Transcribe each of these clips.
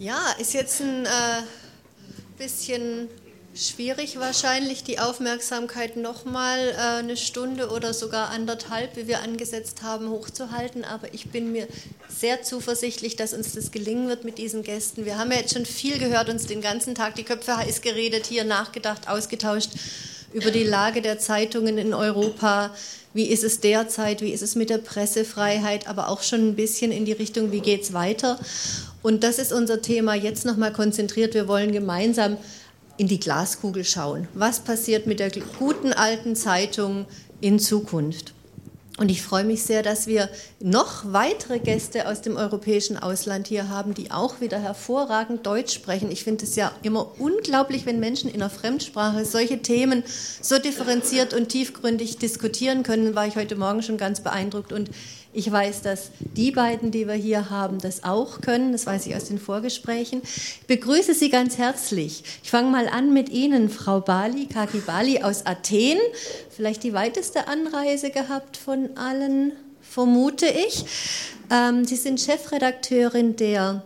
Ja, ist jetzt ein äh, bisschen schwierig wahrscheinlich, die Aufmerksamkeit nochmal äh, eine Stunde oder sogar anderthalb, wie wir angesetzt haben, hochzuhalten. Aber ich bin mir sehr zuversichtlich, dass uns das gelingen wird mit diesen Gästen. Wir haben ja jetzt schon viel gehört, uns den ganzen Tag die Köpfe heiß geredet, hier nachgedacht, ausgetauscht über die Lage der Zeitungen in Europa. Wie ist es derzeit? Wie ist es mit der Pressefreiheit? Aber auch schon ein bisschen in die Richtung, wie geht es weiter? Und das ist unser Thema jetzt nochmal konzentriert. Wir wollen gemeinsam in die Glaskugel schauen. Was passiert mit der guten alten Zeitung in Zukunft? Und ich freue mich sehr, dass wir noch weitere Gäste aus dem europäischen Ausland hier haben, die auch wieder hervorragend Deutsch sprechen. Ich finde es ja immer unglaublich, wenn Menschen in einer Fremdsprache solche Themen so differenziert und tiefgründig diskutieren können. War ich heute Morgen schon ganz beeindruckt. Und ich weiß, dass die beiden, die wir hier haben, das auch können. Das weiß ich aus den Vorgesprächen. Ich begrüße Sie ganz herzlich. Ich fange mal an mit Ihnen, Frau Bali, Kaki Bali aus Athen. Vielleicht die weiteste Anreise gehabt von allen, vermute ich. Ähm, Sie sind Chefredakteurin der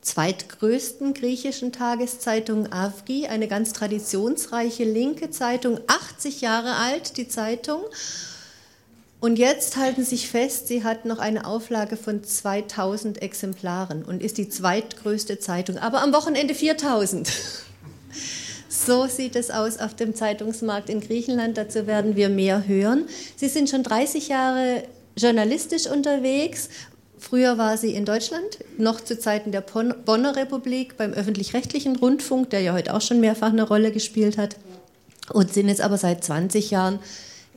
zweitgrößten griechischen Tageszeitung Avgi, eine ganz traditionsreiche linke Zeitung, 80 Jahre alt, die Zeitung. Und jetzt halten Sie sich fest, sie hat noch eine Auflage von 2000 Exemplaren und ist die zweitgrößte Zeitung, aber am Wochenende 4000. So sieht es aus auf dem Zeitungsmarkt in Griechenland. Dazu werden wir mehr hören. Sie sind schon 30 Jahre journalistisch unterwegs. Früher war sie in Deutschland, noch zu Zeiten der Bonner Republik beim öffentlich-rechtlichen Rundfunk, der ja heute auch schon mehrfach eine Rolle gespielt hat. Und sind jetzt aber seit 20 Jahren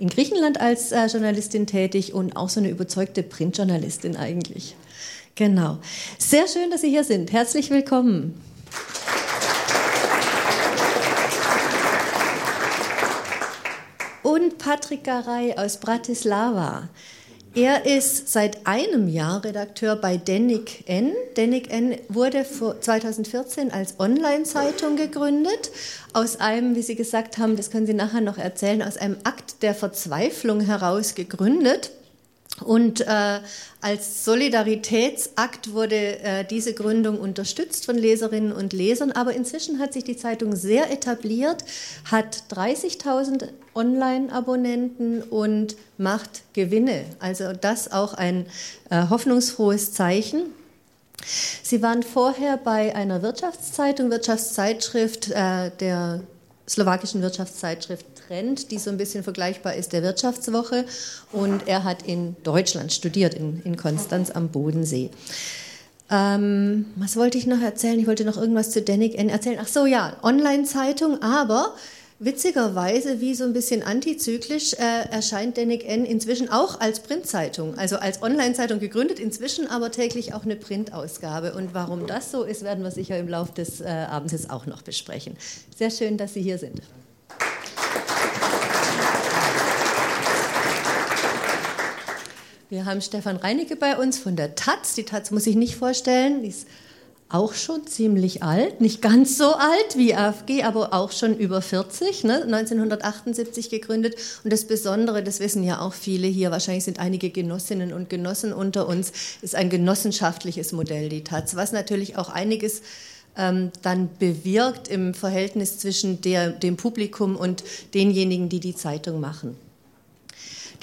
in Griechenland als äh, Journalistin tätig und auch so eine überzeugte Printjournalistin eigentlich. Genau. Sehr schön, dass Sie hier sind. Herzlich willkommen. Und Patrick Garay aus Bratislava. Er ist seit einem Jahr Redakteur bei Denik N. Denik N wurde 2014 als Online-Zeitung gegründet. Aus einem, wie Sie gesagt haben, das können Sie nachher noch erzählen, aus einem Akt der Verzweiflung heraus gegründet. Und äh, als Solidaritätsakt wurde äh, diese Gründung unterstützt von Leserinnen und Lesern. Aber inzwischen hat sich die Zeitung sehr etabliert, hat 30.000 Online-Abonnenten und macht Gewinne. Also das auch ein äh, hoffnungsfrohes Zeichen. Sie waren vorher bei einer Wirtschaftszeitung, Wirtschaftszeitschrift äh, der slowakischen Wirtschaftszeitschrift Trend, die so ein bisschen vergleichbar ist der Wirtschaftswoche. Und er hat in Deutschland studiert, in, in Konstanz am Bodensee. Ähm, was wollte ich noch erzählen? Ich wollte noch irgendwas zu Danik N erzählen. Ach so, ja, Online-Zeitung, aber witzigerweise, wie so ein bisschen antizyklisch, äh, erscheint Danik N inzwischen auch als Printzeitung, also als Online-Zeitung gegründet, inzwischen aber täglich auch eine Printausgabe. Und warum das so ist, werden wir sicher im Laufe des äh, Abends jetzt auch noch besprechen. Sehr schön, dass Sie hier sind. Wir haben Stefan Reinecke bei uns von der Taz. Die Taz muss ich nicht vorstellen, die ist auch schon ziemlich alt, nicht ganz so alt wie AFG, aber auch schon über 40, ne? 1978 gegründet. Und das Besondere, das wissen ja auch viele hier, wahrscheinlich sind einige Genossinnen und Genossen unter uns, ist ein genossenschaftliches Modell, die Taz, was natürlich auch einiges ähm, dann bewirkt im Verhältnis zwischen der, dem Publikum und denjenigen, die die Zeitung machen.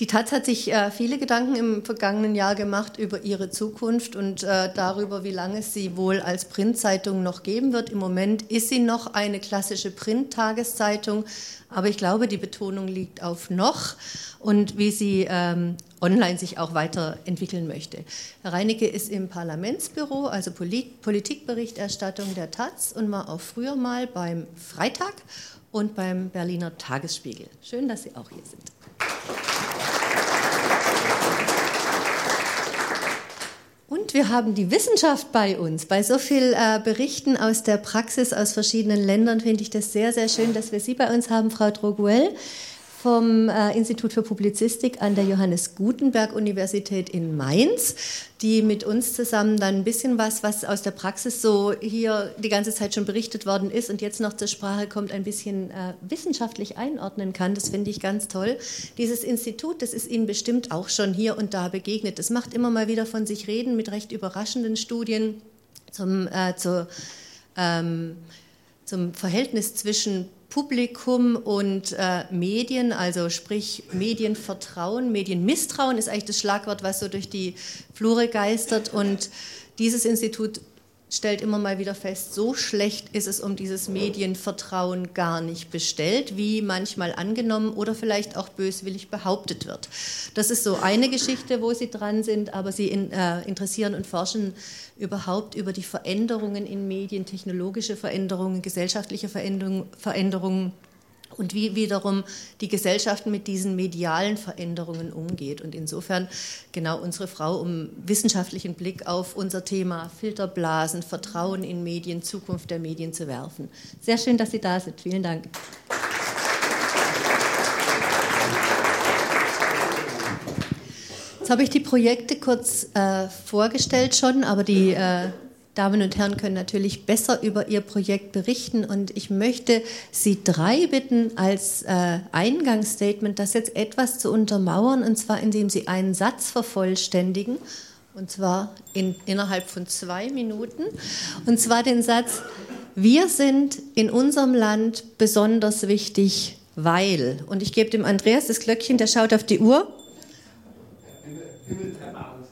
Die Taz hat sich äh, viele Gedanken im vergangenen Jahr gemacht über ihre Zukunft und äh, darüber, wie lange es sie wohl als Printzeitung noch geben wird. Im Moment ist sie noch eine klassische Print-Tageszeitung, aber ich glaube, die Betonung liegt auf noch und wie sie ähm, online sich auch weiterentwickeln möchte. Herr Reinecke ist im Parlamentsbüro, also Polit Politikberichterstattung der Taz und war auch früher mal beim Freitag und beim Berliner Tagesspiegel. Schön, dass Sie auch hier sind. Und wir haben die Wissenschaft bei uns. Bei so vielen äh, Berichten aus der Praxis aus verschiedenen Ländern finde ich das sehr, sehr schön, dass wir Sie bei uns haben, Frau Droguel vom äh, Institut für Publizistik an der Johannes Gutenberg Universität in Mainz, die mit uns zusammen dann ein bisschen was, was aus der Praxis so hier die ganze Zeit schon berichtet worden ist und jetzt noch zur Sprache kommt, ein bisschen äh, wissenschaftlich einordnen kann. Das finde ich ganz toll. Dieses Institut, das ist Ihnen bestimmt auch schon hier und da begegnet. Das macht immer mal wieder von sich reden mit recht überraschenden Studien zum, äh, zu, ähm, zum Verhältnis zwischen Publikum und äh, Medien, also sprich Medienvertrauen, Medienmisstrauen ist eigentlich das Schlagwort, was so durch die Flure geistert. Und dieses Institut stellt immer mal wieder fest, so schlecht ist es um dieses Medienvertrauen gar nicht bestellt, wie manchmal angenommen oder vielleicht auch böswillig behauptet wird. Das ist so eine Geschichte, wo Sie dran sind, aber Sie in, äh, interessieren und forschen überhaupt über die Veränderungen in Medien, technologische Veränderungen, gesellschaftliche Veränderungen, Veränderungen und wie wiederum die Gesellschaft mit diesen medialen Veränderungen umgeht. Und insofern genau unsere Frau, um wissenschaftlichen Blick auf unser Thema Filterblasen, Vertrauen in Medien, Zukunft der Medien zu werfen. Sehr schön, dass Sie da sind. Vielen Dank. Jetzt habe ich die Projekte kurz äh, vorgestellt schon, aber die äh, Damen und Herren können natürlich besser über Ihr Projekt berichten und ich möchte Sie drei bitten, als äh, Eingangsstatement das jetzt etwas zu untermauern und zwar indem Sie einen Satz vervollständigen und zwar in, innerhalb von zwei Minuten und zwar den Satz, wir sind in unserem Land besonders wichtig, weil. Und ich gebe dem Andreas das Glöckchen, der schaut auf die Uhr.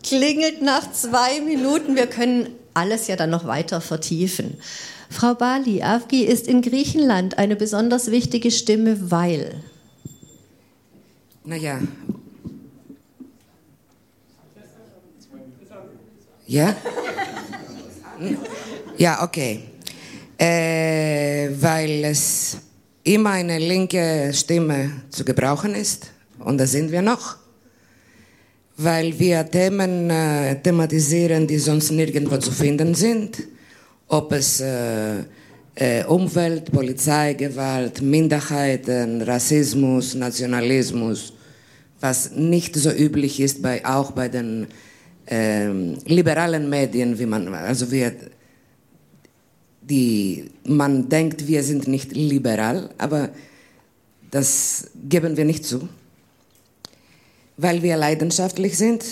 Klingelt nach zwei Minuten. Wir können alles ja dann noch weiter vertiefen. Frau Bali, Avgi ist in Griechenland eine besonders wichtige Stimme, weil. Naja. Ja? Ja, okay. Äh, weil es immer eine linke Stimme zu gebrauchen ist. Und da sind wir noch weil wir Themen äh, thematisieren, die sonst nirgendwo zu finden sind. Ob es äh, äh, Umwelt, Polizeigewalt, Minderheiten, Rassismus, Nationalismus, was nicht so üblich ist, bei, auch bei den ähm, liberalen Medien, wie man, also wir, die, man denkt, wir sind nicht liberal, aber das geben wir nicht zu weil wir leidenschaftlich sind,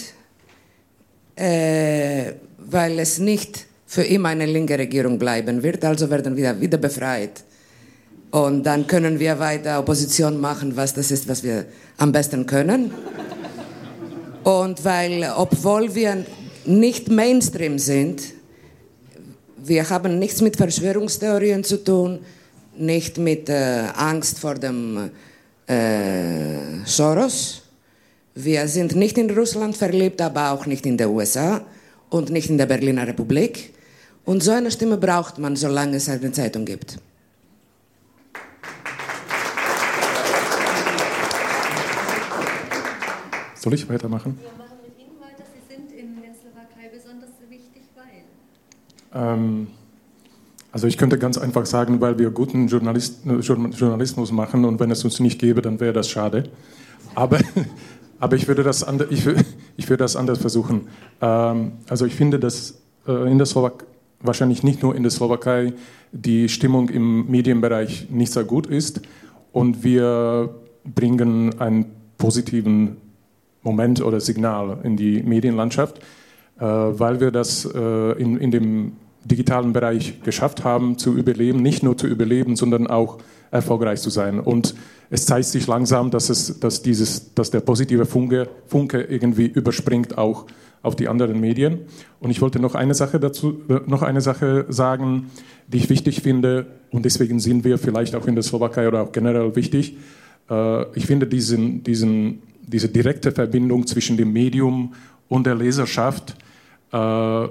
äh, weil es nicht für immer eine linke Regierung bleiben wird, also werden wir wieder befreit. Und dann können wir weiter Opposition machen, was das ist, was wir am besten können. Und weil, obwohl wir nicht Mainstream sind, wir haben nichts mit Verschwörungstheorien zu tun, nicht mit äh, Angst vor dem äh, Soros, wir sind nicht in Russland verliebt, aber auch nicht in den USA und nicht in der Berliner Republik. Und so eine Stimme braucht man, solange es eine Zeitung gibt. Soll ich weitermachen? Wir machen mit Ihnen weiter. Sie sind in der Slowakei besonders wichtig, weil. Ähm, also ich könnte ganz einfach sagen, weil wir guten Journalist, Journalismus machen und wenn es uns nicht gäbe, dann wäre das schade. Aber aber ich würde das, andre, ich, ich würde das anders versuchen. Ähm, also ich finde, dass äh, in der Slowakei, wahrscheinlich nicht nur in der Slowakei, die Stimmung im Medienbereich nicht sehr gut ist. Und wir bringen einen positiven Moment oder Signal in die Medienlandschaft, äh, weil wir das äh, in, in dem digitalen Bereich geschafft haben, zu überleben, nicht nur zu überleben, sondern auch erfolgreich zu sein. Und es zeigt sich langsam, dass, es, dass, dieses, dass der positive Funke, Funke irgendwie überspringt auch auf die anderen Medien. Und ich wollte noch eine Sache dazu, noch eine Sache sagen, die ich wichtig finde, und deswegen sind wir vielleicht auch in der Slowakei oder auch generell wichtig. Äh, ich finde diesen, diesen, diese direkte Verbindung zwischen dem Medium und der Leserschaft äh,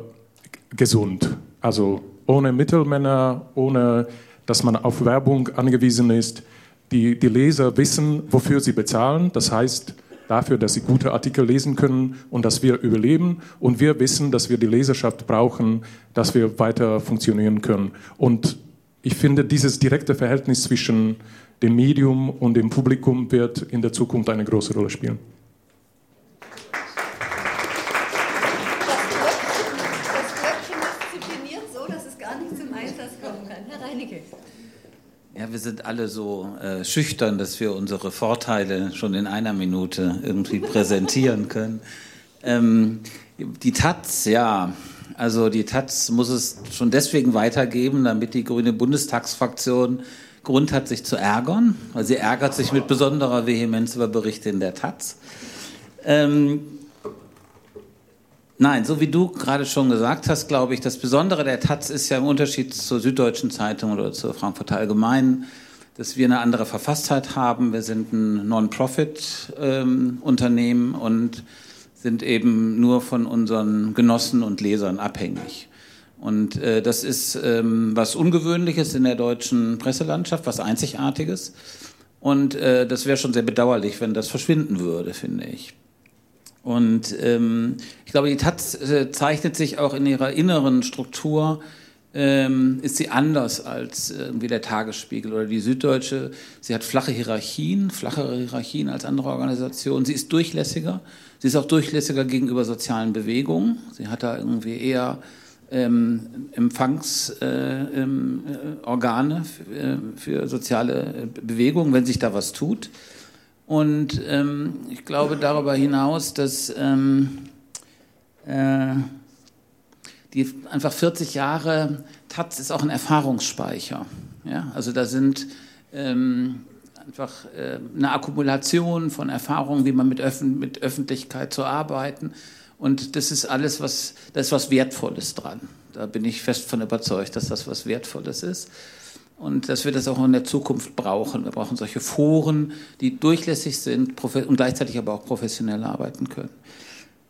gesund. Also ohne Mittelmänner, ohne dass man auf Werbung angewiesen ist. Die, die Leser wissen, wofür sie bezahlen. Das heißt, dafür, dass sie gute Artikel lesen können und dass wir überleben. Und wir wissen, dass wir die Leserschaft brauchen, dass wir weiter funktionieren können. Und ich finde, dieses direkte Verhältnis zwischen dem Medium und dem Publikum wird in der Zukunft eine große Rolle spielen. Ja, wir sind alle so äh, schüchtern, dass wir unsere Vorteile schon in einer Minute irgendwie präsentieren können. Ähm, die Taz, ja, Also die Taz muss es schon deswegen weitergeben, damit die grüne Bundestagsfraktion Grund hat, sich zu ärgern, weil sie ärgert sich mit besonderer Vehemenz über Berichte in der Taz. Ähm, nein, so wie du gerade schon gesagt hast, glaube ich, das Besondere der Taz ist ja im Unterschied zur Süddeutschen Zeitung oder zur Frankfurter Allgemeinen, dass wir eine andere Verfasstheit haben. Wir sind ein Non-Profit-Unternehmen ähm, und sind eben nur von unseren Genossen und Lesern abhängig. Und äh, das ist ähm, was Ungewöhnliches in der deutschen Presselandschaft, was Einzigartiges. Und äh, das wäre schon sehr bedauerlich, wenn das verschwinden würde, finde ich. Und ähm, ich glaube, die Taz äh, zeichnet sich auch in ihrer inneren Struktur ähm, ist sie anders als irgendwie der Tagesspiegel oder die Süddeutsche. Sie hat flache Hierarchien, flachere Hierarchien als andere Organisationen. Sie ist durchlässiger. Sie ist auch durchlässiger gegenüber sozialen Bewegungen. Sie hat da irgendwie eher ähm, Empfangsorgane äh, äh, für soziale Bewegungen, wenn sich da was tut. Und ähm, ich glaube darüber hinaus, dass ähm, äh, die einfach 40 Jahre Taz ist auch ein Erfahrungsspeicher. Ja? Also da sind ähm, einfach äh, eine Akkumulation von Erfahrungen, wie man mit, Öffn mit Öffentlichkeit zu arbeiten. Und das ist alles, was, da ist was Wertvolles dran. Da bin ich fest von überzeugt, dass das was Wertvolles ist. Und dass wir das auch in der Zukunft brauchen. Wir brauchen solche Foren, die durchlässig sind und gleichzeitig aber auch professionell arbeiten können.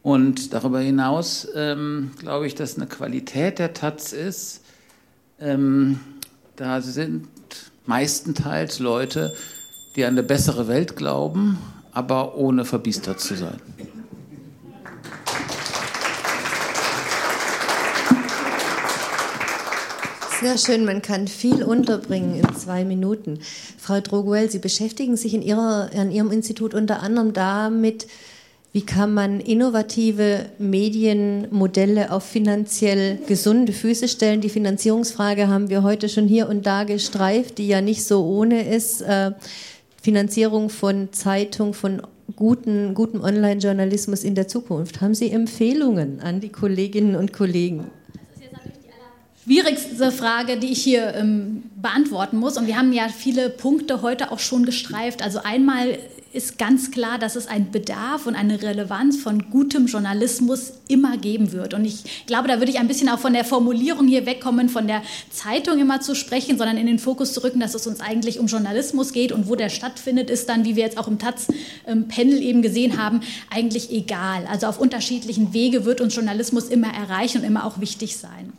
Und darüber hinaus ähm, glaube ich, dass eine Qualität der Taz ist, ähm, da sind meistenteils Leute, die an eine bessere Welt glauben, aber ohne verbiestert zu sein. Sehr schön, man kann viel unterbringen in zwei Minuten. Frau Droguel, Sie beschäftigen sich in, Ihrer, in Ihrem Institut unter anderem damit, wie kann man innovative Medienmodelle auf finanziell gesunde Füße stellen? Die Finanzierungsfrage haben wir heute schon hier und da gestreift, die ja nicht so ohne ist. Äh, Finanzierung von Zeitung, von guten, gutem Online-Journalismus in der Zukunft. Haben Sie Empfehlungen an die Kolleginnen und Kollegen? Schwierigste Frage, die ich hier ähm, beantworten muss. Und wir haben ja viele Punkte heute auch schon gestreift. Also einmal ist ganz klar, dass es einen Bedarf und eine Relevanz von gutem Journalismus immer geben wird. Und ich glaube, da würde ich ein bisschen auch von der Formulierung hier wegkommen, von der Zeitung immer zu sprechen, sondern in den Fokus zu rücken, dass es uns eigentlich um Journalismus geht und wo der stattfindet, ist dann, wie wir jetzt auch im Taz-Panel eben gesehen haben, eigentlich egal. Also auf unterschiedlichen Wege wird uns Journalismus immer erreichen und immer auch wichtig sein.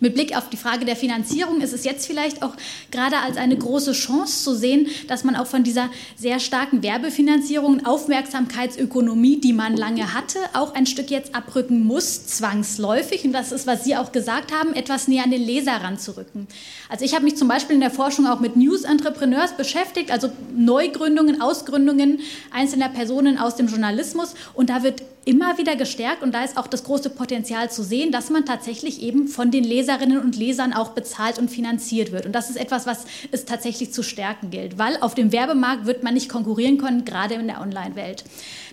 Mit Blick auf die Frage der Finanzierung ist es jetzt vielleicht auch gerade als eine große Chance zu sehen, dass man auch von dieser sehr starken Werbefinanzierung und Aufmerksamkeitsökonomie, die man lange hatte, auch ein Stück jetzt abrücken muss, zwangsläufig. Und das ist, was Sie auch gesagt haben, etwas näher an den Leser ranzurücken. Also ich habe mich zum Beispiel in der Forschung auch mit News Entrepreneurs beschäftigt, also Neugründungen, Ausgründungen einzelner Personen aus dem Journalismus. Und da wird immer wieder gestärkt und da ist auch das große Potenzial zu sehen, dass man tatsächlich eben von den Leserinnen und Lesern auch bezahlt und finanziert wird. Und das ist etwas, was es tatsächlich zu stärken gilt, weil auf dem Werbemarkt wird man nicht konkurrieren können, gerade in der Online-Welt.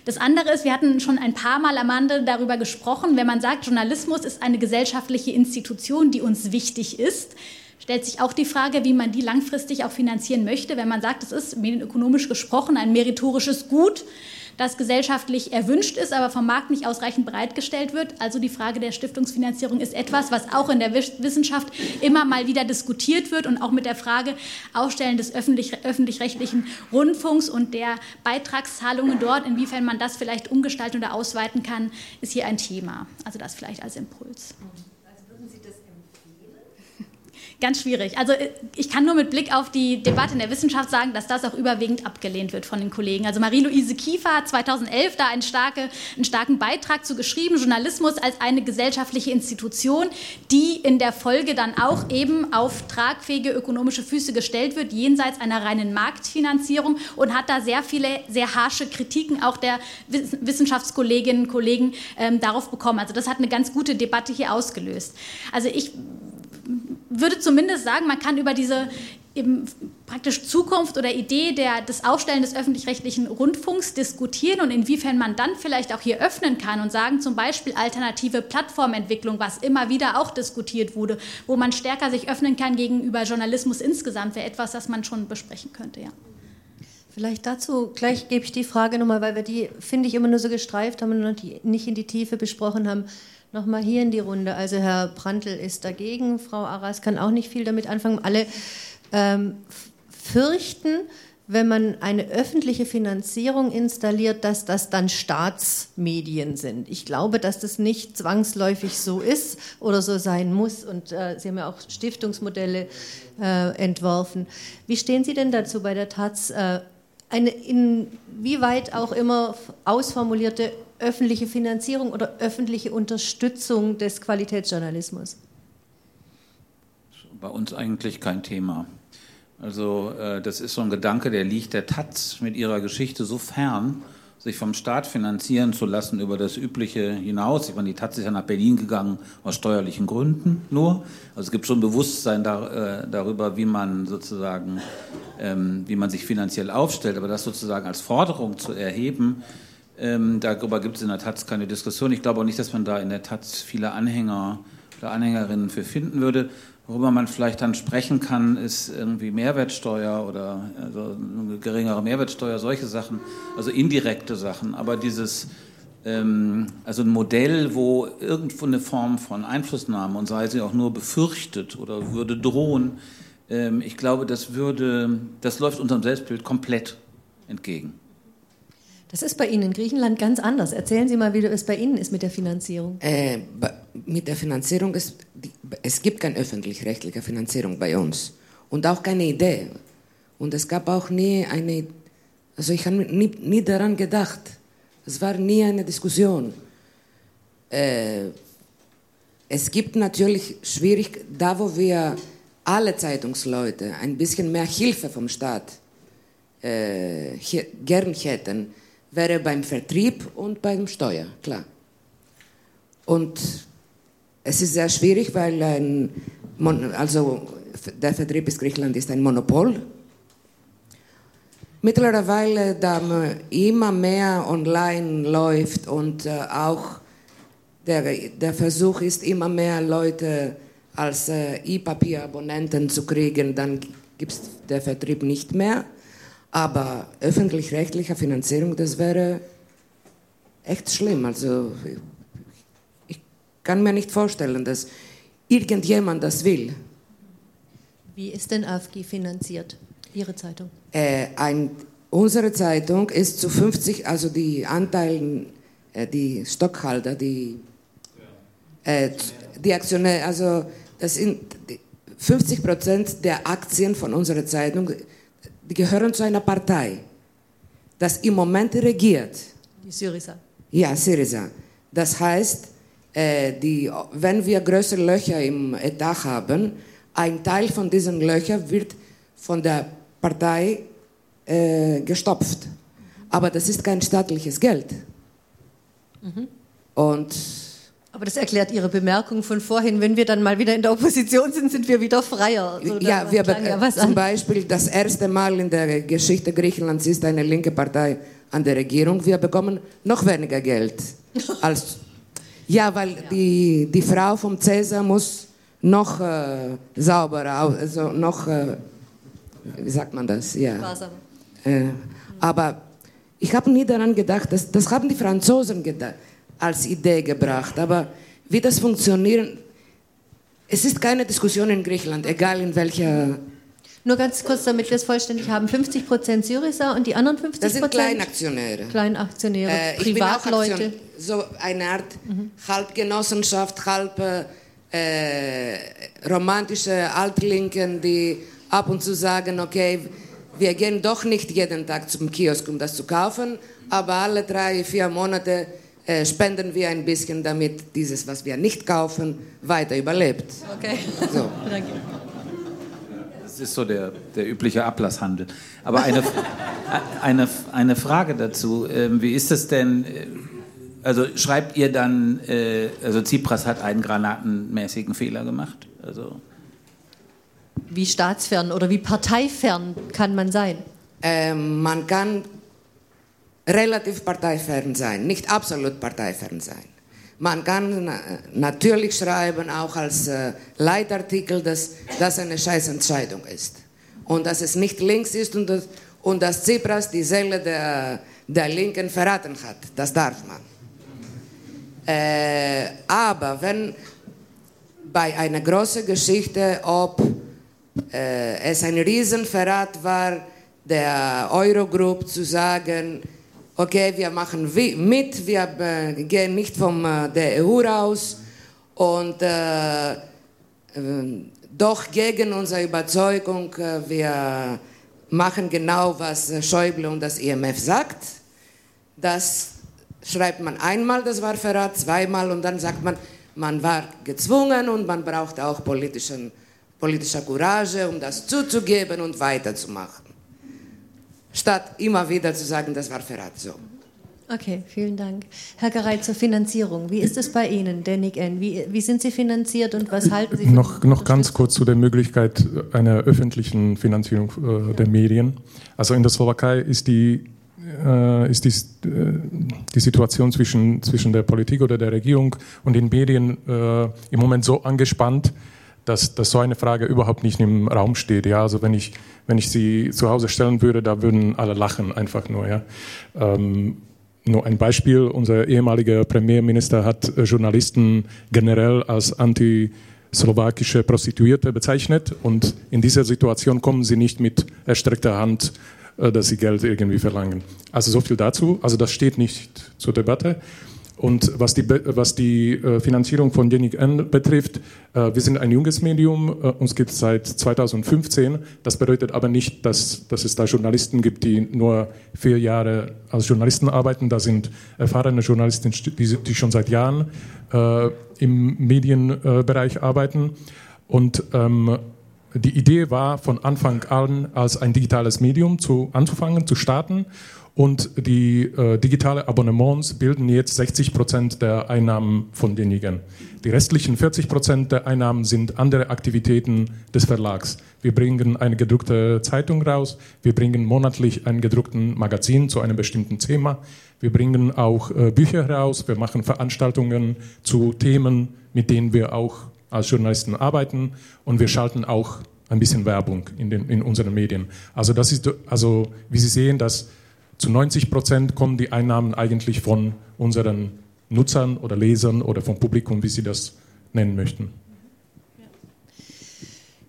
Das andere ist, wir hatten schon ein paar Mal am Ende darüber gesprochen, wenn man sagt, Journalismus ist eine gesellschaftliche Institution, die uns wichtig ist, stellt sich auch die Frage, wie man die langfristig auch finanzieren möchte, wenn man sagt, es ist medienökonomisch gesprochen ein meritorisches Gut, das gesellschaftlich erwünscht ist, aber vom Markt nicht ausreichend bereitgestellt wird. Also die Frage der Stiftungsfinanzierung ist etwas, was auch in der Wissenschaft immer mal wieder diskutiert wird und auch mit der Frage Aufstellen des öffentlich-rechtlichen Rundfunks und der Beitragszahlungen dort, inwiefern man das vielleicht umgestalten oder ausweiten kann, ist hier ein Thema. Also das vielleicht als Impuls. Ganz schwierig. Also äh, ich kann nur mit Blick auf die Debatte in der Wissenschaft sagen, dass das auch überwiegend abgelehnt wird von den Kollegen. Also Marie-Louise Kiefer hat 2011 da einen, starke, einen starken Beitrag zu geschrieben, Journalismus als eine gesellschaftliche Institution, die in der Folge dann auch eben auf tragfähige ökonomische Füße gestellt wird, jenseits einer reinen Marktfinanzierung und hat da sehr viele, sehr harsche Kritiken auch der Wissenschaftskolleginnen und Kollegen ähm, darauf bekommen. Also das hat eine ganz gute Debatte hier ausgelöst. Also ich würde zumindest sagen, man kann über diese eben praktisch Zukunft oder Idee der, des Aufstellen des öffentlich-rechtlichen Rundfunks diskutieren und inwiefern man dann vielleicht auch hier öffnen kann und sagen zum Beispiel alternative Plattformentwicklung, was immer wieder auch diskutiert wurde, wo man stärker sich öffnen kann gegenüber Journalismus insgesamt, wäre etwas, das man schon besprechen könnte, ja. Vielleicht dazu gleich gebe ich die Frage nochmal, weil wir die, finde ich, immer nur so gestreift haben und die, nicht in die Tiefe besprochen haben. Nochmal hier in die Runde. Also Herr Brandl ist dagegen, Frau Arras kann auch nicht viel damit anfangen. Alle ähm, fürchten, wenn man eine öffentliche Finanzierung installiert, dass das dann Staatsmedien sind. Ich glaube, dass das nicht zwangsläufig so ist oder so sein muss. Und äh, Sie haben ja auch Stiftungsmodelle äh, entworfen. Wie stehen Sie denn dazu bei der Taz? Äh, eine inwieweit auch immer ausformulierte öffentliche Finanzierung oder öffentliche Unterstützung des Qualitätsjournalismus? Bei uns eigentlich kein Thema. Also äh, das ist so ein Gedanke, der liegt der Taz mit ihrer Geschichte so fern, sich vom Staat finanzieren zu lassen über das Übliche hinaus. Ich meine, die Taz ist ja nach Berlin gegangen aus steuerlichen Gründen nur. Also es gibt schon Bewusstsein da, äh, darüber, wie man sozusagen, ähm, wie man sich finanziell aufstellt. Aber das sozusagen als Forderung zu erheben, ähm, darüber gibt es in der Taz keine Diskussion. Ich glaube auch nicht, dass man da in der Taz viele Anhänger oder Anhängerinnen für finden würde. Worüber man vielleicht dann sprechen kann, ist irgendwie Mehrwertsteuer oder also eine geringere Mehrwertsteuer, solche Sachen, also indirekte Sachen. Aber dieses, ähm, also ein Modell, wo irgendwo eine Form von Einflussnahme und sei sie auch nur befürchtet oder würde drohen, ähm, ich glaube, das würde, das läuft unserem Selbstbild komplett entgegen. Das ist bei Ihnen in Griechenland ganz anders. Erzählen Sie mal, wie es bei Ihnen ist mit der Finanzierung. Äh, mit der Finanzierung, ist, es gibt keine öffentlich-rechtliche Finanzierung bei uns und auch keine Idee. Und es gab auch nie eine, also ich habe nie, nie daran gedacht. Es war nie eine Diskussion. Äh, es gibt natürlich schwierig, da wo wir alle Zeitungsleute ein bisschen mehr Hilfe vom Staat äh, gern hätten, wäre beim Vertrieb und beim Steuer, klar. Und es ist sehr schwierig, weil ein also der Vertrieb in Griechenland ist ein Monopol. Mittlerweile, da immer mehr online läuft und äh, auch der, der Versuch ist, immer mehr Leute als äh, E-Papier-Abonnenten zu kriegen, dann gibt es der Vertrieb nicht mehr. Aber öffentlich-rechtliche Finanzierung, das wäre echt schlimm. Also ich kann mir nicht vorstellen, dass irgendjemand das will. Wie ist denn AFG finanziert, Ihre Zeitung? Äh, ein, unsere Zeitung ist zu 50, also die Anteile, äh, die Stockhalter, die, äh, die Aktionäre, also das sind 50 Prozent der Aktien von unserer Zeitung die gehören zu einer Partei, das im Moment regiert. Die Syriza. Ja, Syriza. Das heißt, äh, die, wenn wir größere Löcher im Etat haben, ein Teil von diesen Löchern wird von der Partei äh, gestopft. Aber das ist kein staatliches Geld. Mhm. Und aber das erklärt Ihre Bemerkung von vorhin. Wenn wir dann mal wieder in der Opposition sind, sind wir wieder freier. So, ja, wir ja zum. Beispiel das erste Mal in der Geschichte Griechenlands ist eine linke Partei an der Regierung. Wir bekommen noch weniger Geld als ja, weil ja. Die, die Frau vom Cäsar muss noch äh, sauberer, also noch, äh, wie sagt man das? Ja. Äh, aber ich habe nie daran gedacht, dass, das haben die Franzosen gedacht als Idee gebracht. Aber wie das funktioniert, es ist keine Diskussion in Griechenland, egal in welcher. Nur ganz kurz, damit wir es vollständig haben: 50 Prozent Syriza und die anderen 50 Prozent? Das sind Kleinaktionäre. Kleinaktionäre, äh, Privatleute. so eine Art mhm. halb Genossenschaft, halb äh, romantische Altlinken, die ab und zu sagen: Okay, wir gehen doch nicht jeden Tag zum Kiosk, um das zu kaufen, aber alle drei, vier Monate äh, spenden wir ein bisschen, damit dieses, was wir nicht kaufen, weiter überlebt. Okay. So. Das ist so der, der übliche Ablasshandel. Aber eine, eine, eine Frage dazu. Ähm, wie ist es denn? Äh, also schreibt ihr dann, äh, also Tsipras hat einen granatenmäßigen Fehler gemacht? Also wie staatsfern oder wie parteifern kann man sein? Ähm, man kann relativ parteifern sein, nicht absolut parteifern sein. Man kann natürlich schreiben, auch als äh, Leitartikel, dass das eine Scheißentscheidung ist. Und dass es nicht links ist und, das, und dass Tsipras die Seele der, der Linken verraten hat. Das darf man. Äh, aber wenn bei einer großen Geschichte, ob äh, es ein Riesenverrat war, der Eurogroup zu sagen, okay, wir machen mit, wir äh, gehen nicht von äh, der EU raus und äh, äh, doch gegen unsere Überzeugung, äh, wir machen genau, was Schäuble und das IMF sagt. Das schreibt man einmal, das war Verrat, zweimal und dann sagt man, man war gezwungen und man braucht auch politischen, politische Courage, um das zuzugeben und weiterzumachen statt immer wieder zu sagen, das war Verrat. So. Okay, vielen Dank. Herr Garay, zur Finanzierung. Wie ist es bei Ihnen, der Nick N? Wie, wie sind Sie finanziert und was halten Sie? Noch, noch ganz kurz zu der Möglichkeit einer öffentlichen Finanzierung äh, der Medien. Also in der Slowakei ist die, äh, ist die, äh, die Situation zwischen, zwischen der Politik oder der Regierung und den Medien äh, im Moment so angespannt, dass, dass so eine Frage überhaupt nicht im Raum steht. Ja, also wenn ich, wenn ich sie zu Hause stellen würde, da würden alle lachen einfach nur. Ja. Ähm, nur ein Beispiel, unser ehemaliger Premierminister hat äh, Journalisten generell als anti-slowakische Prostituierte bezeichnet und in dieser Situation kommen sie nicht mit erstreckter Hand, äh, dass sie Geld irgendwie verlangen. Also so viel dazu. Also das steht nicht zur Debatte. Und was die, was die äh, Finanzierung von Jenik N betrifft, äh, wir sind ein junges Medium, äh, uns gibt es seit 2015. Das bedeutet aber nicht, dass, dass es da Journalisten gibt, die nur vier Jahre als Journalisten arbeiten. Da sind erfahrene Journalisten, die, schon seit Jahren im Medienbereich arbeiten. Und ähm, die Idee war von Anfang an, als ein digitales Medium zu, anzufangen, zu starten. Und die äh, digitale Abonnements bilden jetzt 60 Prozent der Einnahmen von denjenigen. Die restlichen 40 Prozent der Einnahmen sind andere Aktivitäten des Verlags. Wir bringen eine gedruckte Zeitung raus, wir bringen monatlich einen gedruckten Magazin zu einem bestimmten Thema, wir bringen auch äh, Bücher raus, wir machen Veranstaltungen zu Themen, mit denen wir auch als Journalisten arbeiten und wir schalten auch ein bisschen Werbung in, den, in unseren Medien. Also das ist, also wie Sie sehen, dass zu 90 Prozent kommen die Einnahmen eigentlich von unseren Nutzern oder Lesern oder vom Publikum, wie Sie das nennen möchten.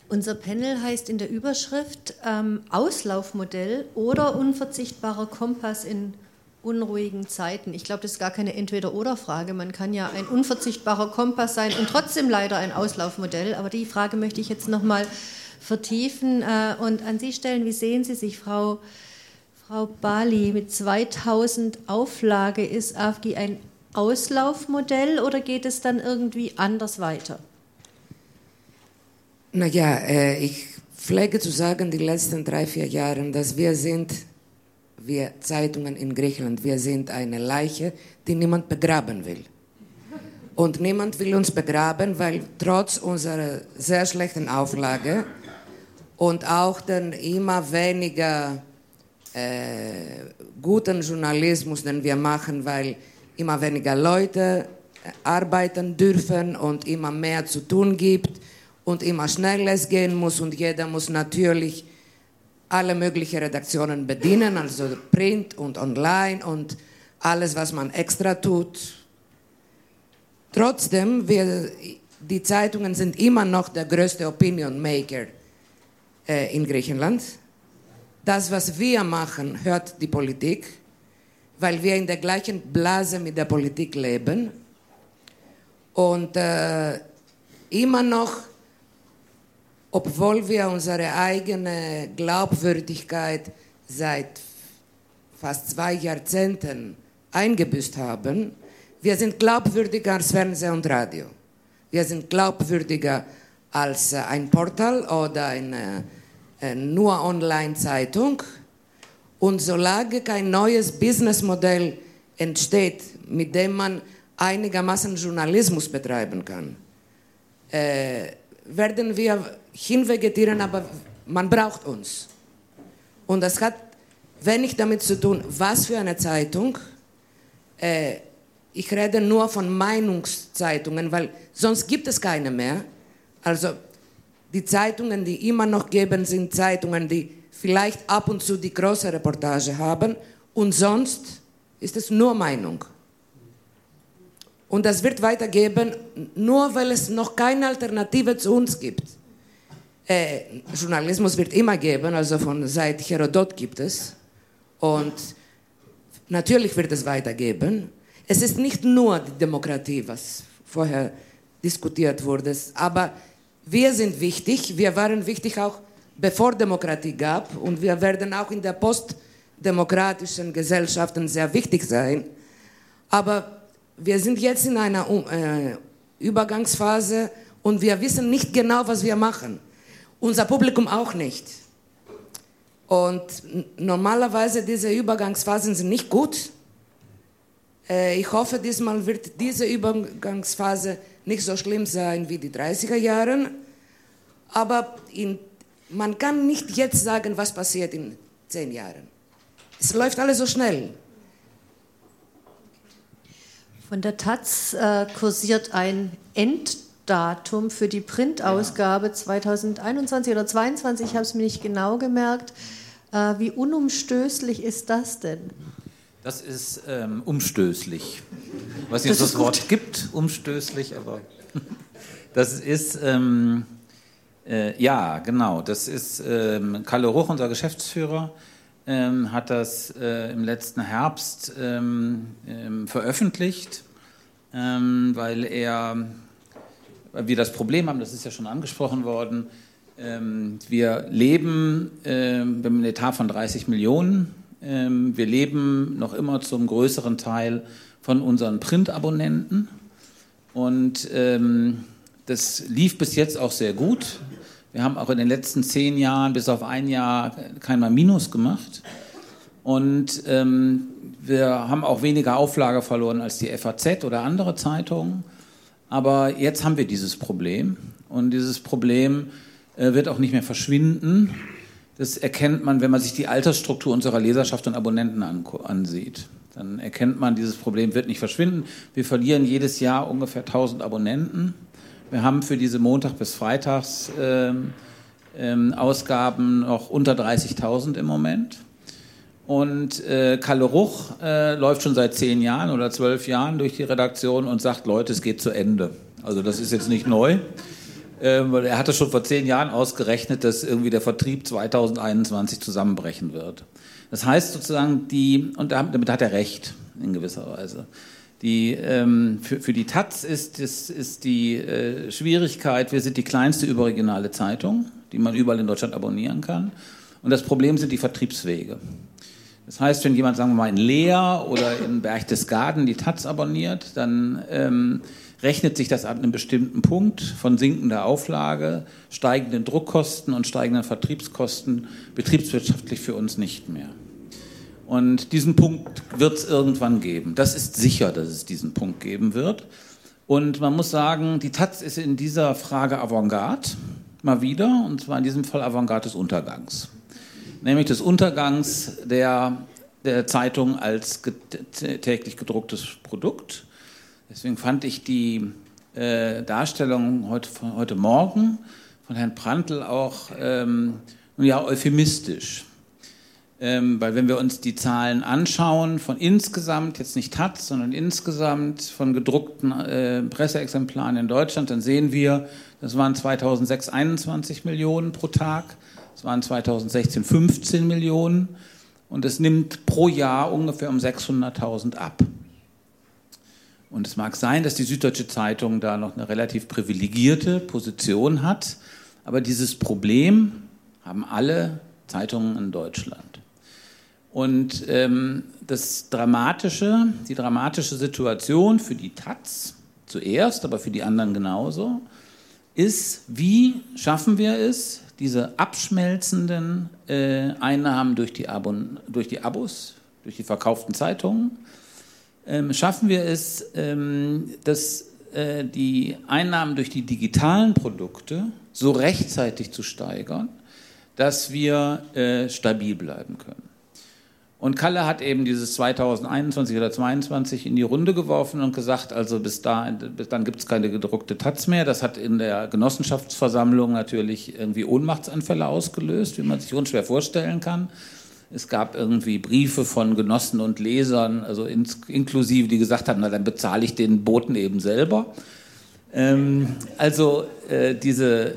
Unser Panel heißt in der Überschrift ähm, Auslaufmodell oder unverzichtbarer Kompass in unruhigen Zeiten. Ich glaube, das ist gar keine Entweder-Oder-Frage. Man kann ja ein unverzichtbarer Kompass sein und trotzdem leider ein Auslaufmodell. Aber die Frage möchte ich jetzt nochmal vertiefen äh, und an Sie stellen. Wie sehen Sie sich, Frau Frau Bali, mit 2000 Auflage ist AFGI ein Auslaufmodell oder geht es dann irgendwie anders weiter? Naja, äh, ich pflege zu sagen, die letzten drei, vier Jahre, dass wir sind, wir Zeitungen in Griechenland, wir sind eine Leiche, die niemand begraben will. Und niemand will uns begraben, weil trotz unserer sehr schlechten Auflage und auch den immer weniger guten Journalismus, den wir machen, weil immer weniger Leute äh, arbeiten dürfen und immer mehr zu tun gibt und immer schneller es gehen muss und jeder muss natürlich alle möglichen Redaktionen bedienen, also Print und Online und alles, was man extra tut. Trotzdem, wir, die Zeitungen sind immer noch der größte Opinion Maker äh, in Griechenland das, was wir machen, hört die Politik, weil wir in der gleichen Blase mit der Politik leben. Und äh, immer noch, obwohl wir unsere eigene Glaubwürdigkeit seit fast zwei Jahrzehnten eingebüßt haben, wir sind glaubwürdiger als Fernsehen und Radio. Wir sind glaubwürdiger als äh, ein Portal oder ein äh, nur Online-Zeitung. Und solange kein neues Businessmodell entsteht, mit dem man einigermaßen Journalismus betreiben kann, äh, werden wir hinvegetieren, aber man braucht uns. Und das hat wenig damit zu tun, was für eine Zeitung. Äh, ich rede nur von Meinungszeitungen, weil sonst gibt es keine mehr. Also die Zeitungen, die immer noch geben, sind Zeitungen, die vielleicht ab und zu die große Reportage haben und sonst ist es nur Meinung. Und das wird weitergeben, nur weil es noch keine Alternative zu uns gibt. Äh, Journalismus wird immer geben, also von seit Herodot gibt es. Und natürlich wird es weitergeben. Es ist nicht nur die Demokratie, was vorher diskutiert wurde, aber wir sind wichtig. Wir waren wichtig auch bevor Demokratie gab und wir werden auch in der postdemokratischen Gesellschaften sehr wichtig sein. Aber wir sind jetzt in einer äh, Übergangsphase und wir wissen nicht genau, was wir machen. Unser Publikum auch nicht. Und normalerweise diese Übergangsphasen sind nicht gut. Äh, ich hoffe, diesmal wird diese Übergangsphase nicht so schlimm sein wie die 30er Jahre. Aber in, man kann nicht jetzt sagen, was passiert in zehn Jahren. Es läuft alles so schnell. Von der Taz äh, kursiert ein Enddatum für die Printausgabe ja. 2021 oder 2022, ich habe es mir nicht genau gemerkt. Äh, wie unumstößlich ist das denn? Das ist ähm, umstößlich. Ich weiß nicht, ob es das Wort gibt, umstößlich, aber das ist, ähm, äh, ja, genau, das ist ähm, Kalle Ruch, unser Geschäftsführer, ähm, hat das äh, im letzten Herbst ähm, ähm, veröffentlicht, weil er, weil wir das Problem haben, das ist ja schon angesprochen worden, wir leben äh, mit einem Etat von 30 Millionen. Ähm, wir leben noch immer zum größeren Teil von unseren Print-Abonnenten und das lief bis jetzt auch sehr gut. Wir haben auch in den letzten zehn Jahren bis auf ein Jahr keinmal Minus gemacht. Und ähm, wir haben auch weniger Auflage verloren als die FAZ oder andere Zeitungen. Aber jetzt haben wir dieses Problem. Und dieses Problem äh, wird auch nicht mehr verschwinden. Das erkennt man, wenn man sich die Altersstruktur unserer Leserschaft und Abonnenten ansieht. Dann erkennt man, dieses Problem wird nicht verschwinden. Wir verlieren jedes Jahr ungefähr 1000 Abonnenten. Wir haben für diese Montag bis Freitags ähm, ähm, Ausgaben noch unter 30.000 im Moment. Und äh, Kalle Ruch äh, läuft schon seit zehn Jahren oder zwölf Jahren durch die Redaktion und sagt, Leute, es geht zu Ende. Also das ist jetzt nicht neu. Ähm, er hatte schon vor zehn Jahren ausgerechnet, dass irgendwie der Vertrieb 2021 zusammenbrechen wird. Das heißt sozusagen, die, und damit hat er recht in gewisser Weise. Die, ähm, für, für die Taz ist, ist, ist die äh, Schwierigkeit, wir sind die kleinste überregionale Zeitung, die man überall in Deutschland abonnieren kann. Und das Problem sind die Vertriebswege. Das heißt, wenn jemand, sagen wir mal, in Leer oder in Berchtesgaden die Taz abonniert, dann ähm, rechnet sich das ab einem bestimmten Punkt von sinkender Auflage, steigenden Druckkosten und steigenden Vertriebskosten betriebswirtschaftlich für uns nicht mehr. Und diesen Punkt wird es irgendwann geben. Das ist sicher, dass es diesen Punkt geben wird. Und man muss sagen, die Taz ist in dieser Frage Avantgarde, mal wieder, und zwar in diesem Fall Avantgarde des Untergangs. Nämlich des Untergangs der, der Zeitung als täglich gedrucktes Produkt. Deswegen fand ich die äh, Darstellung heute, heute Morgen von Herrn Prantl auch ähm, ja, euphemistisch. Ähm, weil wenn wir uns die Zahlen anschauen von insgesamt, jetzt nicht Taz, sondern insgesamt von gedruckten äh, Presseexemplaren in Deutschland, dann sehen wir, das waren 2006 21 Millionen pro Tag, es waren 2016 15 Millionen und es nimmt pro Jahr ungefähr um 600.000 ab. Und es mag sein, dass die Süddeutsche Zeitung da noch eine relativ privilegierte Position hat, aber dieses Problem haben alle Zeitungen in Deutschland. Und ähm, das Dramatische, die dramatische Situation für die Taz zuerst, aber für die anderen genauso, ist, wie schaffen wir es, diese abschmelzenden äh, Einnahmen durch die, Abon durch die Abos, durch die verkauften Zeitungen, ähm, schaffen wir es, ähm, das äh, die Einnahmen durch die digitalen Produkte so rechtzeitig zu steigern, dass wir äh, stabil bleiben können. Und Kalle hat eben dieses 2021 oder 2022 in die Runde geworfen und gesagt, also bis, da, bis dann gibt es keine gedruckte Taz mehr. Das hat in der Genossenschaftsversammlung natürlich irgendwie Ohnmachtsanfälle ausgelöst, wie man sich unschwer vorstellen kann. Es gab irgendwie Briefe von Genossen und Lesern, also ins, inklusive, die gesagt haben, na dann bezahle ich den Boten eben selber. Ähm, also äh, diese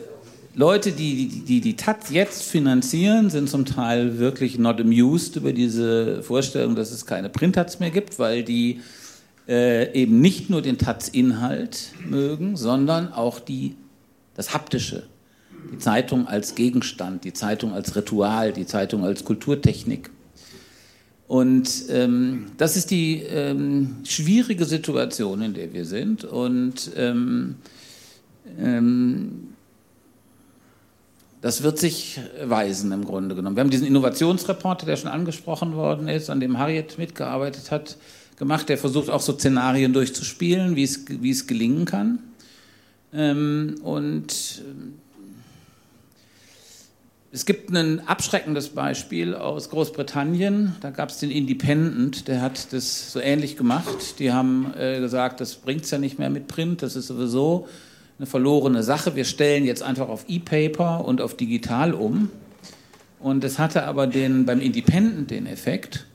Leute, die die, die die Taz jetzt finanzieren, sind zum Teil wirklich not amused über diese Vorstellung, dass es keine Print-Taz mehr gibt, weil die äh, eben nicht nur den Taz-Inhalt mögen, sondern auch die, das Haptische. Die Zeitung als Gegenstand, die Zeitung als Ritual, die Zeitung als Kulturtechnik. Und ähm, das ist die ähm, schwierige Situation, in der wir sind. Und ähm, ähm das wird sich weisen im Grunde genommen. Wir haben diesen Innovationsreporter, der schon angesprochen worden ist, an dem Harriet mitgearbeitet hat, gemacht. Der versucht auch so Szenarien durchzuspielen, wie es, wie es gelingen kann. Ähm, und ähm, es gibt ein abschreckendes Beispiel aus Großbritannien. Da gab es den Independent, der hat das so ähnlich gemacht. Die haben äh, gesagt, das bringt es ja nicht mehr mit Print, das ist sowieso eine verlorene Sache. Wir stellen jetzt einfach auf E-Paper und auf digital um. Und es hatte aber den, beim Independent den Effekt,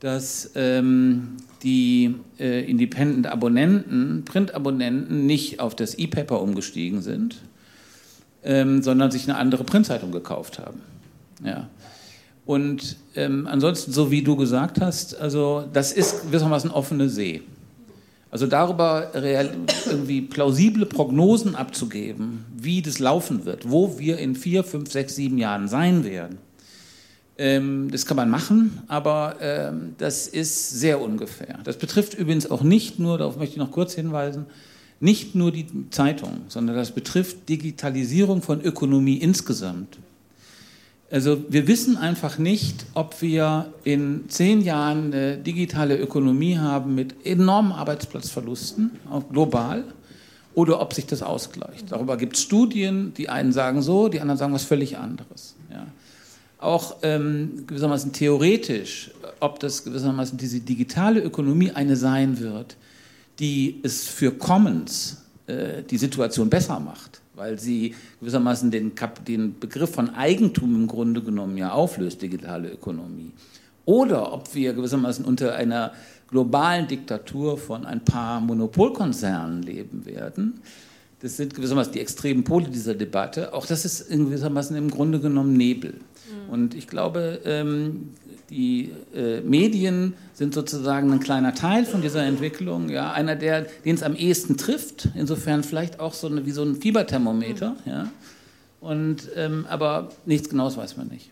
dass ähm, die äh, Independent-Abonnenten, Print-Abonnenten nicht auf das E-Paper umgestiegen sind, ähm, sondern sich eine andere Printzeitung gekauft haben. Ja. Und ähm, ansonsten, so wie du gesagt hast, also das ist gewissermaßen offene See. Also darüber irgendwie plausible Prognosen abzugeben, wie das laufen wird, wo wir in vier, fünf, sechs, sieben Jahren sein werden. Ähm, das kann man machen, aber ähm, das ist sehr ungefähr. Das betrifft übrigens auch nicht nur, darauf möchte ich noch kurz hinweisen, nicht nur die Zeitung, sondern das betrifft Digitalisierung von Ökonomie insgesamt. Also wir wissen einfach nicht, ob wir in zehn Jahren eine digitale Ökonomie haben mit enormen Arbeitsplatzverlusten, auch global, oder ob sich das ausgleicht. Darüber gibt es Studien, die einen sagen so, die anderen sagen was völlig anderes. Ja. Auch ähm, gewissermaßen theoretisch, ob das gewissermaßen diese digitale Ökonomie eine sein wird, die es für Commons äh, die Situation besser macht weil sie gewissermaßen den, den Begriff von Eigentum im Grunde genommen ja auflöst, digitale Ökonomie. Oder ob wir gewissermaßen unter einer globalen Diktatur von ein paar Monopolkonzernen leben werden. Das sind gewissermaßen die extremen Pole dieser Debatte. Auch das ist gewissermaßen im Grunde genommen Nebel. Mhm. Und ich glaube, ähm, die äh, Medien sind sozusagen ein kleiner Teil von dieser Entwicklung, ja, einer der, den es am ehesten trifft, insofern vielleicht auch so eine, wie so ein Fieberthermometer, ja. Und, ähm, aber nichts Genaues weiß man nicht.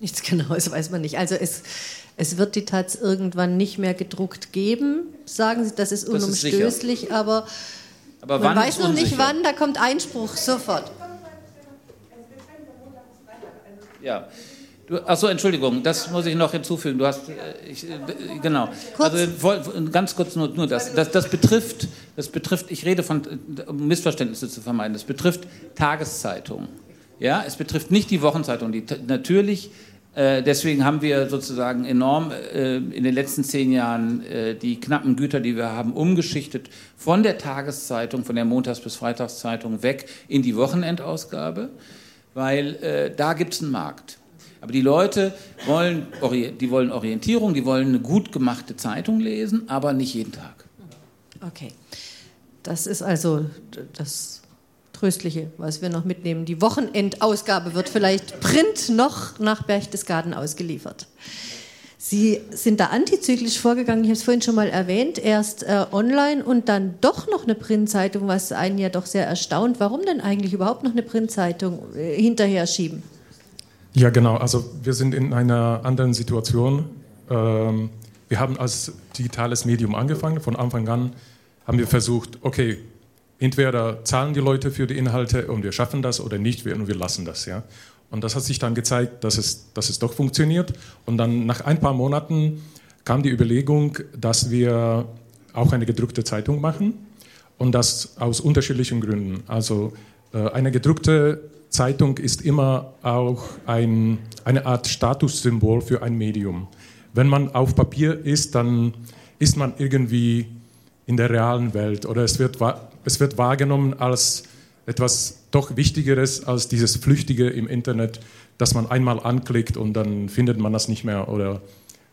Nichts Genaues weiß man nicht. Also es, es wird die Taz irgendwann nicht mehr gedruckt geben, sagen Sie, das ist unumstößlich, das ist aber, aber man weiß noch nicht wann, da kommt Einspruch sofort. Ja, achso, Entschuldigung, das muss ich noch hinzufügen. Du hast, äh, ich, äh, genau. Kurz. Also ganz kurz nur, nur das. das. Das betrifft, das betrifft, ich rede von, um Missverständnisse zu vermeiden, das betrifft Tageszeitungen. Ja, es betrifft nicht die Wochenzeitung. Die, natürlich, deswegen haben wir sozusagen enorm äh, in den letzten zehn Jahren äh, die knappen Güter, die wir haben, umgeschichtet von der Tageszeitung, von der Montags- bis Freitagszeitung weg in die Wochenendausgabe, weil äh, da gibt es einen Markt. Aber die Leute wollen, die wollen Orientierung, die wollen eine gut gemachte Zeitung lesen, aber nicht jeden Tag. Okay. Das ist also das Tröstliche, was wir noch mitnehmen. Die Wochenendausgabe wird vielleicht Print noch nach Berchtesgaden ausgeliefert. Sie sind da antizyklisch vorgegangen, ich habe es vorhin schon mal erwähnt, erst äh, online und dann doch noch eine Printzeitung, was einen ja doch sehr erstaunt. Warum denn eigentlich überhaupt noch eine Printzeitung äh, hinterher schieben? Ja, genau. Also wir sind in einer anderen Situation. Ähm, wir haben als digitales Medium angefangen. Von Anfang an haben wir versucht, okay, entweder zahlen die Leute für die Inhalte und wir schaffen das oder nicht, und wir lassen das. Ja. Und das hat sich dann gezeigt, dass es, dass es doch funktioniert. Und dann nach ein paar Monaten kam die Überlegung, dass wir auch eine gedruckte Zeitung machen. und das aus unterschiedlichen Gründen. Also äh, eine gedruckte Zeitung ist immer auch ein, eine Art Statussymbol für ein Medium. Wenn man auf Papier ist, dann ist man irgendwie in der realen Welt oder es wird, es wird wahrgenommen als etwas doch Wichtigeres als dieses Flüchtige im Internet, das man einmal anklickt und dann findet man das nicht mehr oder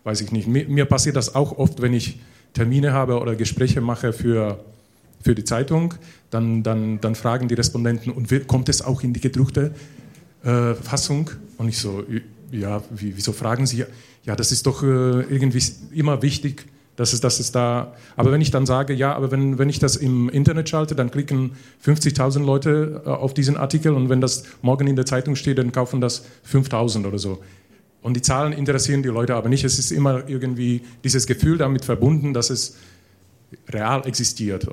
weiß ich nicht. Mir, mir passiert das auch oft, wenn ich Termine habe oder Gespräche mache für, für die Zeitung, dann, dann, dann fragen die Respondenten, und kommt es auch in die gedruckte äh, Fassung? Und ich so, ja, wie, wieso fragen Sie? Ja, das ist doch äh, irgendwie immer wichtig, dass es, dass es da. Aber wenn ich dann sage, ja, aber wenn, wenn ich das im Internet schalte, dann klicken 50.000 Leute äh, auf diesen Artikel und wenn das morgen in der Zeitung steht, dann kaufen das 5.000 oder so. Und die Zahlen interessieren die Leute aber nicht. Es ist immer irgendwie dieses Gefühl damit verbunden, dass es real existiert.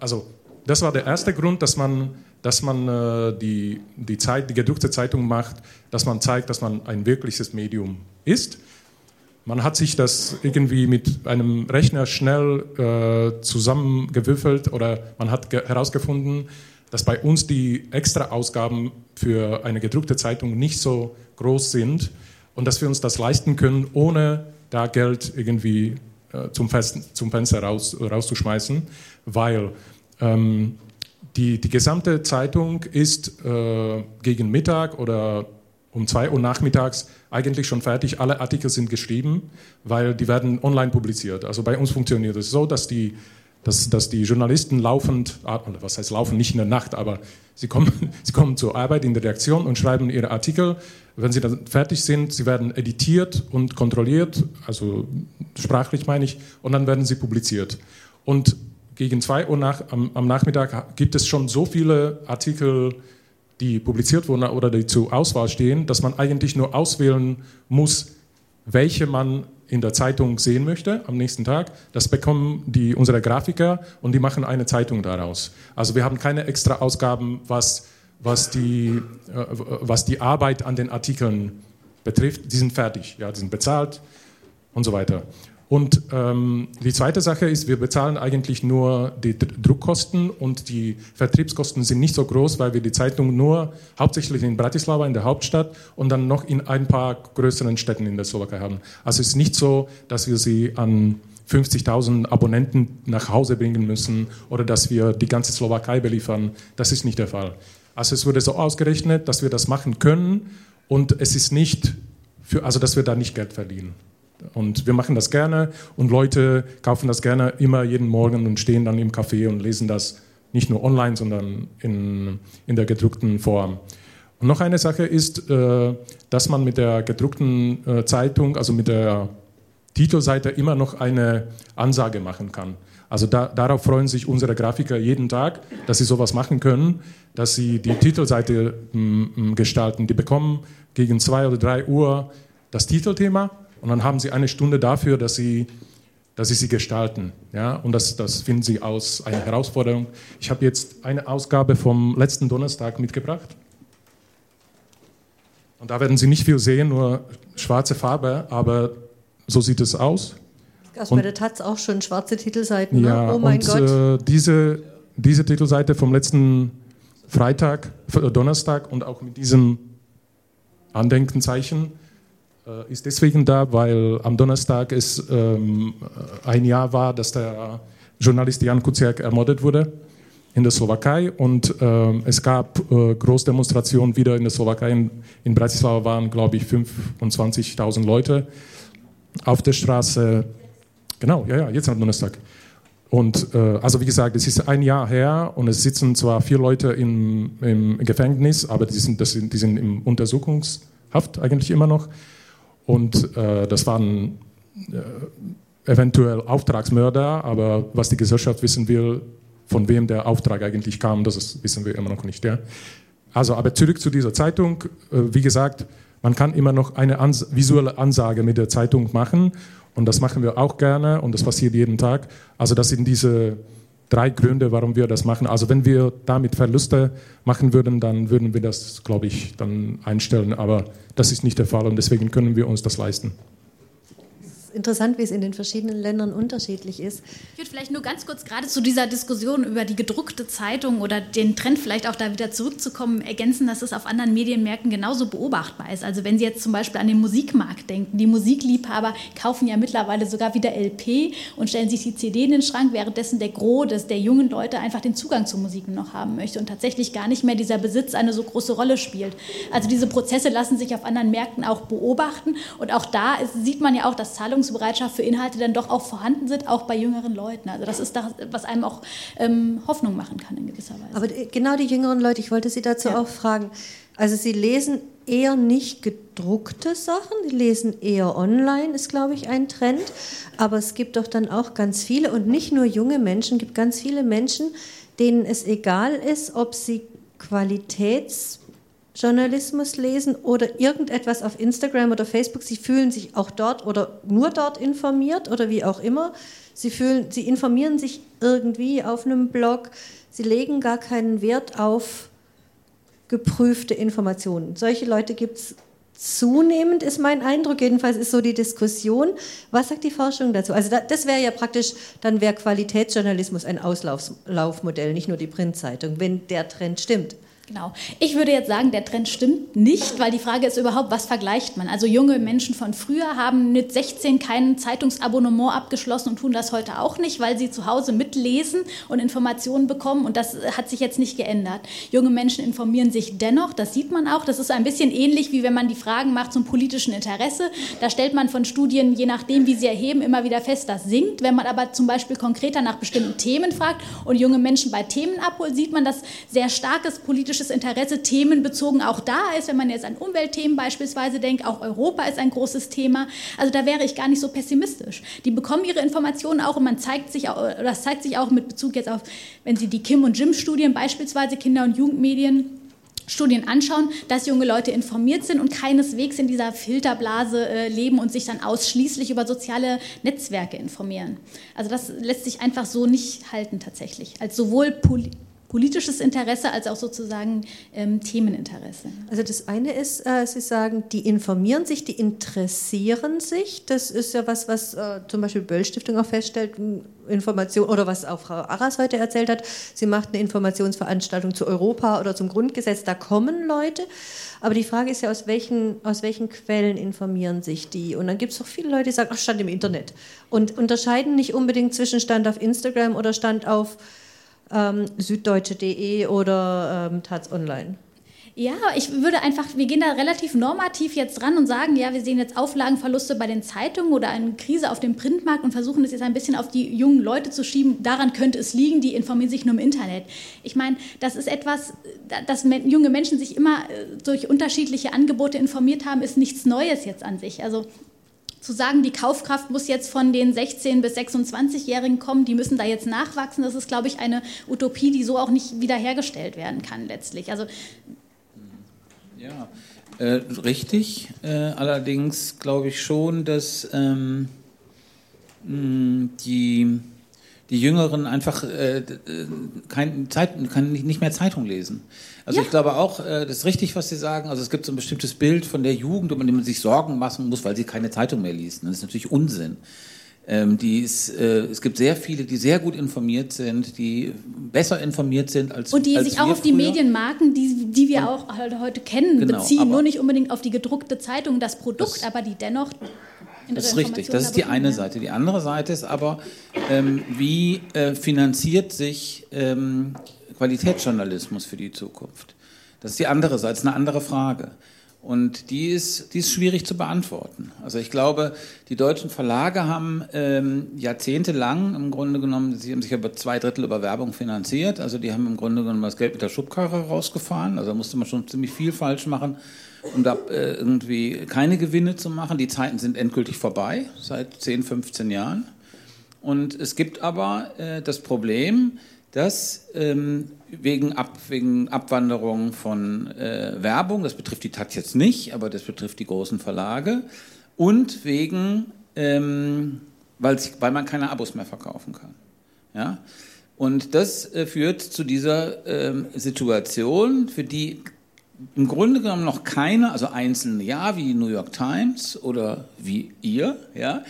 Also das war der erste Grund, dass man, dass man äh, die, die, Zeit, die gedruckte Zeitung macht, dass man zeigt, dass man ein wirkliches Medium ist. Man hat sich das irgendwie mit einem Rechner schnell äh, zusammengewürfelt oder man hat herausgefunden, dass bei uns die Extra-Ausgaben für eine gedruckte Zeitung nicht so groß sind und dass wir uns das leisten können, ohne da Geld irgendwie äh, zum, Fest, zum Fenster raus, rauszuschmeißen, weil ähm, die, die gesamte Zeitung ist äh, gegen Mittag oder um 2 Uhr nachmittags eigentlich schon fertig. Alle Artikel sind geschrieben, weil die werden online publiziert. Also bei uns funktioniert es so, dass die, dass, dass die Journalisten laufend, ah, was heißt laufen, nicht in der Nacht, aber sie kommen, sie kommen zur Arbeit in der Redaktion und schreiben ihre Artikel. Wenn sie dann fertig sind, sie werden editiert und kontrolliert, also sprachlich meine ich, und dann werden sie publiziert. Und gegen 2 Uhr nach, am, am Nachmittag gibt es schon so viele Artikel, die publiziert wurden oder die zur Auswahl stehen, dass man eigentlich nur auswählen muss, welche man in der Zeitung sehen möchte am nächsten Tag. Das bekommen die, unsere Grafiker und die machen eine Zeitung daraus. Also wir haben keine extra Ausgaben, was, was, die, äh, was die Arbeit an den Artikeln betrifft. Die sind fertig, ja, die sind bezahlt und so weiter. Und ähm, die zweite Sache ist, wir bezahlen eigentlich nur die Druckkosten und die Vertriebskosten sind nicht so groß, weil wir die Zeitung nur hauptsächlich in Bratislava, in der Hauptstadt und dann noch in ein paar größeren Städten in der Slowakei haben. Also es ist nicht so, dass wir sie an 50.000 Abonnenten nach Hause bringen müssen oder dass wir die ganze Slowakei beliefern. Das ist nicht der Fall. Also es wurde so ausgerechnet, dass wir das machen können und es ist nicht, für, also dass wir da nicht Geld verdienen. Und wir machen das gerne und Leute kaufen das gerne immer jeden Morgen und stehen dann im Café und lesen das nicht nur online, sondern in, in der gedruckten Form. Und noch eine Sache ist, äh, dass man mit der gedruckten äh, Zeitung, also mit der Titelseite immer noch eine Ansage machen kann. Also da, darauf freuen sich unsere Grafiker jeden Tag, dass sie sowas machen können, dass sie die Titelseite m, gestalten. Die bekommen gegen zwei oder drei Uhr das Titelthema und dann haben sie eine Stunde dafür, dass sie, dass sie sie gestalten. Ja? Und das, das finden sie aus einer Herausforderung. Ich habe jetzt eine Ausgabe vom letzten Donnerstag mitgebracht. Und da werden Sie nicht viel sehen, nur schwarze Farbe, aber so sieht es aus. Gab bei der Taz auch schon schwarze Titelseiten. Ne? Ja, oh mein und, Gott. Äh, diese, diese Titelseite vom letzten Freitag, äh, Donnerstag und auch mit diesem Andenkenzeichen ist deswegen da, weil am Donnerstag es ähm, ein Jahr war, dass der Journalist Jan Kuciak ermordet wurde in der Slowakei und äh, es gab äh, Großdemonstrationen wieder in der Slowakei. In, in Bratislava waren, glaube ich, 25.000 Leute auf der Straße. Genau, ja, ja, jetzt am Donnerstag. Und äh, also wie gesagt, es ist ein Jahr her und es sitzen zwar vier Leute im, im Gefängnis, aber die sind, sind, die sind im Untersuchungshaft eigentlich immer noch. Und äh, das waren äh, eventuell Auftragsmörder, aber was die Gesellschaft wissen will, von wem der Auftrag eigentlich kam, das ist, wissen wir immer noch nicht. Ja? Also, aber zurück zu dieser Zeitung. Äh, wie gesagt, man kann immer noch eine ans visuelle Ansage mit der Zeitung machen und das machen wir auch gerne und das passiert jeden Tag. Also das sind diese drei Gründe, warum wir das machen. Also wenn wir damit Verluste machen würden, dann würden wir das, glaube ich, dann einstellen. Aber das ist nicht der Fall und deswegen können wir uns das leisten. Interessant, wie es in den verschiedenen Ländern unterschiedlich ist. Ich würde vielleicht nur ganz kurz gerade zu dieser Diskussion über die gedruckte Zeitung oder den Trend vielleicht auch da wieder zurückzukommen, ergänzen, dass es auf anderen Medienmärkten genauso beobachtbar ist. Also wenn Sie jetzt zum Beispiel an den Musikmarkt denken, die Musikliebhaber kaufen ja mittlerweile sogar wieder LP und stellen sich die CD in den Schrank, währenddessen der Gros des, der jungen Leute einfach den Zugang zu Musik noch haben möchte und tatsächlich gar nicht mehr dieser Besitz eine so große Rolle spielt. Also diese Prozesse lassen sich auf anderen Märkten auch beobachten und auch da ist, sieht man ja auch, dass Zahlungsbereitschaft für Inhalte dann doch auch vorhanden sind, auch bei jüngeren Leuten. Also das ist das, was einem auch ähm, Hoffnung machen kann in gewisser Weise. Aber genau die jüngeren Leute, ich wollte Sie dazu ja. auch fragen. Also Sie lesen eher nicht gedruckte Sachen, die lesen eher online, ist, glaube ich, ein Trend. Aber es gibt doch dann auch ganz viele und nicht nur junge Menschen, gibt ganz viele Menschen, denen es egal ist, ob sie Qualitätsjournalismus lesen oder irgendetwas auf Instagram oder Facebook. Sie fühlen sich auch dort oder nur dort informiert oder wie auch immer. Sie, fühlen, sie informieren sich irgendwie auf einem Blog. Sie legen gar keinen Wert auf geprüfte Informationen. Solche Leute gibt es zunehmend, ist mein Eindruck. Jedenfalls ist so die Diskussion. Was sagt die Forschung dazu? Also das wäre ja praktisch, dann wäre Qualitätsjournalismus ein Auslaufmodell, nicht nur die Printzeitung, wenn der Trend stimmt. Genau. Ich würde jetzt sagen, der Trend stimmt nicht, weil die Frage ist überhaupt, was vergleicht man? Also junge Menschen von früher haben mit 16 kein Zeitungsabonnement abgeschlossen und tun das heute auch nicht, weil sie zu Hause mitlesen und Informationen bekommen und das hat sich jetzt nicht geändert. Junge Menschen informieren sich dennoch, das sieht man auch. Das ist ein bisschen ähnlich, wie wenn man die Fragen macht zum politischen Interesse. Da stellt man von Studien, je nachdem, wie sie erheben, immer wieder fest, das sinkt. Wenn man aber zum Beispiel konkreter nach bestimmten Themen fragt und junge Menschen bei Themen abholt, sieht man, dass sehr starkes politisches politisches Interesse themenbezogen auch da ist. Wenn man jetzt an Umweltthemen beispielsweise denkt, auch Europa ist ein großes Thema. Also da wäre ich gar nicht so pessimistisch. Die bekommen ihre Informationen auch und man zeigt sich auch, das zeigt sich auch mit Bezug jetzt auf, wenn Sie die Kim und Jim Studien beispielsweise Kinder- und Jugendmedien Studien anschauen, dass junge Leute informiert sind und keineswegs in dieser Filterblase äh, leben und sich dann ausschließlich über soziale Netzwerke informieren. Also das lässt sich einfach so nicht halten tatsächlich. Als sowohl Poli politisches Interesse als auch sozusagen ähm, Themeninteresse. Also das eine ist, äh, Sie sagen, die informieren sich, die interessieren sich. Das ist ja was, was äh, zum Beispiel Böll Stiftung auch feststellt, Information oder was auch Frau Arras heute erzählt hat. Sie macht eine Informationsveranstaltung zu Europa oder zum Grundgesetz. Da kommen Leute. Aber die Frage ist ja, aus welchen, aus welchen Quellen informieren sich die? Und dann gibt es auch viele Leute, die sagen, ach, stand im Internet. Und unterscheiden nicht unbedingt zwischen Stand auf Instagram oder Stand auf ähm, süddeutsche.de oder ähm, Taz Online. Ja, ich würde einfach, wir gehen da relativ normativ jetzt dran und sagen, ja, wir sehen jetzt Auflagenverluste bei den Zeitungen oder eine Krise auf dem Printmarkt und versuchen das jetzt ein bisschen auf die jungen Leute zu schieben. Daran könnte es liegen, die informieren sich nur im Internet. Ich meine, das ist etwas, dass junge Menschen sich immer äh, durch unterschiedliche Angebote informiert haben, ist nichts Neues jetzt an sich. Also zu sagen, die Kaufkraft muss jetzt von den 16- bis 26-Jährigen kommen, die müssen da jetzt nachwachsen, das ist, glaube ich, eine Utopie, die so auch nicht wiederhergestellt werden kann letztlich. Also ja, äh, richtig. Äh, allerdings glaube ich schon, dass ähm, die die Jüngeren einfach äh, kein Zeit, kann nicht mehr Zeitung lesen. Also ja. ich glaube auch, äh, das ist richtig, was Sie sagen. Also es gibt so ein bestimmtes Bild von der Jugend, um die man sich Sorgen machen muss, weil sie keine Zeitung mehr liest. Das ist natürlich Unsinn. Ähm, die ist, äh, es gibt sehr viele, die sehr gut informiert sind, die besser informiert sind als Und die als sich auch auf die Medienmarken, die, die wir Und, auch heute kennen, genau, beziehen. Nur nicht unbedingt auf die gedruckte Zeitung, das Produkt, das, aber die dennoch das ist richtig, das ist die eine Seite. Die andere Seite ist aber, ähm, wie äh, finanziert sich ähm, Qualitätsjournalismus für die Zukunft? Das ist die andere Seite, das ist eine andere Frage. Und die ist, die ist schwierig zu beantworten. Also ich glaube, die deutschen Verlage haben ähm, jahrzehntelang im Grunde genommen, sie haben sich über zwei Drittel über Werbung finanziert. Also die haben im Grunde genommen das Geld mit der Schubkarre rausgefahren. Also da musste man schon ziemlich viel falsch machen, um da äh, irgendwie keine Gewinne zu machen. Die Zeiten sind endgültig vorbei, seit 10, 15 Jahren. Und es gibt aber äh, das Problem, dass ähm, wegen, Ab, wegen Abwanderung von äh, Werbung, das betrifft die Taz jetzt nicht, aber das betrifft die großen Verlage, und wegen, ähm, weil, man keine Abos mehr verkaufen kann. Ja? Und das äh, führt zu dieser ähm, Situation, für die im Grunde genommen noch keine, also einzelne, ja, wie New York Times oder wie ihr, ja,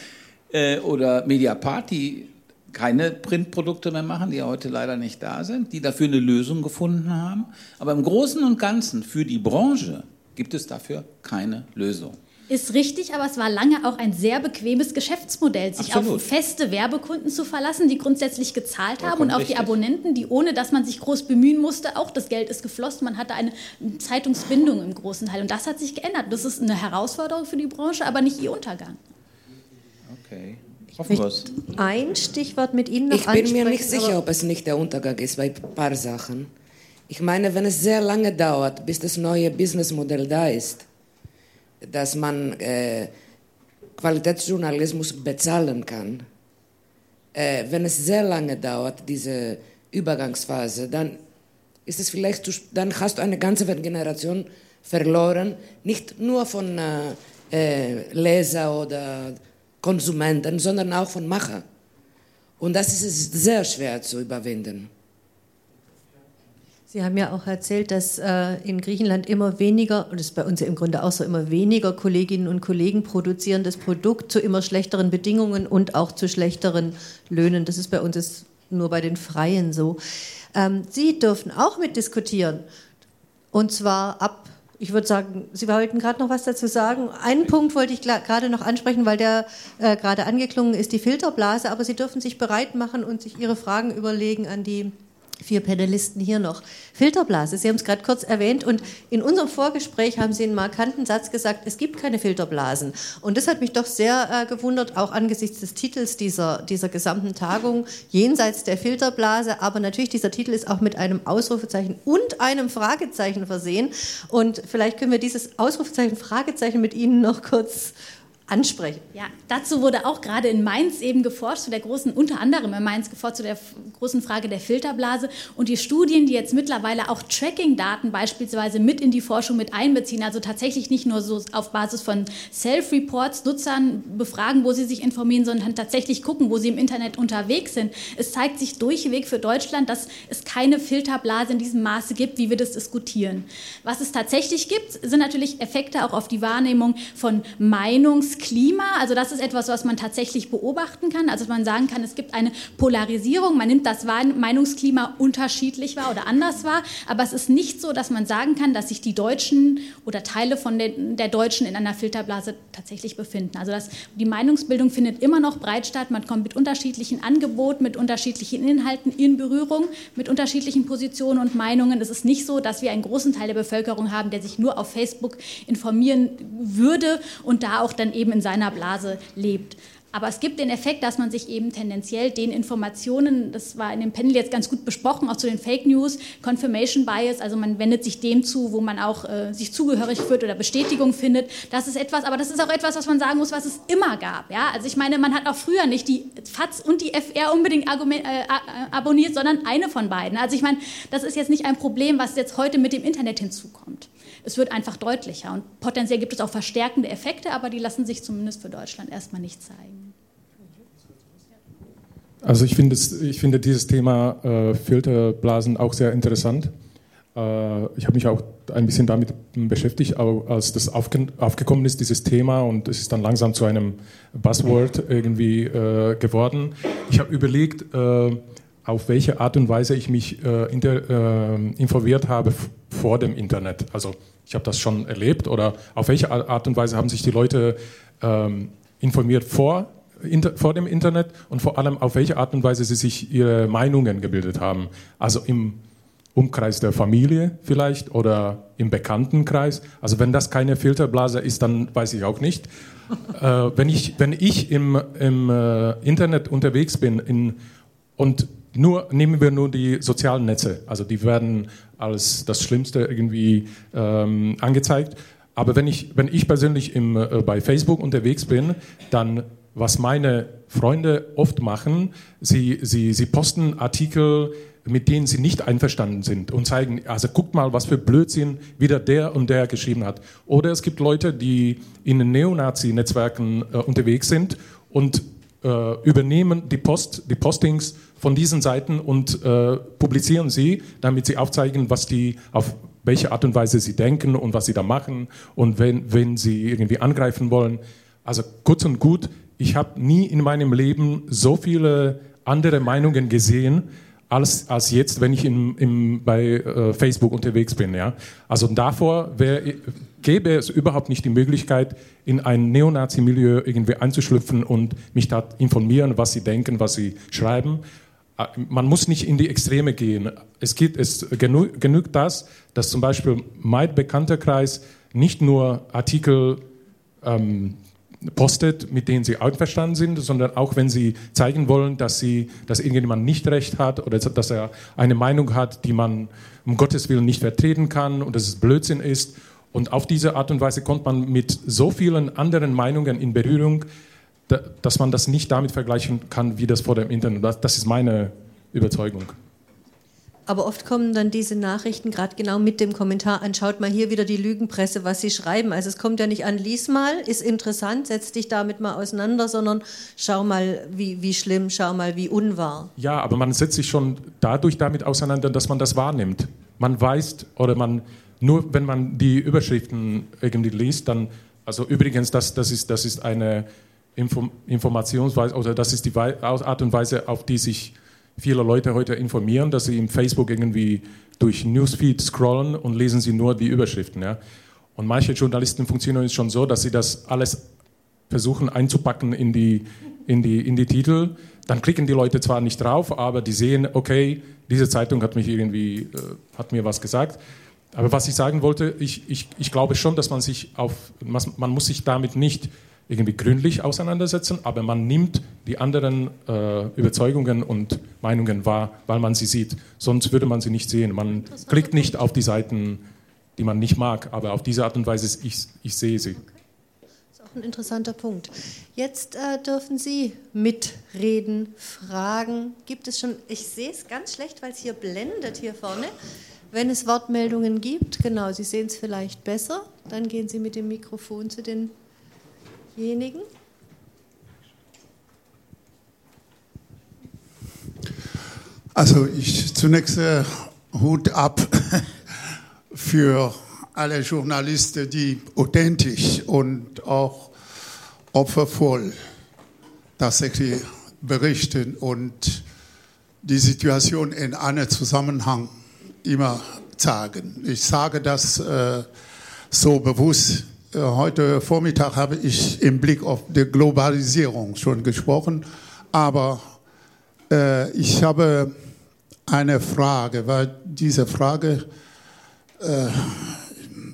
äh, oder Mediapart, die keine Printprodukte mehr machen, die heute leider nicht da sind, die dafür eine Lösung gefunden haben. Aber im Großen und Ganzen für die Branche gibt es dafür keine Lösung. Ist richtig, aber es war lange auch ein sehr bequemes Geschäftsmodell, sich Absolut. auf feste Werbekunden zu verlassen, die grundsätzlich gezahlt haben und auf richtig. die Abonnenten, die ohne dass man sich groß bemühen musste, auch das Geld ist geflossen. Man hatte eine Zeitungsbindung im großen Teil und das hat sich geändert. Das ist eine Herausforderung für die Branche, aber nicht ihr Untergang. Okay. Hoffen wir's. Ein Stichwort mit Ihnen noch Ich bin mir nicht sicher, ob es nicht der Untergang ist bei ein paar Sachen. Ich meine, wenn es sehr lange dauert, bis das neue Businessmodell da ist, dass man äh, Qualitätsjournalismus bezahlen kann, äh, wenn es sehr lange dauert, diese Übergangsphase, dann ist es vielleicht, zu, dann hast du eine ganze Generation verloren, nicht nur von äh, äh Leser oder Konsumenten, sondern auch von Macher. Und das ist sehr schwer zu überwinden. Sie haben ja auch erzählt, dass äh, in Griechenland immer weniger, und das ist bei uns ja im Grunde auch so, immer weniger Kolleginnen und Kollegen produzieren das Produkt zu immer schlechteren Bedingungen und auch zu schlechteren Löhnen. Das ist bei uns ist nur bei den Freien so. Ähm, Sie dürfen auch mitdiskutieren. Und zwar ab ich würde sagen, Sie wollten gerade noch was dazu sagen. Einen Punkt wollte ich gerade noch ansprechen, weil der äh, gerade angeklungen ist, die Filterblase. Aber Sie dürfen sich bereit machen und sich Ihre Fragen überlegen an die vier Panelisten hier noch. Filterblase, Sie haben es gerade kurz erwähnt und in unserem Vorgespräch haben Sie einen markanten Satz gesagt, es gibt keine Filterblasen. Und das hat mich doch sehr äh, gewundert, auch angesichts des Titels dieser, dieser gesamten Tagung, jenseits der Filterblase. Aber natürlich, dieser Titel ist auch mit einem Ausrufezeichen und einem Fragezeichen versehen. Und vielleicht können wir dieses Ausrufezeichen, Fragezeichen mit Ihnen noch kurz ansprechen. Ja, dazu wurde auch gerade in Mainz eben geforscht, zu der großen, unter anderem in Mainz geforscht, zu der großen Frage der Filterblase. Und die Studien, die jetzt mittlerweile auch Tracking-Daten beispielsweise mit in die Forschung mit einbeziehen, also tatsächlich nicht nur so auf Basis von Self-Reports Nutzern befragen, wo sie sich informieren, sondern tatsächlich gucken, wo sie im Internet unterwegs sind. Es zeigt sich durchweg für Deutschland, dass es keine Filterblase in diesem Maße gibt, wie wir das diskutieren. Was es tatsächlich gibt, sind natürlich Effekte auch auf die Wahrnehmung von Meinungs- Klima, also das ist etwas, was man tatsächlich beobachten kann. Also man sagen kann, es gibt eine Polarisierung, man nimmt das Meinungsklima unterschiedlich wahr oder anders wahr, aber es ist nicht so, dass man sagen kann, dass sich die Deutschen oder Teile von der, der Deutschen in einer Filterblase tatsächlich befinden. Also das, die Meinungsbildung findet immer noch breit statt, man kommt mit unterschiedlichen Angeboten, mit unterschiedlichen Inhalten in Berührung, mit unterschiedlichen Positionen und Meinungen. Es ist nicht so, dass wir einen großen Teil der Bevölkerung haben, der sich nur auf Facebook informieren würde und da auch dann eben eben in seiner Blase lebt. Aber es gibt den Effekt, dass man sich eben tendenziell den Informationen, das war in dem Panel jetzt ganz gut besprochen, auch zu den Fake News, Confirmation Bias, also man wendet sich dem zu, wo man auch äh, sich zugehörig fühlt oder Bestätigung findet. Das ist etwas, aber das ist auch etwas, was man sagen muss, was es immer gab. Ja? Also ich meine, man hat auch früher nicht die FATS und die FR unbedingt äh, abonniert, sondern eine von beiden. Also ich meine, das ist jetzt nicht ein Problem, was jetzt heute mit dem Internet hinzukommt. Es wird einfach deutlicher und potenziell gibt es auch verstärkende Effekte, aber die lassen sich zumindest für Deutschland erstmal nicht zeigen. Also ich finde, ich finde dieses Thema äh, Filterblasen auch sehr interessant. Äh, ich habe mich auch ein bisschen damit beschäftigt, als das aufge aufgekommen ist, dieses Thema, und es ist dann langsam zu einem Buzzword irgendwie äh, geworden. Ich habe überlegt, äh, auf welche Art und Weise ich mich äh, inter, äh, informiert habe vor dem Internet. Also ich habe das schon erlebt oder auf welche Art und Weise haben sich die Leute ähm, informiert vor, inter, vor dem Internet und vor allem auf welche Art und Weise sie sich ihre Meinungen gebildet haben. Also im Umkreis der Familie vielleicht oder im Bekanntenkreis. Also wenn das keine Filterblase ist, dann weiß ich auch nicht. äh, wenn, ich, wenn ich im, im äh, Internet unterwegs bin in, und nur, nehmen wir nur die sozialen Netze, also die werden als das Schlimmste irgendwie ähm, angezeigt. Aber wenn ich, wenn ich persönlich im, äh, bei Facebook unterwegs bin, dann was meine Freunde oft machen, sie, sie, sie posten Artikel, mit denen sie nicht einverstanden sind und zeigen, also guckt mal, was für Blödsinn wieder der und der geschrieben hat. Oder es gibt Leute, die in Neonazi-Netzwerken äh, unterwegs sind und äh, übernehmen die, Post, die Postings von diesen Seiten und äh, publizieren sie, damit sie aufzeigen, was die, auf welche Art und Weise sie denken und was sie da machen und wenn, wenn sie irgendwie angreifen wollen. Also kurz und gut, ich habe nie in meinem Leben so viele andere Meinungen gesehen, als, als jetzt, wenn ich in, in, bei äh, Facebook unterwegs bin. Ja? Also davor wär, gäbe es überhaupt nicht die Möglichkeit, in ein Neonazi-Milieu irgendwie einzuschlüpfen und mich da informieren, was sie denken, was sie schreiben. Man muss nicht in die Extreme gehen. Es, gibt, es genü genügt das, dass zum Beispiel mein bekannter Kreis nicht nur Artikel ähm, postet, mit denen sie einverstanden sind, sondern auch wenn sie zeigen wollen, dass, sie, dass irgendjemand nicht recht hat oder dass er eine Meinung hat, die man um Gottes Willen nicht vertreten kann und dass es Blödsinn ist. Und auf diese Art und Weise kommt man mit so vielen anderen Meinungen in Berührung, dass man das nicht damit vergleichen kann, wie das vor dem Internet. Das ist meine Überzeugung. Aber oft kommen dann diese Nachrichten gerade genau mit dem Kommentar an, schaut mal hier wieder die Lügenpresse, was sie schreiben. Also es kommt ja nicht an, lies mal, ist interessant, setz dich damit mal auseinander, sondern schau mal, wie, wie schlimm, schau mal, wie unwahr. Ja, aber man setzt sich schon dadurch damit auseinander, dass man das wahrnimmt. Man weiß oder man, nur wenn man die Überschriften irgendwie liest, dann, also übrigens, das, das, ist, das ist eine Inform Informationsweise oder das ist die Art und Weise, auf die sich viele Leute heute informieren, dass sie im Facebook irgendwie durch Newsfeed scrollen und lesen sie nur die Überschriften. Ja? Und manche Journalisten funktionieren schon so, dass sie das alles versuchen einzupacken in die, in die, in die Titel. Dann klicken die Leute zwar nicht drauf, aber die sehen, okay, diese Zeitung hat mich irgendwie, äh, hat mir was gesagt. Aber was ich sagen wollte, ich, ich, ich glaube schon, dass man sich auf, man muss sich damit nicht irgendwie gründlich auseinandersetzen, aber man nimmt die anderen äh, Überzeugungen und Meinungen wahr, weil man sie sieht. Sonst würde man sie nicht sehen. Man klickt nicht auf die Seiten, die man nicht mag, aber auf diese Art und Weise, ich, ich sehe sie. Das ist auch ein interessanter Punkt. Jetzt äh, dürfen Sie mitreden, fragen. Gibt es schon, ich sehe es ganz schlecht, weil es hier blendet hier vorne. Wenn es Wortmeldungen gibt, genau, Sie sehen es vielleicht besser, dann gehen Sie mit dem Mikrofon zu den denjenigen? Also ich zunächst äh, Hut ab für alle Journalisten, die authentisch und auch opfervoll tatsächlich berichten und die Situation in einem Zusammenhang immer zeigen. Ich sage das äh, so bewusst, heute Vormittag habe ich im Blick auf die Globalisierung schon gesprochen, aber äh, ich habe eine Frage, weil diese Frage, äh,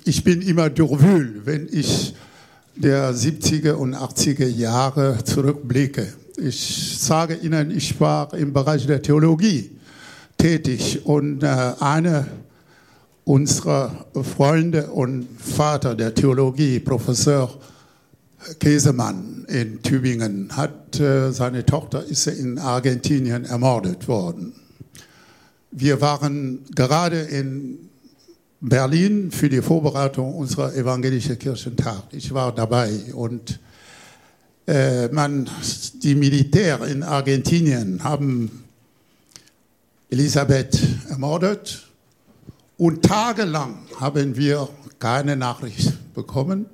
ich bin immer durchwühlt, wenn ich der 70er und 80er Jahre zurückblicke. Ich sage Ihnen, ich war im Bereich der Theologie tätig und äh, eine unserer Freunde und Vater der Theologie, Professor Käsemann in Tübingen, hat äh, seine Tochter ist in Argentinien ermordet worden. Wir waren gerade in Berlin für die Vorbereitung unserer evangelischen Kirchentag. Ich war dabei und äh, man, die Militär in Argentinien haben Elisabeth ermordet und tagelang haben wir keine Nachricht bekommen,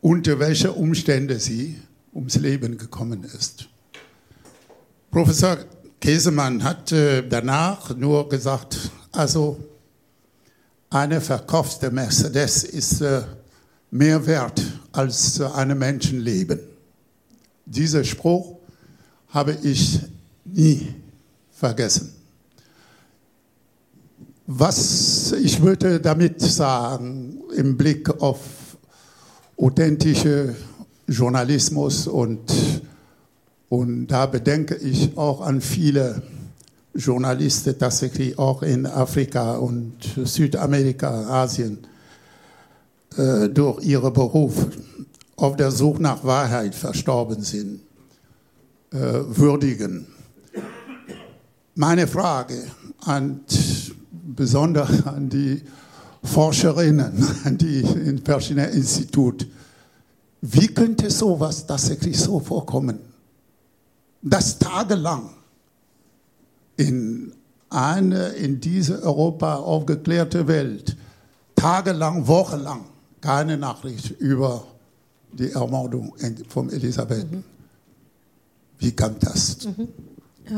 unter welchen Umständen sie ums Leben gekommen ist. Professor Käsemann hat äh, danach nur gesagt, also eine verkaufte Mercedes ist äh, mehr wert als ein Menschenleben. Dieser Spruch habe ich nie vergessen. Was ich würde damit sagen, im Blick auf authentische Journalismus und, und da bedenke ich auch an viele Journalisten tatsächlich auch in Afrika und Südamerika, Asien, äh, durch ihren Beruf auf der Suche nach Wahrheit verstorben sind, äh, würdigen. Meine Frage an besonders an die Forscherinnen, an die in verschiedenen Instituten. Wie könnte sowas tatsächlich so vorkommen? Dass tagelang in eine in diese Europa aufgeklärte Welt tagelang, wochenlang keine Nachricht über die Ermordung von Elisabeth mhm. wie kam das? Mhm.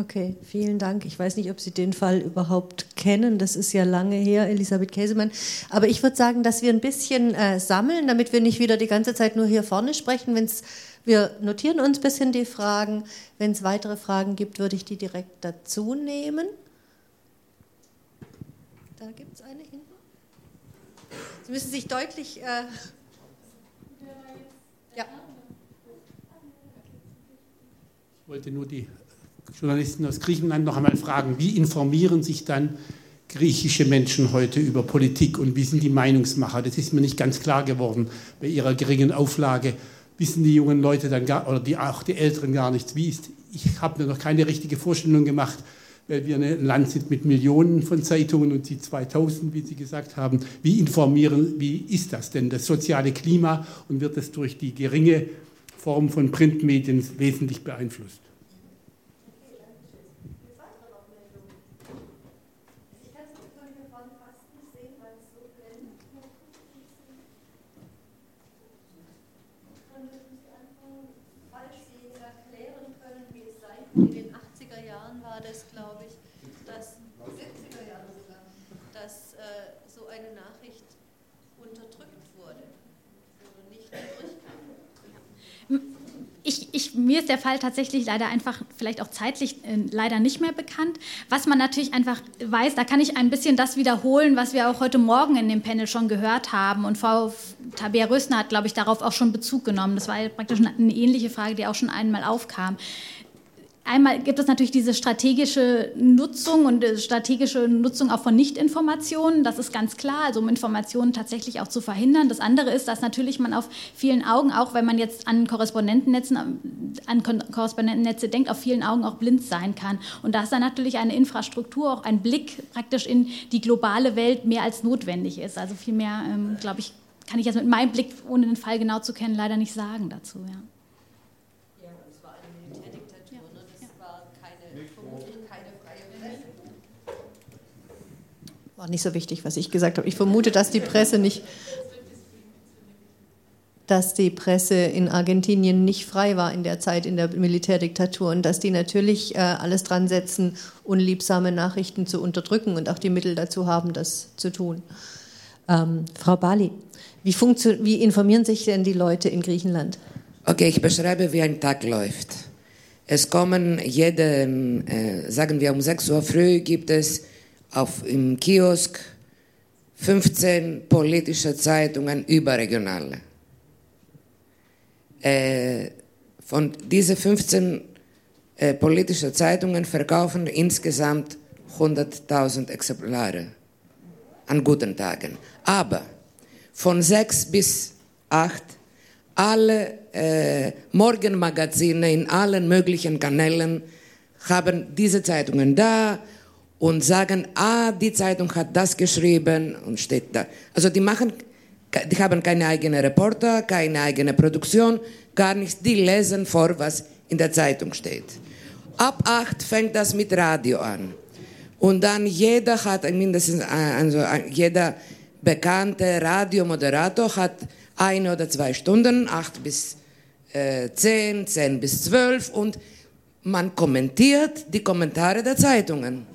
Okay, vielen Dank. Ich weiß nicht, ob Sie den Fall überhaupt kennen. Das ist ja lange her, Elisabeth Käsemann. Aber ich würde sagen, dass wir ein bisschen äh, sammeln, damit wir nicht wieder die ganze Zeit nur hier vorne sprechen. Wenn's, wir notieren uns ein bisschen die Fragen. Wenn es weitere Fragen gibt, würde ich die direkt dazu nehmen. Da gibt es eine hinten. Sie müssen sich deutlich. Äh ja. Ich wollte nur die Journalisten aus Griechenland noch einmal fragen, wie informieren sich dann griechische Menschen heute über Politik und wie sind die Meinungsmacher? Das ist mir nicht ganz klar geworden bei ihrer geringen Auflage. Wissen die jungen Leute dann gar, oder die, auch die Älteren gar nichts? Wie ist, ich habe mir noch keine richtige Vorstellung gemacht, weil wir ein Land sind mit Millionen von Zeitungen und die 2000, wie Sie gesagt haben. Wie informieren, wie ist das denn, das soziale Klima und wird das durch die geringe Form von Printmedien wesentlich beeinflusst? Mir ist der Fall tatsächlich leider einfach, vielleicht auch zeitlich äh, leider nicht mehr bekannt. Was man natürlich einfach weiß, da kann ich ein bisschen das wiederholen, was wir auch heute Morgen in dem Panel schon gehört haben. Und Frau Tabea Rösner hat, glaube ich, darauf auch schon Bezug genommen. Das war praktisch eine ähnliche Frage, die auch schon einmal aufkam. Einmal gibt es natürlich diese strategische Nutzung und strategische Nutzung auch von Nichtinformationen. Das ist ganz klar, also um Informationen tatsächlich auch zu verhindern. Das andere ist, dass natürlich man auf vielen Augen, auch wenn man jetzt an Korrespondentennetzen, an Korrespondentennetze denkt, auf vielen Augen auch blind sein kann. Und da ist dann natürlich eine Infrastruktur, auch ein Blick praktisch in die globale Welt mehr als notwendig ist. Also viel mehr, ähm, glaube ich, kann ich jetzt mit meinem Blick, ohne den Fall genau zu kennen, leider nicht sagen dazu. Ja. War nicht so wichtig, was ich gesagt habe. Ich vermute, dass die Presse nicht, dass die Presse in Argentinien nicht frei war in der Zeit in der Militärdiktatur und dass die natürlich äh, alles dran setzen, unliebsame Nachrichten zu unterdrücken und auch die Mittel dazu haben, das zu tun. Ähm, Frau Bali, wie, wie informieren sich denn die Leute in Griechenland? Okay, ich beschreibe, wie ein Tag läuft. Es kommen jede, äh, sagen wir um 6 Uhr früh gibt es auf, im Kiosk 15 politische Zeitungen überregionale. Äh, von diesen 15 äh, politischen Zeitungen verkaufen insgesamt 100.000 Exemplare an guten Tagen. Aber von 6 bis 8 alle äh, Morgenmagazine in allen möglichen Kanälen haben diese Zeitungen da und sagen, ah, die Zeitung hat das geschrieben und steht da. Also die machen, die haben keine eigene Reporter, keine eigene Produktion, gar nichts. Die lesen vor, was in der Zeitung steht. Ab acht fängt das mit Radio an. Und dann jeder hat mindestens, also jeder bekannte Radiomoderator hat eine oder zwei Stunden, acht bis äh, zehn, zehn bis zwölf und man kommentiert die Kommentare der Zeitungen.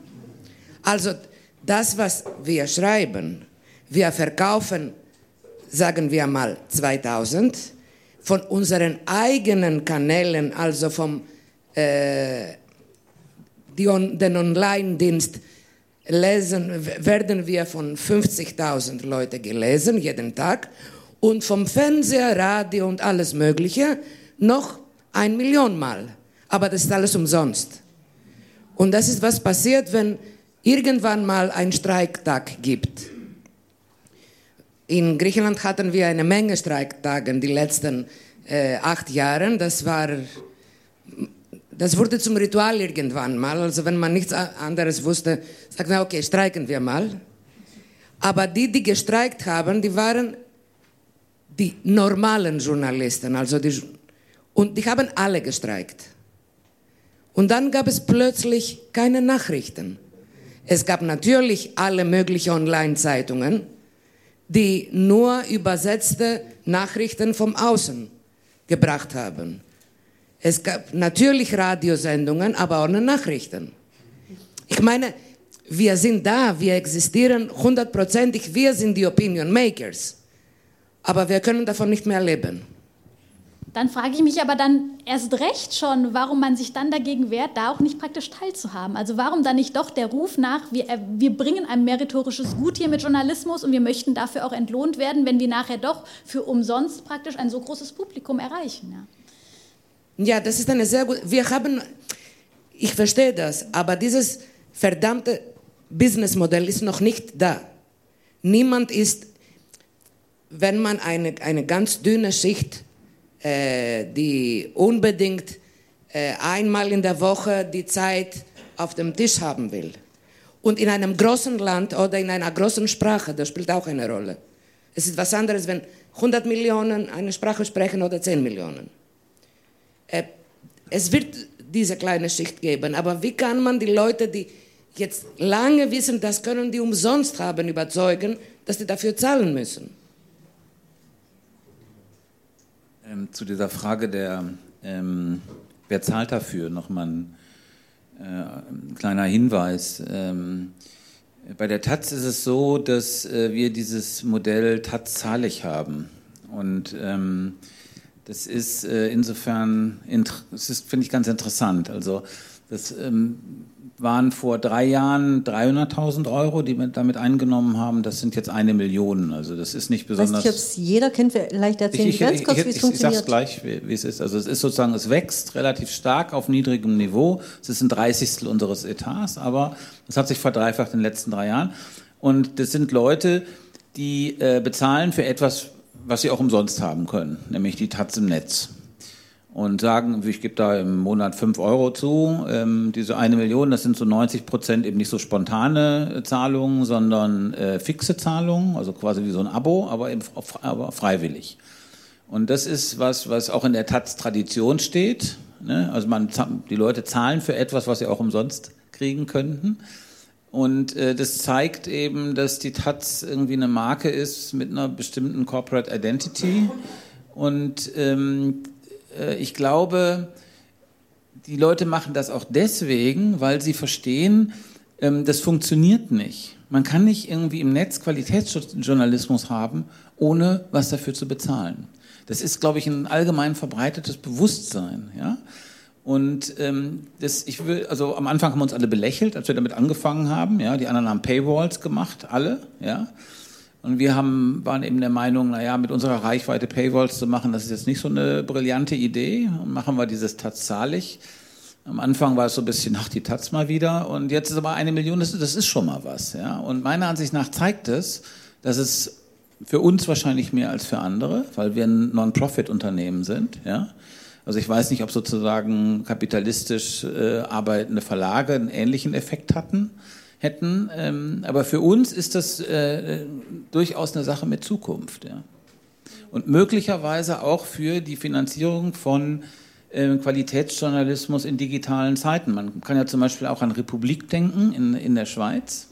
Also das, was wir schreiben, wir verkaufen, sagen wir mal 2000, von unseren eigenen Kanälen, also vom äh, on, den Online-Dienst lesen, werden wir von 50.000 Leuten gelesen jeden Tag und vom Fernseher, Radio und alles Mögliche noch ein Million Mal. Aber das ist alles umsonst. Und das ist was passiert, wenn irgendwann mal ein Streiktag gibt. In Griechenland hatten wir eine Menge Streiktage die letzten äh, acht Jahre. Das war, das wurde zum Ritual irgendwann mal. Also wenn man nichts anderes wusste, sagt man, okay, streiken wir mal. Aber die, die gestreikt haben, die waren die normalen Journalisten, also die, und die haben alle gestreikt. Und dann gab es plötzlich keine Nachrichten. Es gab natürlich alle möglichen Online-Zeitungen, die nur übersetzte Nachrichten vom Außen gebracht haben. Es gab natürlich Radiosendungen, aber auch Nachrichten. Ich meine, wir sind da, wir existieren hundertprozentig, wir sind die Opinion Makers. Aber wir können davon nicht mehr leben. Dann frage ich mich aber dann erst recht schon, warum man sich dann dagegen wehrt, da auch nicht praktisch teilzuhaben. Also warum dann nicht doch der Ruf nach, wir, äh, wir bringen ein meritorisches Gut hier mit Journalismus und wir möchten dafür auch entlohnt werden, wenn wir nachher doch für umsonst praktisch ein so großes Publikum erreichen. Ja, ja das ist eine sehr gute. Wir haben, ich verstehe das, aber dieses verdammte Businessmodell ist noch nicht da. Niemand ist, wenn man eine, eine ganz dünne Schicht die unbedingt äh, einmal in der Woche die Zeit auf dem Tisch haben will. Und in einem großen Land oder in einer großen Sprache, das spielt auch eine Rolle. Es ist was anderes, wenn 100 Millionen eine Sprache sprechen oder 10 Millionen. Äh, es wird diese kleine Schicht geben, aber wie kann man die Leute, die jetzt lange wissen, das können die umsonst haben, überzeugen, dass sie dafür zahlen müssen? Ähm, zu dieser Frage der, ähm, wer zahlt dafür, nochmal ein, äh, ein kleiner Hinweis. Ähm, bei der Taz ist es so, dass äh, wir dieses Modell Taz zahlig haben. Und ähm, das ist äh, insofern, ist, finde ich, ganz interessant. Also das ähm, waren vor drei Jahren 300.000 Euro, die wir damit eingenommen haben. Das sind jetzt eine Million. Also das ist nicht besonders. Ich weiß nicht, ob es jeder kennt. Vielleicht erzählen ich, ich, ganz kurz, wie es funktioniert. Ich sage gleich, wie, wie, es ist. Also es ist sozusagen, es wächst relativ stark auf niedrigem Niveau. Es ist ein Dreißigstel unseres Etats, aber es hat sich verdreifacht in den letzten drei Jahren. Und das sind Leute, die äh, bezahlen für etwas, was sie auch umsonst haben können, nämlich die Taz im Netz und sagen, ich gebe da im Monat fünf Euro zu. Ähm, diese eine Million, das sind so 90 Prozent eben nicht so spontane Zahlungen, sondern äh, fixe Zahlungen, also quasi wie so ein Abo, aber eben aber freiwillig. Und das ist was, was auch in der Taz-Tradition steht. Ne? Also man, die Leute zahlen für etwas, was sie auch umsonst kriegen könnten. Und äh, das zeigt eben, dass die Taz irgendwie eine Marke ist mit einer bestimmten Corporate Identity. Und ähm, äh, ich glaube, die Leute machen das auch deswegen, weil sie verstehen, ähm, das funktioniert nicht. Man kann nicht irgendwie im Netz Qualitätsjournalismus haben, ohne was dafür zu bezahlen. Das ist, glaube ich, ein allgemein verbreitetes Bewusstsein. Ja? Und ähm, das, ich will, also am Anfang haben wir uns alle belächelt, als wir damit angefangen haben. Ja, die anderen haben Paywalls gemacht, alle. Ja, und wir haben, waren eben der Meinung, naja, mit unserer Reichweite Paywalls zu machen, das ist jetzt nicht so eine brillante Idee. Und machen wir dieses Taz zahlig. Am Anfang war es so ein bisschen, ach, die Taz mal wieder. Und jetzt ist aber eine Million, das, ist schon mal was. Ja? Und meiner Ansicht nach zeigt es, dass es für uns wahrscheinlich mehr als für andere, weil wir ein Non-Profit-Unternehmen sind. Ja? Also ich weiß nicht, ob sozusagen kapitalistisch äh, arbeitende Verlage einen ähnlichen Effekt hatten hätten. Ähm, aber für uns ist das äh, durchaus eine Sache mit Zukunft. Ja. Und möglicherweise auch für die Finanzierung von äh, Qualitätsjournalismus in digitalen Zeiten. Man kann ja zum Beispiel auch an Republik denken in, in der Schweiz.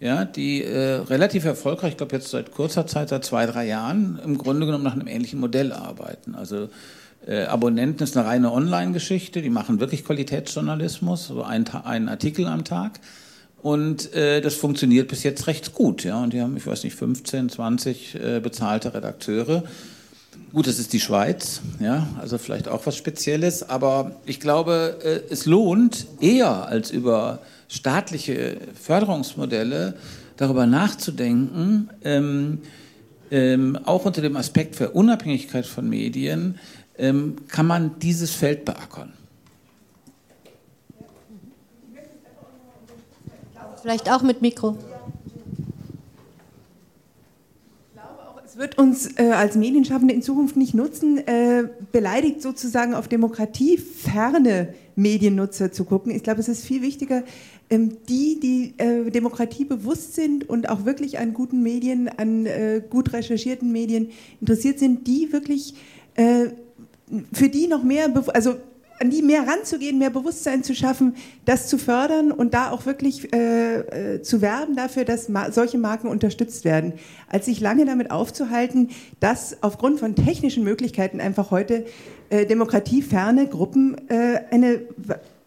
Ja, die äh, relativ erfolgreich, ich glaube jetzt seit kurzer Zeit, seit zwei, drei Jahren, im Grunde genommen nach einem ähnlichen Modell arbeiten. Also äh, Abonnenten ist eine reine Online-Geschichte, die machen wirklich Qualitätsjournalismus, so ein, einen Artikel am Tag. Und äh, das funktioniert bis jetzt recht gut. Ja? Und die haben, ich weiß nicht, 15, 20 äh, bezahlte Redakteure. Gut, das ist die Schweiz, ja, also vielleicht auch was Spezielles, aber ich glaube, äh, es lohnt eher als über staatliche Förderungsmodelle darüber nachzudenken, ähm, ähm, auch unter dem Aspekt für Unabhängigkeit von Medien, ähm, kann man dieses Feld beackern. Vielleicht auch mit Mikro. Es wird uns äh, als Medienschaffende in Zukunft nicht nutzen, äh, beleidigt sozusagen auf demokratieferne Mediennutzer zu gucken. Ich glaube, es ist viel wichtiger, ähm, die, die äh, Demokratie bewusst sind und auch wirklich an guten Medien, an äh, gut recherchierten Medien interessiert sind, die wirklich äh, für die noch mehr, also an die mehr ranzugehen, mehr Bewusstsein zu schaffen, das zu fördern und da auch wirklich äh, äh, zu werben dafür, dass ma solche Marken unterstützt werden, als sich lange damit aufzuhalten, dass aufgrund von technischen Möglichkeiten einfach heute äh, demokratieferne Gruppen äh, eine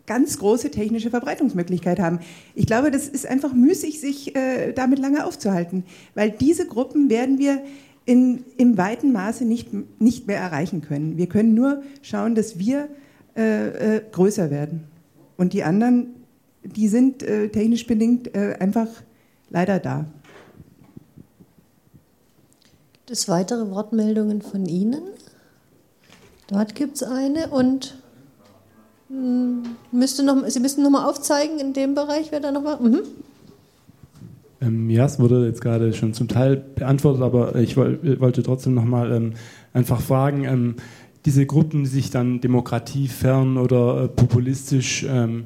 ganz große technische Verbreitungsmöglichkeit haben. Ich glaube, das ist einfach müßig, sich äh, damit lange aufzuhalten, weil diese Gruppen werden wir in, im weiten Maße nicht, nicht mehr erreichen können. Wir können nur schauen, dass wir äh, äh, größer werden. Und die anderen, die sind äh, technisch bedingt äh, einfach leider da. Gibt es weitere Wortmeldungen von Ihnen? Dort gibt es eine und mh, hm, müsste noch, Sie müssten nochmal aufzeigen in dem Bereich, wer da noch war. Mhm. Ähm, ja, es wurde jetzt gerade schon zum Teil beantwortet, aber ich wollte trotzdem nochmal ähm, einfach fragen, ähm, diese Gruppen, die sich dann demokratiefern oder äh, populistisch ähm,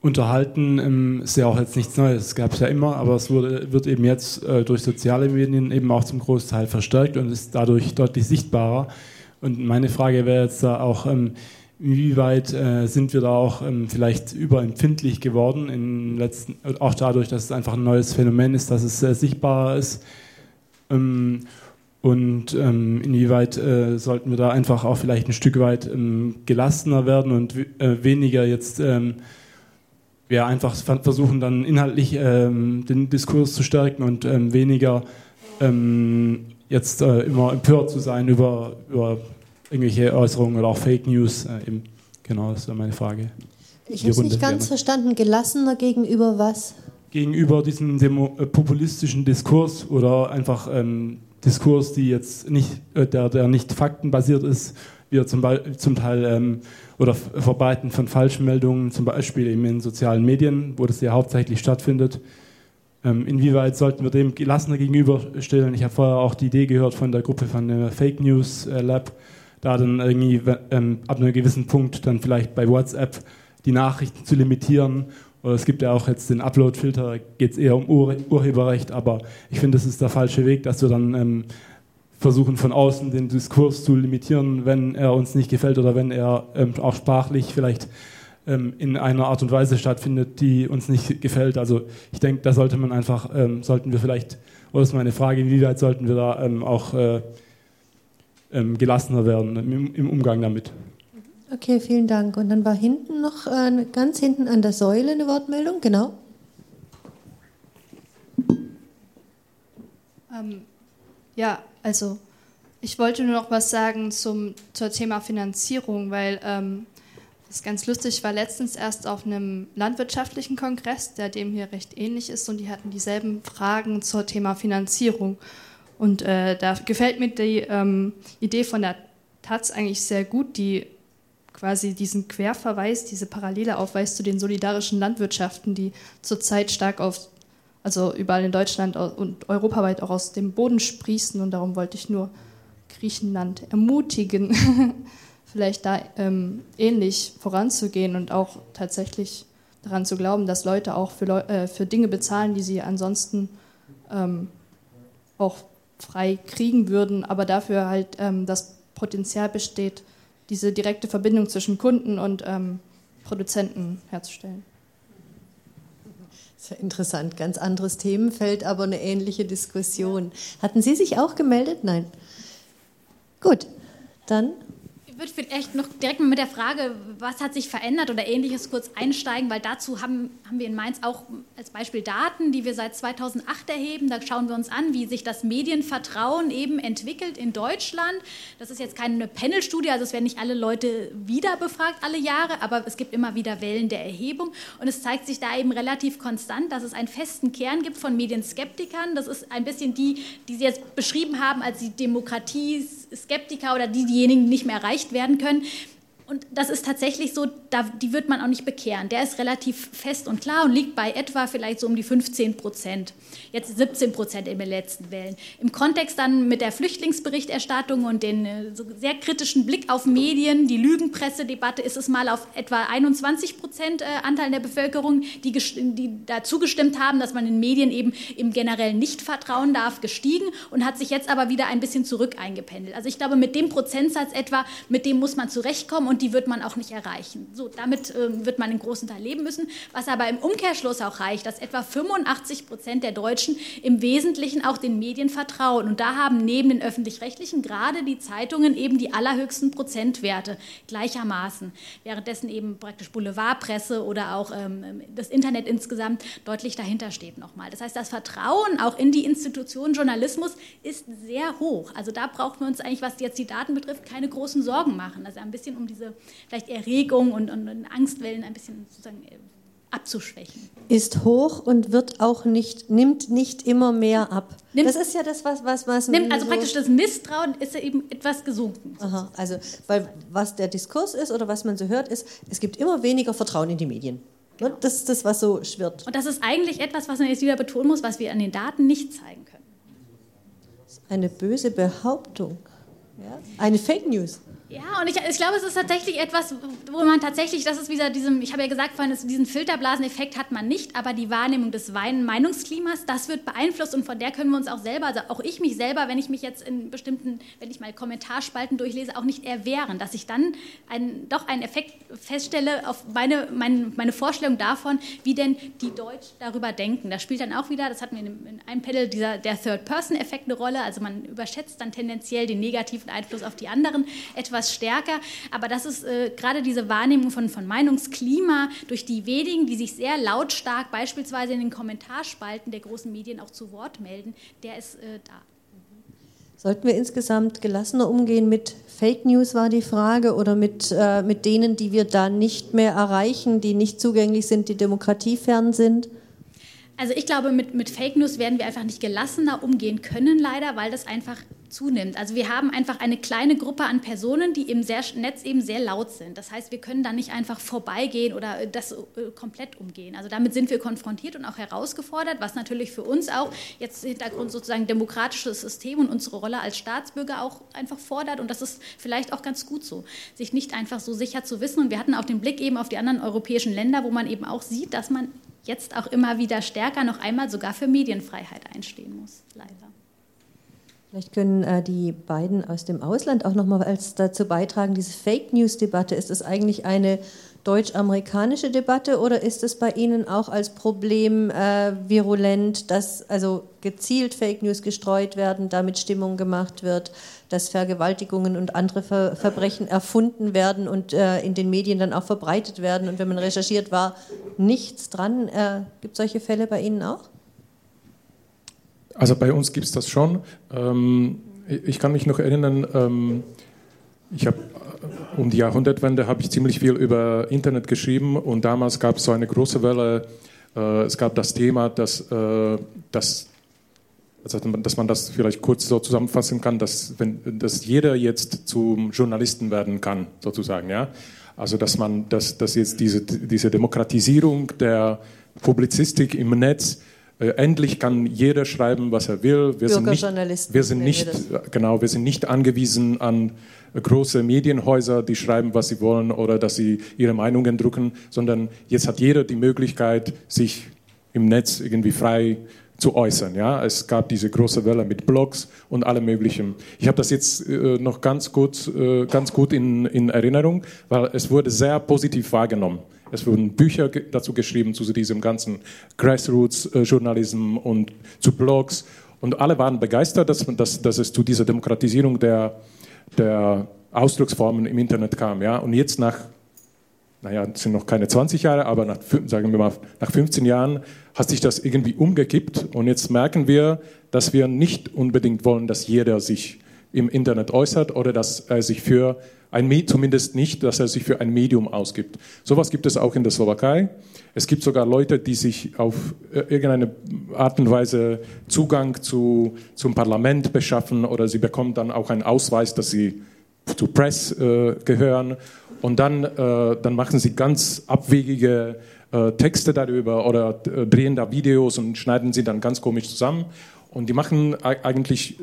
unterhalten, ähm, ist ja auch jetzt nichts Neues. Es gab es ja immer, aber es wurde, wird eben jetzt äh, durch soziale Medien eben auch zum Großteil verstärkt und ist dadurch deutlich sichtbarer. Und meine Frage wäre jetzt da auch, ähm, inwieweit äh, sind wir da auch ähm, vielleicht überempfindlich geworden, in letzten, auch dadurch, dass es einfach ein neues Phänomen ist, dass es sehr sichtbarer ist. Ähm, und ähm, inwieweit äh, sollten wir da einfach auch vielleicht ein Stück weit ähm, gelassener werden und äh, weniger jetzt ähm, ja, einfach versuchen dann inhaltlich ähm, den Diskurs zu stärken und ähm, weniger ähm, jetzt äh, immer empört zu sein über, über irgendwelche Äußerungen oder auch Fake News. Äh, eben. Genau, das wäre meine Frage. Ich habe es nicht ganz verstanden. Gelassener gegenüber was? Gegenüber diesem Demo äh, populistischen Diskurs oder einfach Diskurs, die jetzt nicht, äh, der, der nicht faktenbasiert ist, wie zum, zum Teil ähm, oder Verbreiten von Falschmeldungen, zum Beispiel eben in sozialen Medien, wo das ja hauptsächlich stattfindet. Ähm, inwieweit sollten wir dem gelassener gegenüberstellen? Ich habe vorher auch die Idee gehört von der Gruppe von der Fake News äh, Lab, da dann irgendwie ähm, ab einem gewissen Punkt dann vielleicht bei WhatsApp die Nachrichten zu limitieren oder es gibt ja auch jetzt den Upload-Filter, da geht es eher um Ur Urheberrecht, aber ich finde, das ist der falsche Weg, dass wir dann ähm, versuchen von außen den Diskurs zu limitieren, wenn er uns nicht gefällt oder wenn er ähm, auch sprachlich vielleicht ähm, in einer Art und Weise stattfindet, die uns nicht gefällt. Also ich denke, da sollte man einfach, ähm, sollten wir vielleicht, oder ist meine Frage, inwieweit sollten wir da ähm, auch äh, ähm, gelassener werden im, im Umgang damit? Okay, vielen Dank. Und dann war hinten noch, äh, ganz hinten an der Säule eine Wortmeldung, genau. Ähm, ja, also ich wollte nur noch was sagen zum, zum Thema Finanzierung, weil ähm, das ist ganz lustig. War letztens erst auf einem landwirtschaftlichen Kongress, der dem hier recht ähnlich ist, und die hatten dieselben Fragen zum Thema Finanzierung. Und äh, da gefällt mir die ähm, Idee von der Taz eigentlich sehr gut, die quasi diesen Querverweis, diese Parallele aufweist zu den solidarischen Landwirtschaften, die zurzeit stark auf, also überall in Deutschland und europaweit auch aus dem Boden sprießen. Und darum wollte ich nur Griechenland ermutigen, vielleicht da ähm, ähnlich voranzugehen und auch tatsächlich daran zu glauben, dass Leute auch für, Leu äh, für Dinge bezahlen, die sie ansonsten ähm, auch frei kriegen würden, aber dafür halt ähm, das Potenzial besteht, diese direkte Verbindung zwischen Kunden und ähm, Produzenten herzustellen. Sehr interessant, ganz anderes Themenfeld, aber eine ähnliche Diskussion. Hatten Sie sich auch gemeldet? Nein. Gut, dann würde vielleicht noch direkt mit der Frage, was hat sich verändert oder ähnliches kurz einsteigen, weil dazu haben, haben wir in Mainz auch als Beispiel Daten, die wir seit 2008 erheben. Da schauen wir uns an, wie sich das Medienvertrauen eben entwickelt in Deutschland. Das ist jetzt keine Panelstudie, also es werden nicht alle Leute wieder befragt alle Jahre, aber es gibt immer wieder Wellen der Erhebung und es zeigt sich da eben relativ konstant, dass es einen festen Kern gibt von Medienskeptikern. Das ist ein bisschen die, die Sie jetzt beschrieben haben als die Demokratie-Skeptiker oder die, diejenigen, die nicht mehr erreicht werden können. Und das ist tatsächlich so, da, die wird man auch nicht bekehren. Der ist relativ fest und klar und liegt bei etwa vielleicht so um die 15 Prozent. Jetzt 17 Prozent in den letzten Wellen. Im Kontext dann mit der Flüchtlingsberichterstattung und den äh, so sehr kritischen Blick auf Medien, die Lügenpressedebatte, ist es mal auf etwa 21 Prozent äh, Anteil der Bevölkerung, die, die dazu gestimmt haben, dass man den Medien eben im generellen nicht vertrauen darf, gestiegen und hat sich jetzt aber wieder ein bisschen zurück eingependelt. Also ich glaube, mit dem Prozentsatz etwa, mit dem muss man zurechtkommen und die wird man auch nicht erreichen. So, damit äh, wird man in großen Teil leben müssen, was aber im Umkehrschluss auch reicht, dass etwa 85 Prozent der Deutschen im Wesentlichen auch den Medien vertrauen. Und da haben neben den öffentlich-rechtlichen gerade die Zeitungen eben die allerhöchsten Prozentwerte gleichermaßen, währenddessen eben praktisch Boulevardpresse oder auch ähm, das Internet insgesamt deutlich dahinter steht nochmal. Das heißt, das Vertrauen auch in die Institution Journalismus ist sehr hoch. Also da brauchen wir uns eigentlich, was jetzt die Daten betrifft, keine großen Sorgen machen. Also ein bisschen um diese vielleicht Erregung und, und, und Angstwellen ein bisschen sozusagen äh, abzuschwächen. Ist hoch und wird auch nicht, nimmt nicht immer mehr ab. Nimmt, das ist ja das, was, was, was nimmt, also so praktisch das Misstrauen ist ja eben etwas gesunken. Aha, also weil was der Diskurs ist oder was man so hört, ist, es gibt immer weniger Vertrauen in die Medien. Genau. Das ist das, was so schwirrt. Und das ist eigentlich etwas, was man jetzt wieder betonen muss, was wir an den Daten nicht zeigen können. Eine böse Behauptung. Ja? Eine Fake News. Ja, und ich, ich, glaube, es ist tatsächlich etwas, wo man tatsächlich, das ist wieder diesem, ich habe ja gesagt vorhin, diesen Filterblaseneffekt hat man nicht, aber die Wahrnehmung des Meinungsklimas, das wird beeinflusst und von der können wir uns auch selber, also auch ich mich selber, wenn ich mich jetzt in bestimmten, wenn ich mal Kommentarspalten durchlese, auch nicht erwehren, dass ich dann einen, doch einen Effekt feststelle auf meine, meine, meine Vorstellung davon, wie denn die Deutsch darüber denken. Da spielt dann auch wieder, das hatten wir in einem Panel, dieser, der Third-Person-Effekt eine Rolle, also man überschätzt dann tendenziell den negativen Einfluss auf die anderen etwas etwas stärker. Aber das ist äh, gerade diese Wahrnehmung von, von Meinungsklima durch die wenigen, die sich sehr lautstark beispielsweise in den Kommentarspalten der großen Medien auch zu Wort melden, der ist äh, da. Sollten wir insgesamt gelassener umgehen mit Fake News, war die Frage, oder mit, äh, mit denen, die wir da nicht mehr erreichen, die nicht zugänglich sind, die demokratiefern sind? Also ich glaube, mit, mit Fake News werden wir einfach nicht gelassener umgehen können, leider, weil das einfach zunimmt. Also wir haben einfach eine kleine Gruppe an Personen, die im Netz eben sehr laut sind. Das heißt, wir können da nicht einfach vorbeigehen oder das äh, komplett umgehen. Also damit sind wir konfrontiert und auch herausgefordert, was natürlich für uns auch jetzt Hintergrund sozusagen demokratisches System und unsere Rolle als Staatsbürger auch einfach fordert. Und das ist vielleicht auch ganz gut so, sich nicht einfach so sicher zu wissen. Und wir hatten auch den Blick eben auf die anderen europäischen Länder, wo man eben auch sieht, dass man jetzt auch immer wieder stärker noch einmal sogar für Medienfreiheit einstehen muss, leider. Vielleicht können äh, die beiden aus dem Ausland auch noch mal als dazu beitragen, diese Fake News Debatte, ist das eigentlich eine deutsch-amerikanische Debatte oder ist es bei Ihnen auch als Problem äh, virulent, dass also gezielt Fake News gestreut werden, damit Stimmung gemacht wird, dass Vergewaltigungen und andere Ver Verbrechen erfunden werden und äh, in den Medien dann auch verbreitet werden und wenn man recherchiert, war nichts dran. Äh, Gibt es solche Fälle bei Ihnen auch? Also bei uns gibt es das schon. Ähm, ich kann mich noch erinnern, ähm, ich habe um die Jahrhundertwende habe ich ziemlich viel über Internet geschrieben und damals gab es so eine große Welle. Äh, es gab das Thema, dass, äh, dass, dass man das vielleicht kurz so zusammenfassen kann, dass, wenn, dass jeder jetzt zum Journalisten werden kann, sozusagen. Ja? Also dass man, dass, dass jetzt diese, diese Demokratisierung der Publizistik im Netz äh, endlich kann jeder schreiben, was er will. Wir sind nicht, wir sind nicht, genau, wir sind nicht angewiesen an große Medienhäuser, die schreiben, was sie wollen oder dass sie ihre Meinungen drucken, sondern jetzt hat jeder die Möglichkeit, sich im Netz irgendwie frei zu äußern. Ja? Es gab diese große Welle mit Blogs und allem Möglichen. Ich habe das jetzt äh, noch ganz gut, äh, ganz gut in, in Erinnerung, weil es wurde sehr positiv wahrgenommen. Es wurden Bücher dazu geschrieben, zu diesem ganzen Grassroots-Journalismus und zu Blogs. Und alle waren begeistert, dass, dass, dass es zu dieser Demokratisierung der, der Ausdrucksformen im Internet kam. Ja? Und jetzt nach, naja, es sind noch keine 20 Jahre, aber nach, sagen wir mal, nach 15 Jahren hat sich das irgendwie umgekippt. Und jetzt merken wir, dass wir nicht unbedingt wollen, dass jeder sich im Internet äußert oder dass er sich für ein, zumindest nicht, dass er sich für ein Medium ausgibt. Sowas gibt es auch in der Slowakei. Es gibt sogar Leute, die sich auf äh, irgendeine Art und Weise Zugang zu, zum Parlament beschaffen oder sie bekommen dann auch einen Ausweis, dass sie zu Press äh, gehören. Und dann, äh, dann machen sie ganz abwegige äh, Texte darüber oder äh, drehen da Videos und schneiden sie dann ganz komisch zusammen. Und die machen eigentlich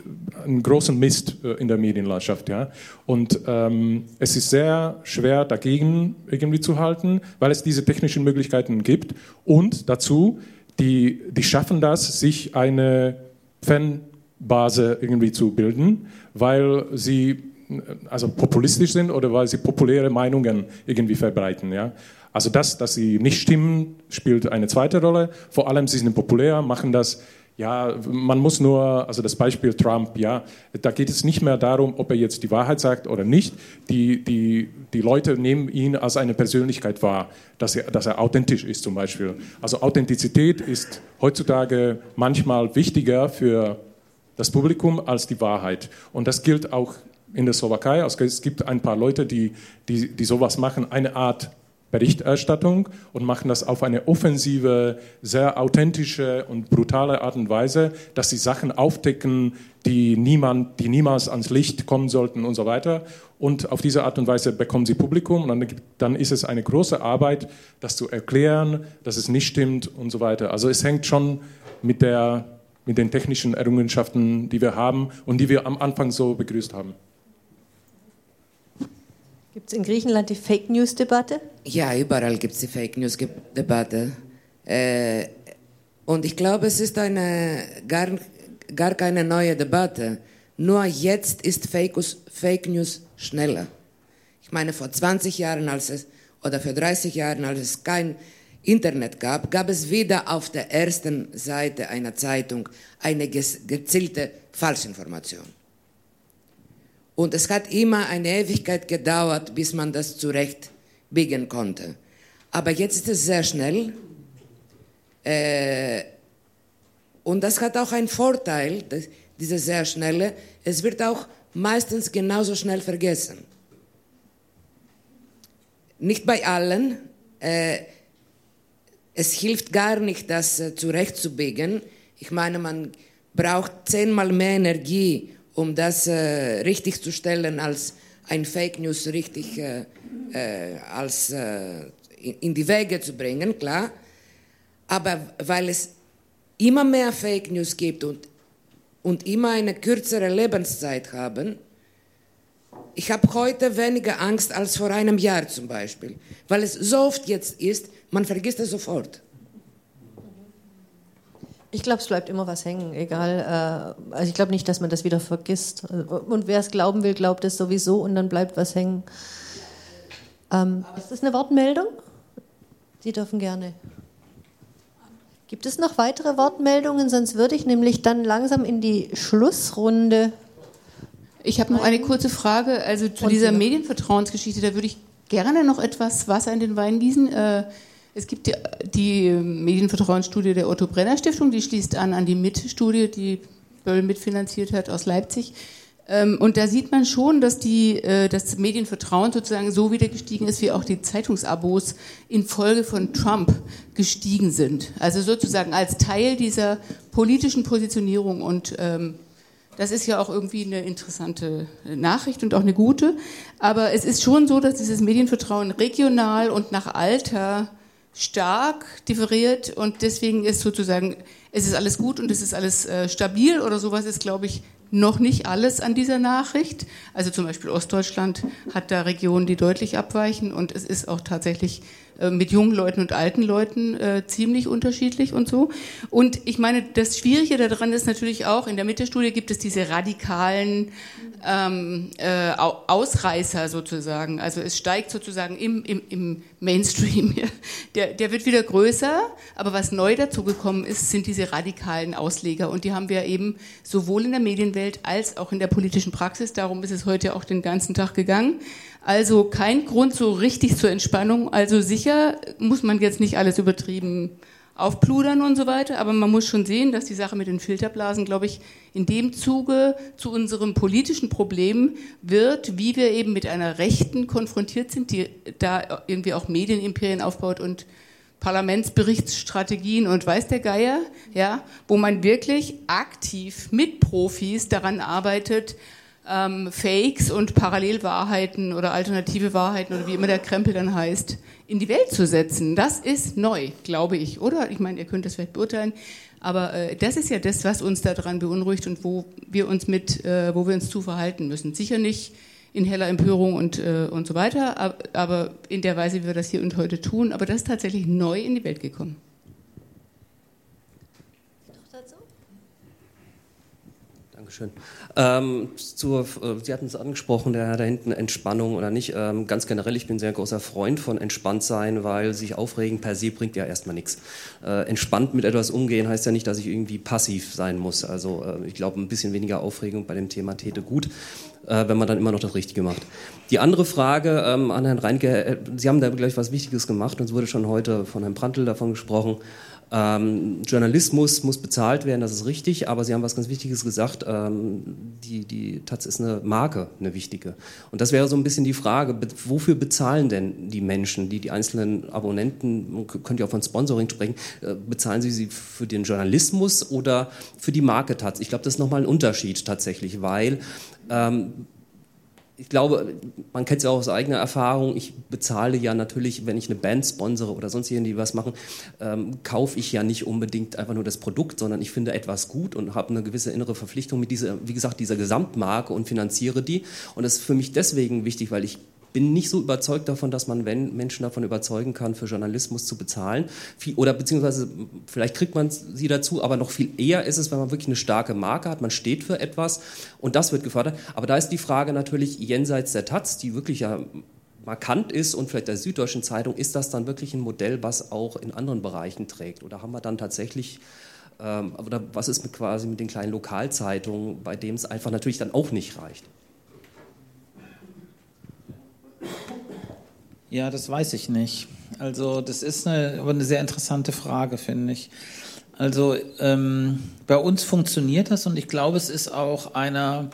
einen großen Mist äh, in der Medienlandschaft. Ja? Und ähm, es ist sehr schwer dagegen irgendwie zu halten, weil es diese technischen Möglichkeiten gibt. Und dazu, die, die schaffen das, sich eine Fanbase irgendwie zu bilden, weil sie also populistisch sind oder weil sie populäre Meinungen irgendwie verbreiten. Ja? Also das, dass sie nicht stimmen, spielt eine zweite Rolle. Vor allem, sie sind populär, machen das ja, man muss nur, also das Beispiel Trump, ja, da geht es nicht mehr darum, ob er jetzt die Wahrheit sagt oder nicht. Die, die, die Leute nehmen ihn als eine Persönlichkeit wahr, dass er, dass er authentisch ist zum Beispiel. Also Authentizität ist heutzutage manchmal wichtiger für das Publikum als die Wahrheit. Und das gilt auch in der Slowakei. Also es gibt ein paar Leute, die, die, die sowas machen, eine Art Berichterstattung und machen das auf eine offensive, sehr authentische und brutale Art und Weise, dass sie Sachen aufdecken, die, niemand, die niemals ans Licht kommen sollten und so weiter. Und auf diese Art und Weise bekommen sie Publikum und dann, dann ist es eine große Arbeit, das zu erklären, dass es nicht stimmt und so weiter. Also es hängt schon mit, der, mit den technischen Errungenschaften, die wir haben und die wir am Anfang so begrüßt haben. Gibt es in Griechenland die Fake News-Debatte? Ja, überall gibt es die Fake News-Debatte. Äh, und ich glaube, es ist eine, gar, gar keine neue Debatte. Nur jetzt ist Fake, Fake News schneller. Ich meine, vor 20 Jahren als es, oder vor 30 Jahren, als es kein Internet gab, gab es wieder auf der ersten Seite einer Zeitung eine gezielte Falschinformation. Und es hat immer eine Ewigkeit gedauert, bis man das zurecht biegen konnte. Aber jetzt ist es sehr schnell. Äh, und das hat auch einen Vorteil, diese sehr schnelle. Es wird auch meistens genauso schnell vergessen. Nicht bei allen. Äh, es hilft gar nicht, das äh, zurechtzubiegen. Ich meine, man braucht zehnmal mehr Energie, um das äh, richtig zu stellen, als ein Fake News richtig äh, äh, als, äh, in, in die Wege zu bringen, klar. Aber weil es immer mehr Fake News gibt und, und immer eine kürzere Lebenszeit haben, ich habe heute weniger Angst als vor einem Jahr zum Beispiel, weil es so oft jetzt ist, man vergisst es sofort. Ich glaube, es bleibt immer was hängen, egal. Äh, also ich glaube nicht, dass man das wieder vergisst. Und wer es glauben will, glaubt es sowieso und dann bleibt was hängen. Ähm, ist das eine Wortmeldung? Sie dürfen gerne. Gibt es noch weitere Wortmeldungen? Sonst würde ich nämlich dann langsam in die Schlussrunde. Ich habe noch eine kurze Frage. Also zu dieser Medienvertrauensgeschichte, da würde ich gerne noch etwas Wasser in den Wein gießen. Äh, es gibt die, die Medienvertrauensstudie der Otto Brenner Stiftung, die schließt an an die MIT-Studie, die Böll mitfinanziert hat aus Leipzig. Ähm, und da sieht man schon, dass die, äh, das Medienvertrauen sozusagen so wieder gestiegen ist, wie auch die Zeitungsabos infolge von Trump gestiegen sind. Also sozusagen als Teil dieser politischen Positionierung. Und ähm, das ist ja auch irgendwie eine interessante Nachricht und auch eine gute. Aber es ist schon so, dass dieses Medienvertrauen regional und nach Alter stark differiert und deswegen ist sozusagen, es ist alles gut und es ist alles äh, stabil oder sowas ist, glaube ich, noch nicht alles an dieser Nachricht. Also zum Beispiel Ostdeutschland hat da Regionen, die deutlich abweichen und es ist auch tatsächlich mit jungen Leuten und alten Leuten äh, ziemlich unterschiedlich und so. Und ich meine, das Schwierige daran ist natürlich auch, in der Mitte-Studie gibt es diese radikalen ähm, äh, Ausreißer sozusagen. Also es steigt sozusagen im, im, im Mainstream. Der, der wird wieder größer, aber was neu dazugekommen ist, sind diese radikalen Ausleger. Und die haben wir eben sowohl in der Medienwelt als auch in der politischen Praxis. Darum ist es heute auch den ganzen Tag gegangen. Also kein Grund so richtig zur Entspannung. Also sicher muss man jetzt nicht alles übertrieben aufpludern und so weiter, aber man muss schon sehen, dass die Sache mit den Filterblasen, glaube ich, in dem Zuge zu unserem politischen Problem wird, wie wir eben mit einer Rechten konfrontiert sind, die da irgendwie auch Medienimperien aufbaut und Parlamentsberichtsstrategien und weiß der Geier, ja, wo man wirklich aktiv mit Profis daran arbeitet, ähm, Fakes und Parallelwahrheiten oder alternative Wahrheiten oder wie immer der Krempel dann heißt, in die Welt zu setzen. Das ist neu, glaube ich, oder? Ich meine, ihr könnt das vielleicht beurteilen, aber äh, das ist ja das, was uns daran beunruhigt und wo wir uns mit, äh, wo wir uns zu verhalten müssen. Sicher nicht in heller Empörung und, äh, und so weiter, aber, aber in der Weise, wie wir das hier und heute tun. Aber das ist tatsächlich neu in die Welt gekommen. Dankeschön. Ähm, zur, äh, Sie hatten es angesprochen, der da hinten Entspannung oder nicht. Ähm, ganz generell, ich bin sehr großer Freund von entspannt sein, weil sich aufregen per se bringt ja erstmal nichts. Äh, entspannt mit etwas umgehen heißt ja nicht, dass ich irgendwie passiv sein muss. Also äh, ich glaube, ein bisschen weniger Aufregung bei dem Thema täte gut, äh, wenn man dann immer noch das Richtige macht. Die andere Frage ähm, an Herrn Reinke, äh, Sie haben da gleich was Wichtiges gemacht und es wurde schon heute von Herrn Prantl davon gesprochen. Ähm, Journalismus muss bezahlt werden, das ist richtig, aber Sie haben was ganz Wichtiges gesagt. Ähm, die, die Taz ist eine Marke, eine wichtige. Und das wäre so ein bisschen die Frage, wofür bezahlen denn die Menschen, die, die einzelnen Abonnenten, man könnte ja auch von Sponsoring sprechen, äh, bezahlen Sie sie für den Journalismus oder für die Marke Taz? Ich glaube, das ist nochmal ein Unterschied tatsächlich, weil ähm, ich glaube, man kennt es ja auch aus eigener Erfahrung, ich bezahle ja natürlich, wenn ich eine Band sponsere oder sonst die was machen, ähm, kaufe ich ja nicht unbedingt einfach nur das Produkt, sondern ich finde etwas gut und habe eine gewisse innere Verpflichtung mit dieser, wie gesagt, dieser Gesamtmarke und finanziere die. Und das ist für mich deswegen wichtig, weil ich bin nicht so überzeugt davon, dass man wenn Menschen davon überzeugen kann, für Journalismus zu bezahlen. Oder beziehungsweise vielleicht kriegt man sie dazu, aber noch viel eher ist es, wenn man wirklich eine starke Marke hat, man steht für etwas und das wird gefördert. Aber da ist die Frage natürlich jenseits der Taz, die wirklich ja markant ist und vielleicht der Süddeutschen Zeitung, ist das dann wirklich ein Modell, was auch in anderen Bereichen trägt? Oder haben wir dann tatsächlich ähm, oder was ist mit quasi mit den kleinen Lokalzeitungen, bei denen es einfach natürlich dann auch nicht reicht? Ja, das weiß ich nicht. Also das ist eine, eine sehr interessante Frage, finde ich. Also ähm, bei uns funktioniert das und ich glaube, es ist auch einer,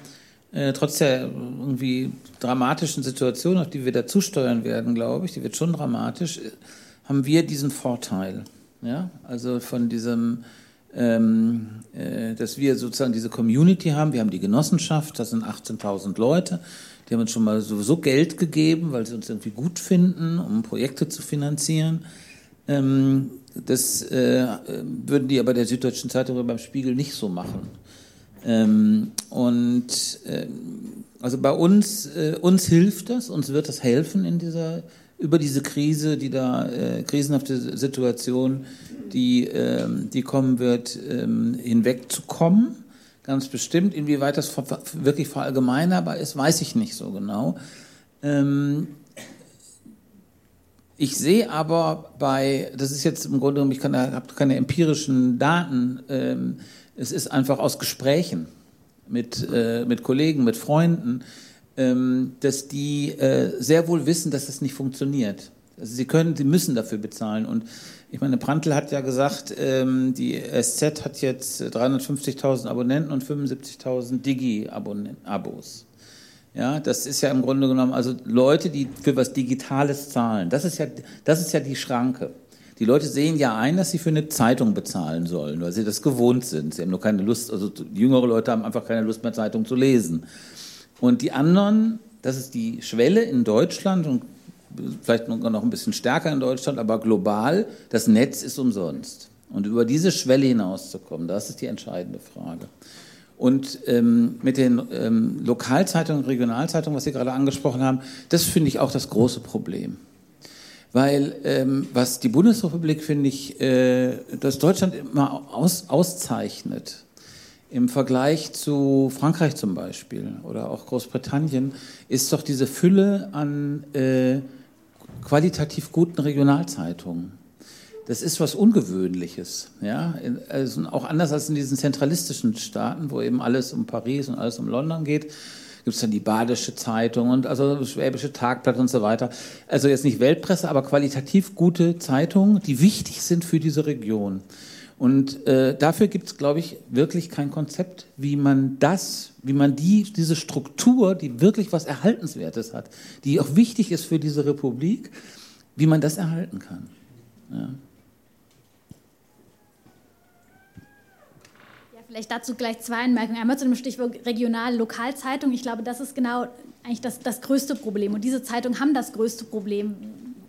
äh, trotz der irgendwie dramatischen Situation, auf die wir da zusteuern werden, glaube ich, die wird schon dramatisch, haben wir diesen Vorteil. Ja? Also von diesem, ähm, äh, dass wir sozusagen diese Community haben, wir haben die Genossenschaft, das sind 18.000 Leute die haben uns schon mal sowieso Geld gegeben, weil sie uns irgendwie gut finden, um Projekte zu finanzieren. Ähm, das äh, würden die aber der Süddeutschen Zeitung oder beim Spiegel nicht so machen. Ähm, und äh, also bei uns, äh, uns hilft das, uns wird das helfen in dieser über diese Krise, die da äh, krisenhafte Situation, die ähm, die kommen wird, ähm, hinwegzukommen ganz bestimmt. Inwieweit das wirklich verallgemeinerbar ist, weiß ich nicht so genau. Ähm, ich sehe aber bei, das ist jetzt im Grunde genommen, ich habe keine empirischen Daten, ähm, es ist einfach aus Gesprächen mit, äh, mit Kollegen, mit Freunden, ähm, dass die äh, sehr wohl wissen, dass das nicht funktioniert. Also sie können, sie müssen dafür bezahlen. Und ich meine, Prantl hat ja gesagt, ähm, die SZ hat jetzt 350.000 Abonnenten und 75.000 Digi-Abos. Ja, das ist ja im Grunde genommen also Leute, die für was Digitales zahlen. Das ist ja, das ist ja die Schranke. Die Leute sehen ja ein, dass sie für eine Zeitung bezahlen sollen, weil sie das gewohnt sind. Sie haben nur keine Lust, also jüngere Leute haben einfach keine Lust mehr, Zeitung zu lesen. Und die anderen, das ist die Schwelle in Deutschland und vielleicht noch ein bisschen stärker in Deutschland, aber global, das Netz ist umsonst. Und über diese Schwelle hinauszukommen, das ist die entscheidende Frage. Und ähm, mit den ähm, Lokalzeitungen, Regionalzeitungen, was Sie gerade angesprochen haben, das finde ich auch das große Problem. Weil ähm, was die Bundesrepublik, finde ich, äh, das Deutschland immer aus, auszeichnet, im Vergleich zu Frankreich zum Beispiel oder auch Großbritannien, ist doch diese Fülle an äh, qualitativ guten Regionalzeitungen. Das ist was Ungewöhnliches, ja, also auch anders als in diesen zentralistischen Staaten, wo eben alles um Paris und alles um London geht. Gibt es dann die Badische Zeitung und also Schwäbische Tagblatt und so weiter. Also jetzt nicht Weltpresse, aber qualitativ gute Zeitungen, die wichtig sind für diese Region. Und äh, dafür gibt es, glaube ich, wirklich kein Konzept, wie man das, wie man die, diese Struktur, die wirklich was Erhaltenswertes hat, die auch wichtig ist für diese Republik, wie man das erhalten kann. Ja. Vielleicht dazu gleich zwei Anmerkungen. Einmal zu dem Stichwort Regional-Lokalzeitung. Ich glaube, das ist genau eigentlich das, das größte Problem. Und diese Zeitungen haben das größte Problem,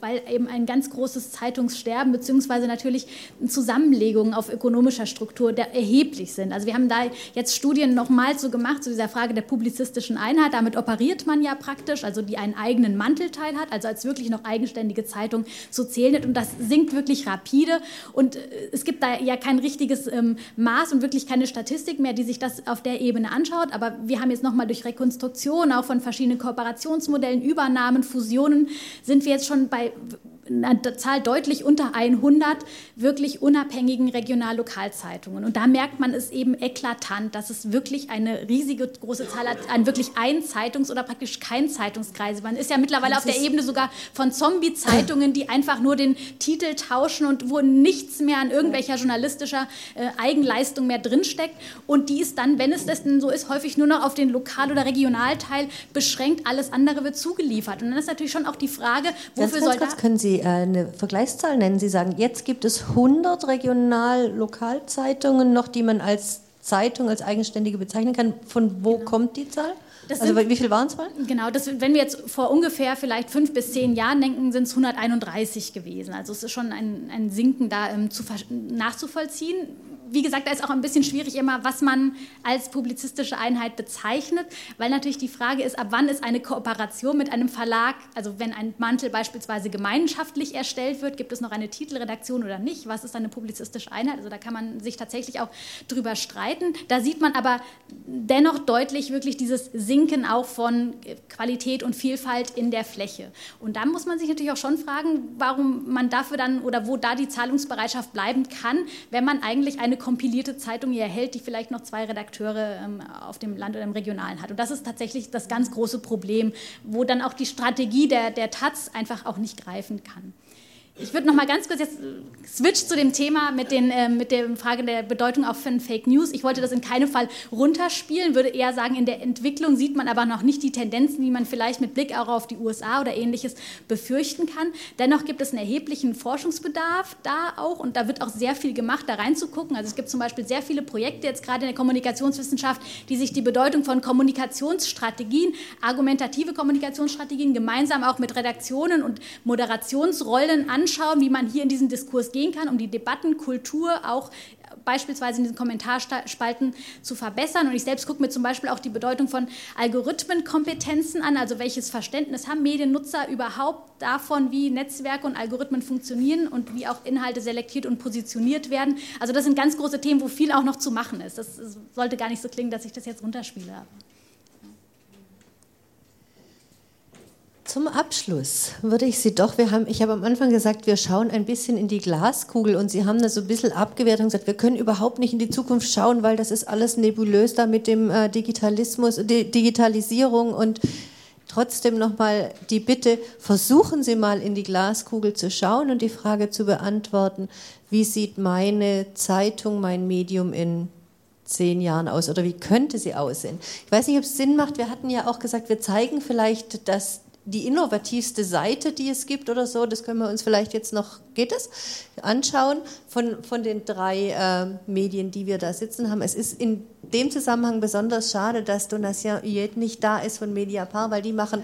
weil eben ein ganz großes Zeitungssterben beziehungsweise natürlich Zusammenlegungen auf ökonomischer Struktur erheblich sind. Also wir haben da jetzt Studien nochmal so gemacht zu dieser Frage der publizistischen Einheit. Damit operiert man ja praktisch, also die einen eigenen Mantelteil hat, also als wirklich noch eigenständige Zeitung zu zählen. Und das sinkt wirklich rapide. Und äh, es gibt da ja kein richtiges ähm, Maß und wirklich keine Statistik mehr, die sich das auf der Ebene anschaut. Aber wir haben jetzt nochmal durch Rekonstruktion auch von verschiedenen Kooperationsmodellen, Übernahmen, Fusionen, sind wir jetzt schon bei the, eine Zahl deutlich unter 100 wirklich unabhängigen Regional-Lokalzeitungen. Und da merkt man es eben eklatant, dass es wirklich eine riesige große Zahl hat an wirklich ein Zeitungs- oder praktisch kein Zeitungskreise. Man ist ja mittlerweile auf der Ebene sogar von Zombie-Zeitungen, die einfach nur den Titel tauschen und wo nichts mehr an irgendwelcher journalistischer äh, Eigenleistung mehr drinsteckt. Und die ist dann, wenn es das denn so ist, häufig nur noch auf den Lokal- oder Regionalteil beschränkt. Alles andere wird zugeliefert. Und dann ist natürlich schon auch die Frage, wofür soll da... können Sie äh, eine Vergleichszahl nennen? Sie sagen, jetzt gibt es 100 Regional-Lokalzeitungen noch, die man als Zeitung, als eigenständige bezeichnen kann. Von wo kommt die Zahl? Das also sind- wie viel waren es mal? Genau, das, wenn wir jetzt vor ungefähr vielleicht fünf bis zehn Jahren denken, sind es 131 gewesen. Also es ist schon ein, ein Sinken da ähm, zu, nachzuvollziehen. Wie gesagt, da ist auch ein bisschen schwierig immer, was man als publizistische Einheit bezeichnet, weil natürlich die Frage ist, ab wann ist eine Kooperation mit einem Verlag, also wenn ein Mantel beispielsweise gemeinschaftlich erstellt wird, gibt es noch eine Titelredaktion oder nicht? Was ist eine publizistische Einheit? Also da kann man sich tatsächlich auch drüber streiten. Da sieht man aber dennoch deutlich wirklich dieses Sinken auch von Qualität und Vielfalt in der Fläche. Und da muss man sich natürlich auch schon fragen, warum man dafür dann oder wo da die Zahlungsbereitschaft bleiben kann, wenn man eigentlich eine kompilierte Zeitung hier erhält, die vielleicht noch zwei Redakteure ähm, auf dem Land oder im Regionalen hat. Und das ist tatsächlich das ganz große Problem, wo dann auch die Strategie der, der Taz einfach auch nicht greifen kann. Ich würde noch mal ganz kurz jetzt äh, switch zu dem Thema mit, den, äh, mit der Frage der Bedeutung auch von Fake News. Ich wollte das in keinem Fall runterspielen, würde eher sagen, in der Entwicklung sieht man aber noch nicht die Tendenzen, die man vielleicht mit Blick auch auf die USA oder ähnliches befürchten kann. Dennoch gibt es einen erheblichen Forschungsbedarf da auch und da wird auch sehr viel gemacht, da reinzugucken. Also es gibt zum Beispiel sehr viele Projekte jetzt gerade in der Kommunikationswissenschaft, die sich die Bedeutung von Kommunikationsstrategien, argumentative Kommunikationsstrategien gemeinsam auch mit Redaktionen und Moderationsrollen anschauen, wie man hier in diesen Diskurs gehen kann, um die Debattenkultur auch beispielsweise in diesen Kommentarspalten zu verbessern. Und ich selbst gucke mir zum Beispiel auch die Bedeutung von Algorithmenkompetenzen an, also welches Verständnis haben Mediennutzer überhaupt davon, wie Netzwerke und Algorithmen funktionieren und wie auch Inhalte selektiert und positioniert werden. Also das sind ganz große Themen, wo viel auch noch zu machen ist. Das sollte gar nicht so klingen, dass ich das jetzt runterspiele. Zum Abschluss würde ich Sie doch, wir haben, ich habe am Anfang gesagt, wir schauen ein bisschen in die Glaskugel und Sie haben das so ein bisschen abgewehrt und gesagt, wir können überhaupt nicht in die Zukunft schauen, weil das ist alles nebulös da mit dem äh, Digitalismus, Di Digitalisierung und trotzdem nochmal die Bitte, versuchen Sie mal in die Glaskugel zu schauen und die Frage zu beantworten, wie sieht meine Zeitung, mein Medium in zehn Jahren aus oder wie könnte sie aussehen? Ich weiß nicht, ob es Sinn macht. Wir hatten ja auch gesagt, wir zeigen vielleicht das, die innovativste Seite, die es gibt oder so. Das können wir uns vielleicht jetzt noch, geht es, anschauen von, von den drei äh, Medien, die wir da sitzen haben. Es ist in dem Zusammenhang besonders schade, dass Donatien Huyet nicht da ist von Mediapart, weil die machen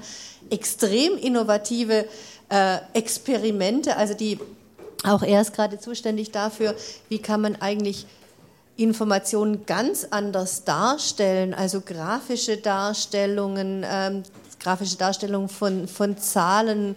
extrem innovative äh, Experimente. Also die, auch er ist gerade zuständig dafür, wie kann man eigentlich Informationen ganz anders darstellen, also grafische Darstellungen, ähm, grafische Darstellungen von, von Zahlen.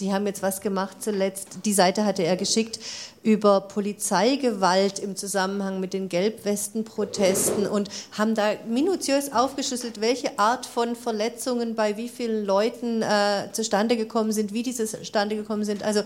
Die haben jetzt was gemacht zuletzt, die Seite hatte er geschickt, über Polizeigewalt im Zusammenhang mit den Gelbwestenprotesten und haben da minutiös aufgeschlüsselt, welche Art von Verletzungen bei wie vielen Leuten äh, zustande gekommen sind, wie diese zustande gekommen sind. Also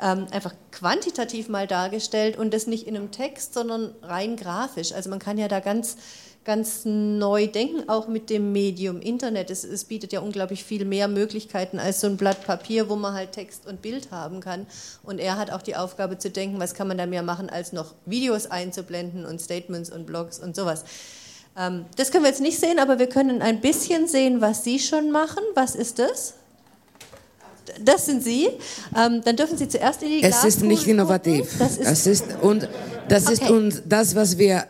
ähm, einfach quantitativ mal dargestellt und das nicht in einem Text, sondern rein grafisch. Also man kann ja da ganz ganz neu denken, auch mit dem Medium Internet. Es, es, bietet ja unglaublich viel mehr Möglichkeiten als so ein Blatt Papier, wo man halt Text und Bild haben kann. Und er hat auch die Aufgabe zu denken, was kann man da mehr machen, als noch Videos einzublenden und Statements und Blogs und sowas. Ähm, das können wir jetzt nicht sehen, aber wir können ein bisschen sehen, was Sie schon machen. Was ist das? Das sind Sie. Ähm, dann dürfen Sie zuerst in die Es ist nicht innovativ. Das ist, es ist und das Okay. ist und das, was wir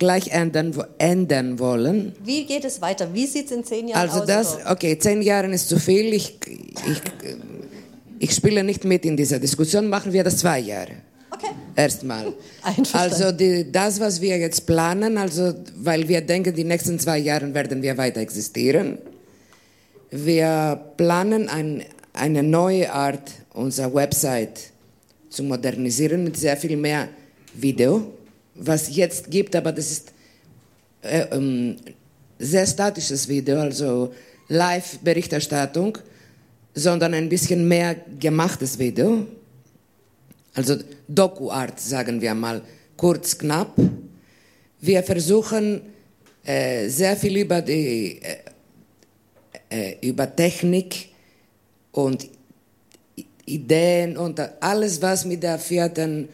gleich ändern, ändern wollen. Wie geht es weiter? Wie sieht es in zehn Jahren Also aus? das, okay, zehn Jahre ist zu viel. Ich, ich, ich spiele nicht mit in dieser Diskussion, machen wir das zwei Jahre. Okay. Erstmal. Also die, das, was wir jetzt planen, also weil wir denken, die nächsten zwei Jahre werden wir weiter existieren. Wir planen ein, eine neue Art, unsere Website zu modernisieren mit sehr viel mehr Video, was jetzt gibt, aber das ist äh, ähm, sehr statisches Video, also Live-Berichterstattung, sondern ein bisschen mehr gemachtes Video. Also Doku-Art, sagen wir mal, kurz, knapp. Wir versuchen äh, sehr viel über, die, äh, äh, über Technik und Ideen und alles, was mit der vierten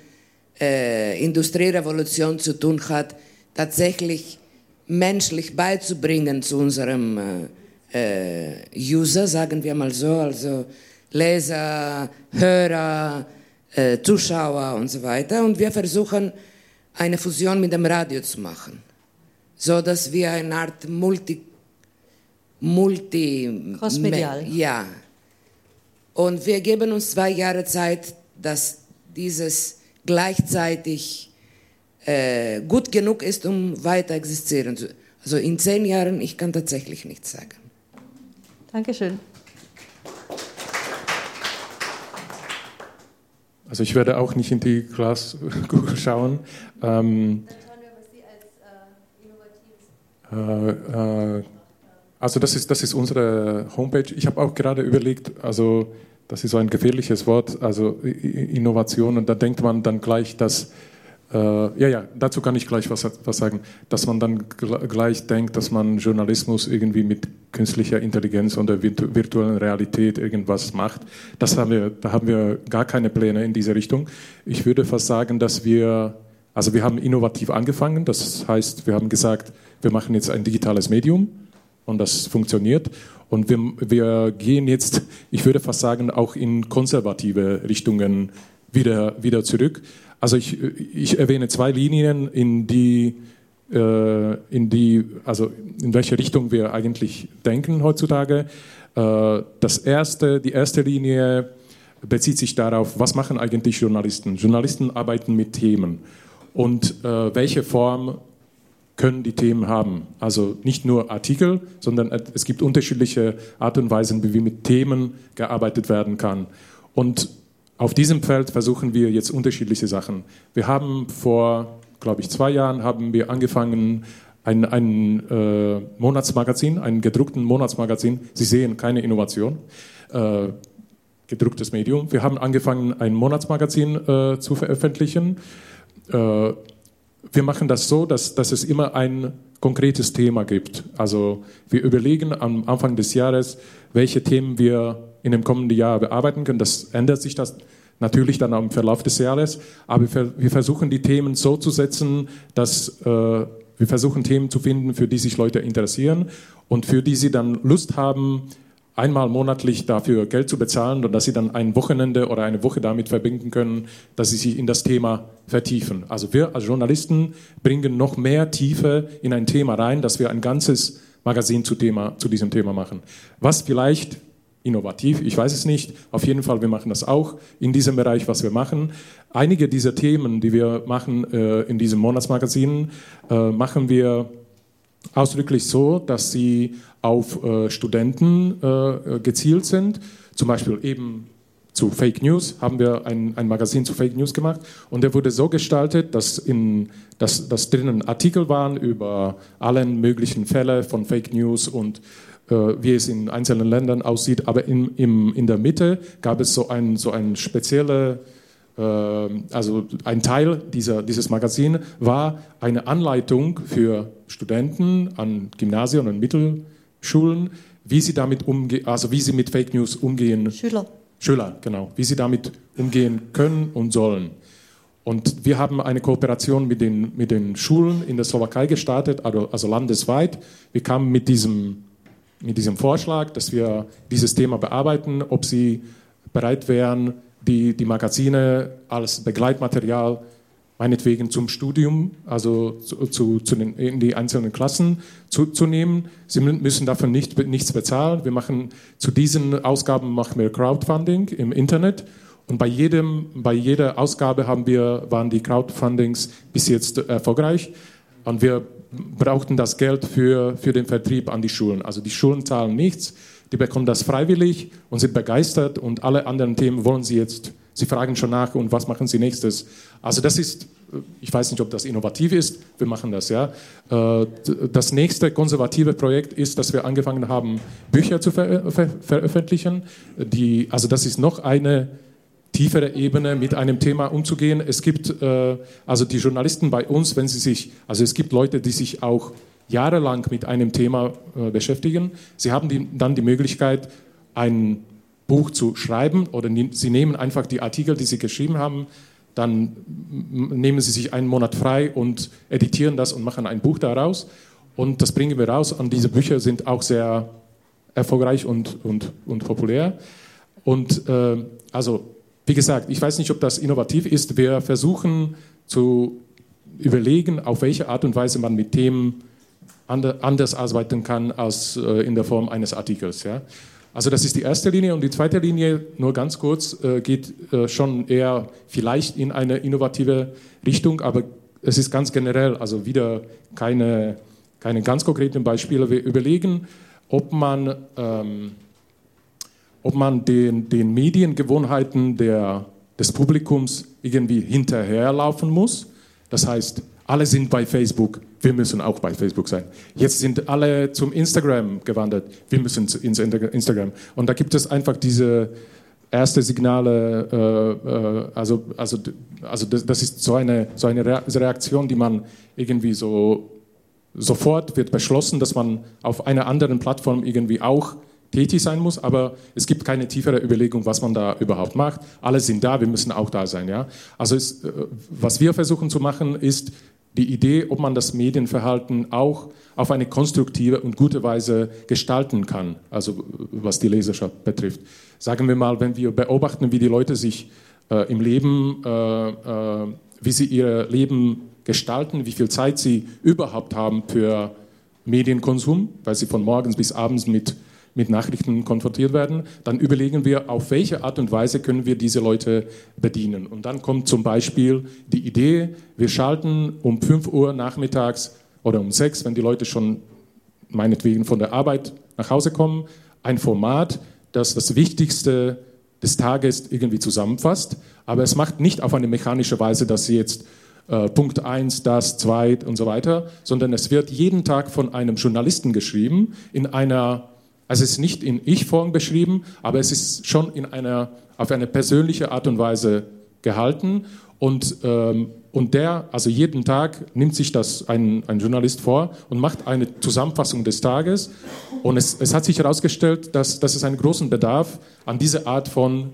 äh, Industrierevolution zu tun hat, tatsächlich menschlich beizubringen zu unserem äh, äh, User, sagen wir mal so, also Leser, Hörer, äh, Zuschauer und so weiter. Und wir versuchen eine Fusion mit dem Radio zu machen, so dass wir eine Art Multi, Multi, Crossmedial. ja. Und wir geben uns zwei Jahre Zeit, dass dieses gleichzeitig äh, gut genug ist, um weiter existieren zu. Also in zehn Jahren, ich kann tatsächlich nichts sagen. Dankeschön. Also ich werde auch nicht in die Glaskugel schauen. Ähm, äh, äh, also das ist, das ist unsere Homepage. Ich habe auch gerade überlegt, also das ist so ein gefährliches Wort, also Innovation, und da denkt man dann gleich, dass, äh, ja, ja, dazu kann ich gleich was, was sagen, dass man dann gl- gleich denkt, dass man Journalismus irgendwie mit künstlicher Intelligenz und der virtu virtuellen Realität irgendwas macht. Das haben wir, da haben wir gar keine Pläne in diese Richtung. Ich würde fast sagen, dass wir, also wir haben innovativ angefangen, das heißt, wir haben gesagt, wir machen jetzt ein digitales Medium und das funktioniert. Und wir, wir gehen jetzt, ich würde fast sagen, auch in konservative Richtungen wieder, wieder zurück. Also ich, ich erwähne zwei Linien, in die, äh, in die, also in welche Richtung wir eigentlich denken heutzutage. Äh, das erste, die erste Linie bezieht sich darauf, was machen eigentlich Journalisten? Journalisten arbeiten mit Themen. Und äh, welche Form können die Themen haben. Also nicht nur Artikel, sondern es gibt unterschiedliche Art und Weisen, wie mit Themen gearbeitet werden kann. Und auf diesem Feld versuchen wir jetzt unterschiedliche Sachen. Wir haben vor, glaube ich, zwei Jahren haben wir angefangen, ein, ein äh, Monatsmagazin, ein gedruckten Monatsmagazin. Sie sehen keine Innovation. Äh, gedrucktes Medium. Wir haben angefangen, ein Monatsmagazin äh, zu veröffentlichen. Wir machen das so, dass, dass es immer ein konkretes Thema gibt. Also wir überlegen am Anfang des Jahres, welche Themen wir in dem kommenden Jahr bearbeiten können. Das ändert sich das natürlich dann im Verlauf des Jahres, aber wir, wir versuchen die Themen so zu setzen, dass äh, wir versuchen Themen zu finden, für die sich Leute interessieren und für die sie dann Lust haben, einmal monatlich dafür Geld zu bezahlen und dass sie dann ein Wochenende oder eine Woche damit verbinden können, dass sie sich in das Thema vertiefen. Also wir als Journalisten bringen noch mehr Tiefe in ein Thema rein, dass wir ein ganzes Magazin zu, Thema, zu diesem Thema machen. Was vielleicht innovativ, ich weiß es nicht, auf jeden Fall, wir machen das auch in diesem Bereich, was wir machen. Einige dieser Themen, die wir machen äh, in diesem Monatsmagazin, äh, machen wir ausdrücklich so, dass sie auf äh, Studenten äh, gezielt sind. Zum Beispiel eben zu Fake News haben wir ein, ein Magazin zu Fake News gemacht und der wurde so gestaltet, dass, in, dass, dass drinnen Artikel waren über allen möglichen Fälle von Fake News und äh, wie es in einzelnen Ländern aussieht. Aber in, im, in der Mitte gab es so ein, so ein spezielle also ein Teil dieser, dieses Magazin war eine Anleitung für Studenten an Gymnasien und Mittelschulen, wie sie damit umgehen, also wie sie mit Fake News umgehen. Schüler. Schüler, genau, wie sie damit umgehen können und sollen. Und wir haben eine Kooperation mit den, mit den Schulen in der Slowakei gestartet, also, also landesweit. Wir kamen mit diesem, mit diesem Vorschlag, dass wir dieses Thema bearbeiten, ob sie bereit wären, die, die Magazine als Begleitmaterial meinetwegen zum Studium, also zu, zu, zu den, in die einzelnen Klassen zu, zu nehmen. Sie müssen dafür nicht, nichts bezahlen. Wir machen zu diesen Ausgaben machen wir Crowdfunding im Internet und bei, jedem, bei jeder Ausgabe haben wir, waren die Crowdfundings bis jetzt erfolgreich und wir brauchten das Geld für, für den Vertrieb an die Schulen. Also die Schulen zahlen nichts, die bekommen das freiwillig und sind begeistert und alle anderen Themen wollen sie jetzt Sie fragen schon nach und was machen Sie nächstes. Also das ist, ich weiß nicht, ob das innovativ ist, wir machen das. Ja. Äh, das nächste konservative Projekt ist, dass wir angefangen haben, Bücher zu ver ver veröffentlichen. Die, also das ist noch eine tiefere Ebene mit einem Thema umzugehen. Es gibt äh, also die Journalisten bei uns, wenn sie sich, also es gibt Leute, die sich auch jahrelang mit einem Thema äh, beschäftigen. Sie haben die, dann die Möglichkeit, ein Buch zu schreiben oder sie nehmen einfach die Artikel, die sie geschrieben haben, dann nehmen sie sich einen Monat frei und editieren das und machen ein Buch daraus. Und das bringen wir raus. Und diese Bücher sind auch sehr erfolgreich und, und, und populär. Und äh, also, wie gesagt, ich weiß nicht, ob das innovativ ist. Wir versuchen zu überlegen, auf welche Art und Weise man mit Themen anders arbeiten kann als äh, in der Form eines Artikels. Ja. Also das ist die erste Linie und die zweite Linie, nur ganz kurz, äh, geht äh, schon eher vielleicht in eine innovative Richtung, aber es ist ganz generell, also wieder keine, keine ganz konkreten Beispiele. Wir überlegen, ob man, ähm, ob man den, den Mediengewohnheiten der, des Publikums irgendwie hinterherlaufen muss. Das heißt, alle sind bei Facebook, wir müssen auch bei Facebook sein. Jetzt sind alle zum Instagram gewandert, wir müssen ins Instagram. Und da gibt es einfach diese erste Signale, äh, äh, also, also, also das, das, ist so eine, so eine Reaktion, die man irgendwie so sofort wird beschlossen, dass man auf einer anderen Plattform irgendwie auch tätig sein muss, aber es gibt keine tiefere Überlegung, was man da überhaupt macht. Alle sind da, wir müssen auch da sein. Ja? Also es, äh, was wir versuchen zu machen, ist die Idee, ob man das Medienverhalten auch auf eine konstruktive und gute Weise gestalten kann, also was die Leserschaft betrifft. Sagen wir mal, wenn wir beobachten, wie die Leute sich äh, im Leben, äh, äh, wie sie ihr Leben gestalten, wie viel Zeit sie überhaupt haben für Medienkonsum, weil sie von morgens bis abends mit mit Nachrichten konfrontiert werden, dann überlegen wir, auf welche Art und Weise können wir diese Leute bedienen. Und dann kommt zum Beispiel die Idee, wir schalten um 5 Uhr nachmittags oder um 6, wenn die Leute schon meinetwegen von der Arbeit nach Hause kommen, ein Format, das das Wichtigste des Tages irgendwie zusammenfasst. Aber es macht nicht auf eine mechanische Weise, dass sie jetzt äh, Punkt 1, das, 2 und so weiter, sondern es wird jeden Tag von einem Journalisten geschrieben in einer also es ist nicht in Ich-Form beschrieben, aber es ist schon in einer, auf eine persönliche Art und Weise gehalten. Und, ähm, und der, also jeden Tag nimmt sich das ein, ein Journalist vor und macht eine Zusammenfassung des Tages. Und es, es hat sich herausgestellt, dass, dass es einen großen Bedarf an dieser Art von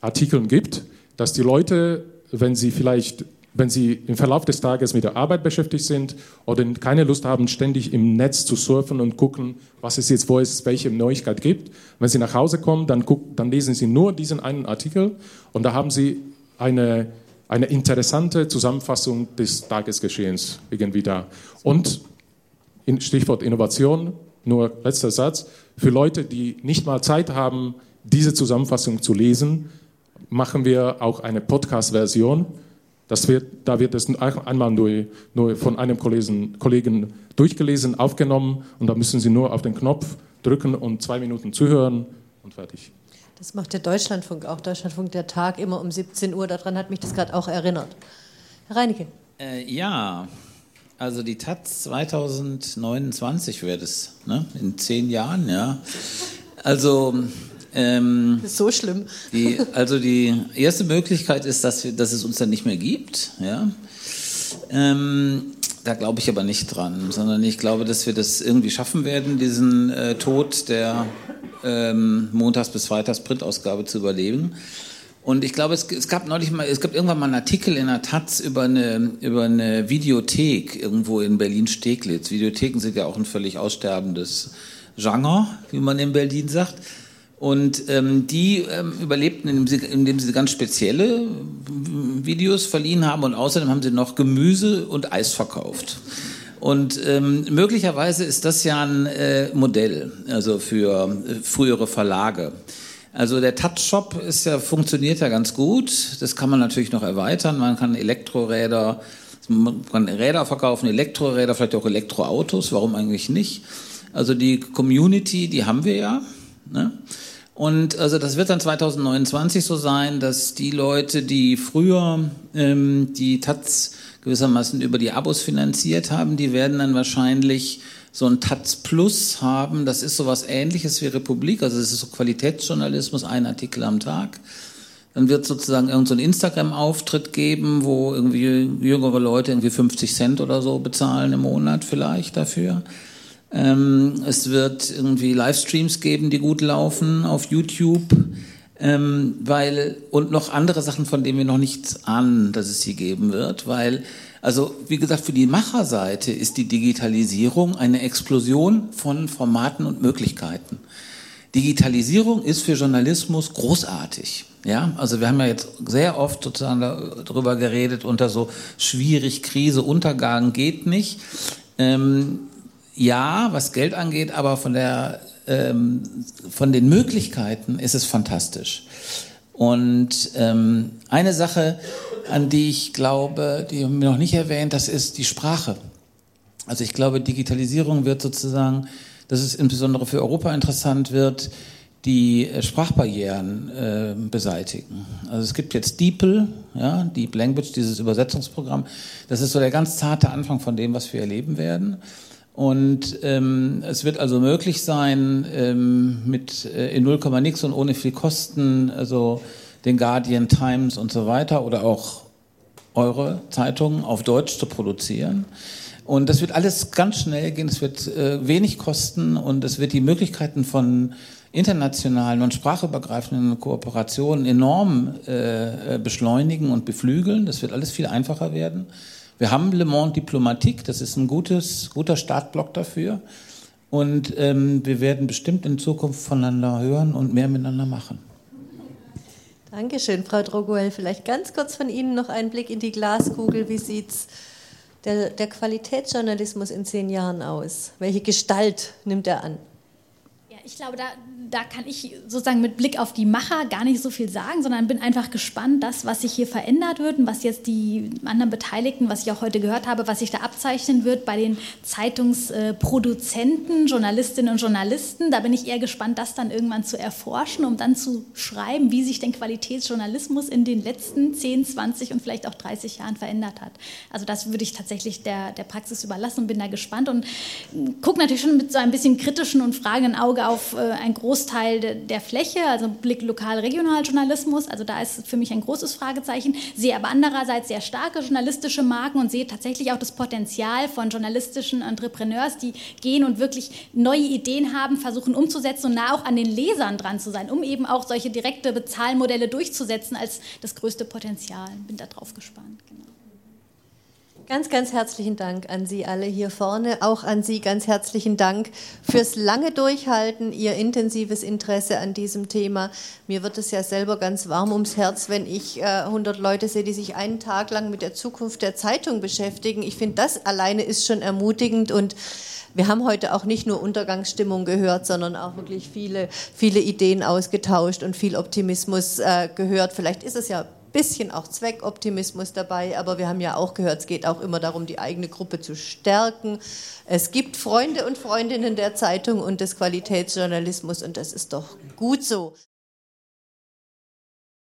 Artikeln gibt, dass die Leute, wenn sie vielleicht wenn Sie im Verlauf des Tages mit der Arbeit beschäftigt sind oder keine Lust haben, ständig im Netz zu surfen und gucken, was es jetzt, wo es welche Neuigkeit gibt. Wenn Sie nach Hause kommen, dann, guck, dann lesen Sie nur diesen einen Artikel und da haben Sie eine, eine interessante Zusammenfassung des Tagesgeschehens irgendwie da. Und Stichwort Innovation, nur letzter Satz, für Leute, die nicht mal Zeit haben, diese Zusammenfassung zu lesen, machen wir auch eine Podcast-Version das wird, da wird es einmal nur, nur von einem Kollegen, Kollegen durchgelesen, aufgenommen und da müssen Sie nur auf den Knopf drücken und zwei Minuten zuhören und fertig. Das macht der Deutschlandfunk auch. Deutschlandfunk der Tag immer um 17 Uhr. Daran hat mich das gerade auch erinnert. Herr Reinecke. Äh, ja, also die Taz 2029 wäre das, ne? in zehn Jahren, ja. Also ähm, so schlimm. Die, also die erste Möglichkeit ist, dass, wir, dass es uns dann nicht mehr gibt. Ja? Ähm, da glaube ich aber nicht dran, sondern ich glaube, dass wir das irgendwie schaffen werden, diesen äh, Tod der ähm, Montags- bis Freitags-Printausgabe zu überleben. Und ich glaube, es, es, gab neulich mal, es gab irgendwann mal einen Artikel in der Taz über eine, über eine Videothek irgendwo in Berlin-Steglitz. Videotheken sind ja auch ein völlig aussterbendes Genre, wie man in Berlin sagt. Und ähm, die ähm, überlebten, indem sie, indem sie ganz spezielle Videos verliehen haben und außerdem haben sie noch Gemüse und Eis verkauft. Und ähm, möglicherweise ist das ja ein äh, Modell, also für äh, frühere Verlage. Also der Touch-Shop ist ja, funktioniert ja ganz gut. Das kann man natürlich noch erweitern. Man kann Elektroräder, man kann Räder verkaufen, Elektroräder, vielleicht auch Elektroautos. Warum eigentlich nicht? Also die Community, die haben wir ja. Ne? Und also das wird dann 2029 so sein, dass die Leute, die früher ähm, die Taz gewissermaßen über die Abos finanziert haben, die werden dann wahrscheinlich so ein Taz Plus haben. Das ist sowas ähnliches wie Republik, also es ist so Qualitätsjournalismus, ein Artikel am Tag. Dann wird sozusagen irgendein so Instagram-Auftritt geben, wo irgendwie jüngere Leute irgendwie 50 Cent oder so bezahlen im Monat vielleicht dafür. Ähm, es wird irgendwie Livestreams geben, die gut laufen auf YouTube. Ähm, weil, und noch andere Sachen, von denen wir noch nichts ahnen, dass es sie geben wird, weil, also, wie gesagt, für die Macherseite ist die Digitalisierung eine Explosion von Formaten und Möglichkeiten. Digitalisierung ist für Journalismus großartig. Ja, also wir haben ja jetzt sehr oft sozusagen darüber geredet, unter so schwierig, Krise, Untergang geht nicht. Ähm, ja, was Geld angeht, aber von der ähm, von den Möglichkeiten ist es fantastisch. Und ähm, eine Sache, an die ich glaube, die haben wir noch nicht erwähnt, das ist die Sprache. Also ich glaube, Digitalisierung wird sozusagen, dass es insbesondere für Europa interessant wird, die äh, Sprachbarrieren äh, beseitigen. Also es gibt jetzt DeepL, ja, Deep Language, dieses Übersetzungsprogramm. Das ist so der ganz zarte Anfang von dem, was wir erleben werden. Und ähm, es wird also möglich sein, ähm, mit äh, in 0, nix und ohne viel Kosten, also den Guardian Times und so weiter oder auch eure Zeitungen auf Deutsch zu produzieren. Und das wird alles ganz schnell gehen, es wird äh, wenig kosten und es wird die Möglichkeiten von internationalen und sprachübergreifenden Kooperationen enorm äh, beschleunigen und beflügeln. Das wird alles viel einfacher werden. Wir haben Le Monde Diplomatique, das ist ein gutes, guter Startblock dafür. Und ähm, wir werden bestimmt in Zukunft voneinander hören und mehr miteinander machen. Dankeschön, Frau Droguel. Vielleicht ganz kurz von Ihnen noch ein Blick in die Glaskugel. Wie sieht der, der Qualitätsjournalismus in zehn Jahren aus? Welche Gestalt nimmt er an? Ja, ich glaube, da, da kann ich sozusagen mit Blick auf die Macher gar nicht so viel sagen, sondern bin einfach gespannt, das, was sich hier verändert wird und was jetzt die anderen Beteiligten, was ich auch heute gehört habe, was sich da abzeichnen wird bei den Zeitungsproduzenten, Journalistinnen und Journalisten. Da bin ich eher gespannt, das dann irgendwann zu erforschen, um dann zu schreiben, wie sich denn Qualitätsjournalismus in den letzten 10, 20 und vielleicht auch 30 Jahren verändert hat. Also das würde ich tatsächlich der, der Praxis überlassen und bin da gespannt und gucke natürlich schon mit so ein bisschen kritischen und fragenden Auge auf äh, ein großes Großteil der Fläche, also Blick lokal-regional-Journalismus. Also da ist für mich ein großes Fragezeichen. Sehe aber andererseits sehr starke journalistische Marken und sehe tatsächlich auch das Potenzial von journalistischen Entrepreneurs, die gehen und wirklich neue Ideen haben, versuchen umzusetzen und nah auch an den Lesern dran zu sein, um eben auch solche direkte Bezahlmodelle durchzusetzen als das größte Potenzial. Bin da drauf gespannt. Genau. Ganz, ganz herzlichen Dank an Sie alle hier vorne. Auch an Sie ganz herzlichen Dank fürs lange Durchhalten, Ihr intensives Interesse an diesem Thema. Mir wird es ja selber ganz warm ums Herz, wenn ich äh, 100 Leute sehe, die sich einen Tag lang mit der Zukunft der Zeitung beschäftigen. Ich finde, das alleine ist schon ermutigend und wir haben heute auch nicht nur Untergangsstimmung gehört, sondern auch wirklich viele, viele Ideen ausgetauscht und viel Optimismus äh, gehört. Vielleicht ist es ja bisschen auch Zweckoptimismus dabei, aber wir haben ja auch gehört, es geht auch immer darum, die eigene Gruppe zu stärken. Es gibt Freunde und Freundinnen der Zeitung und des Qualitätsjournalismus und das ist doch gut so.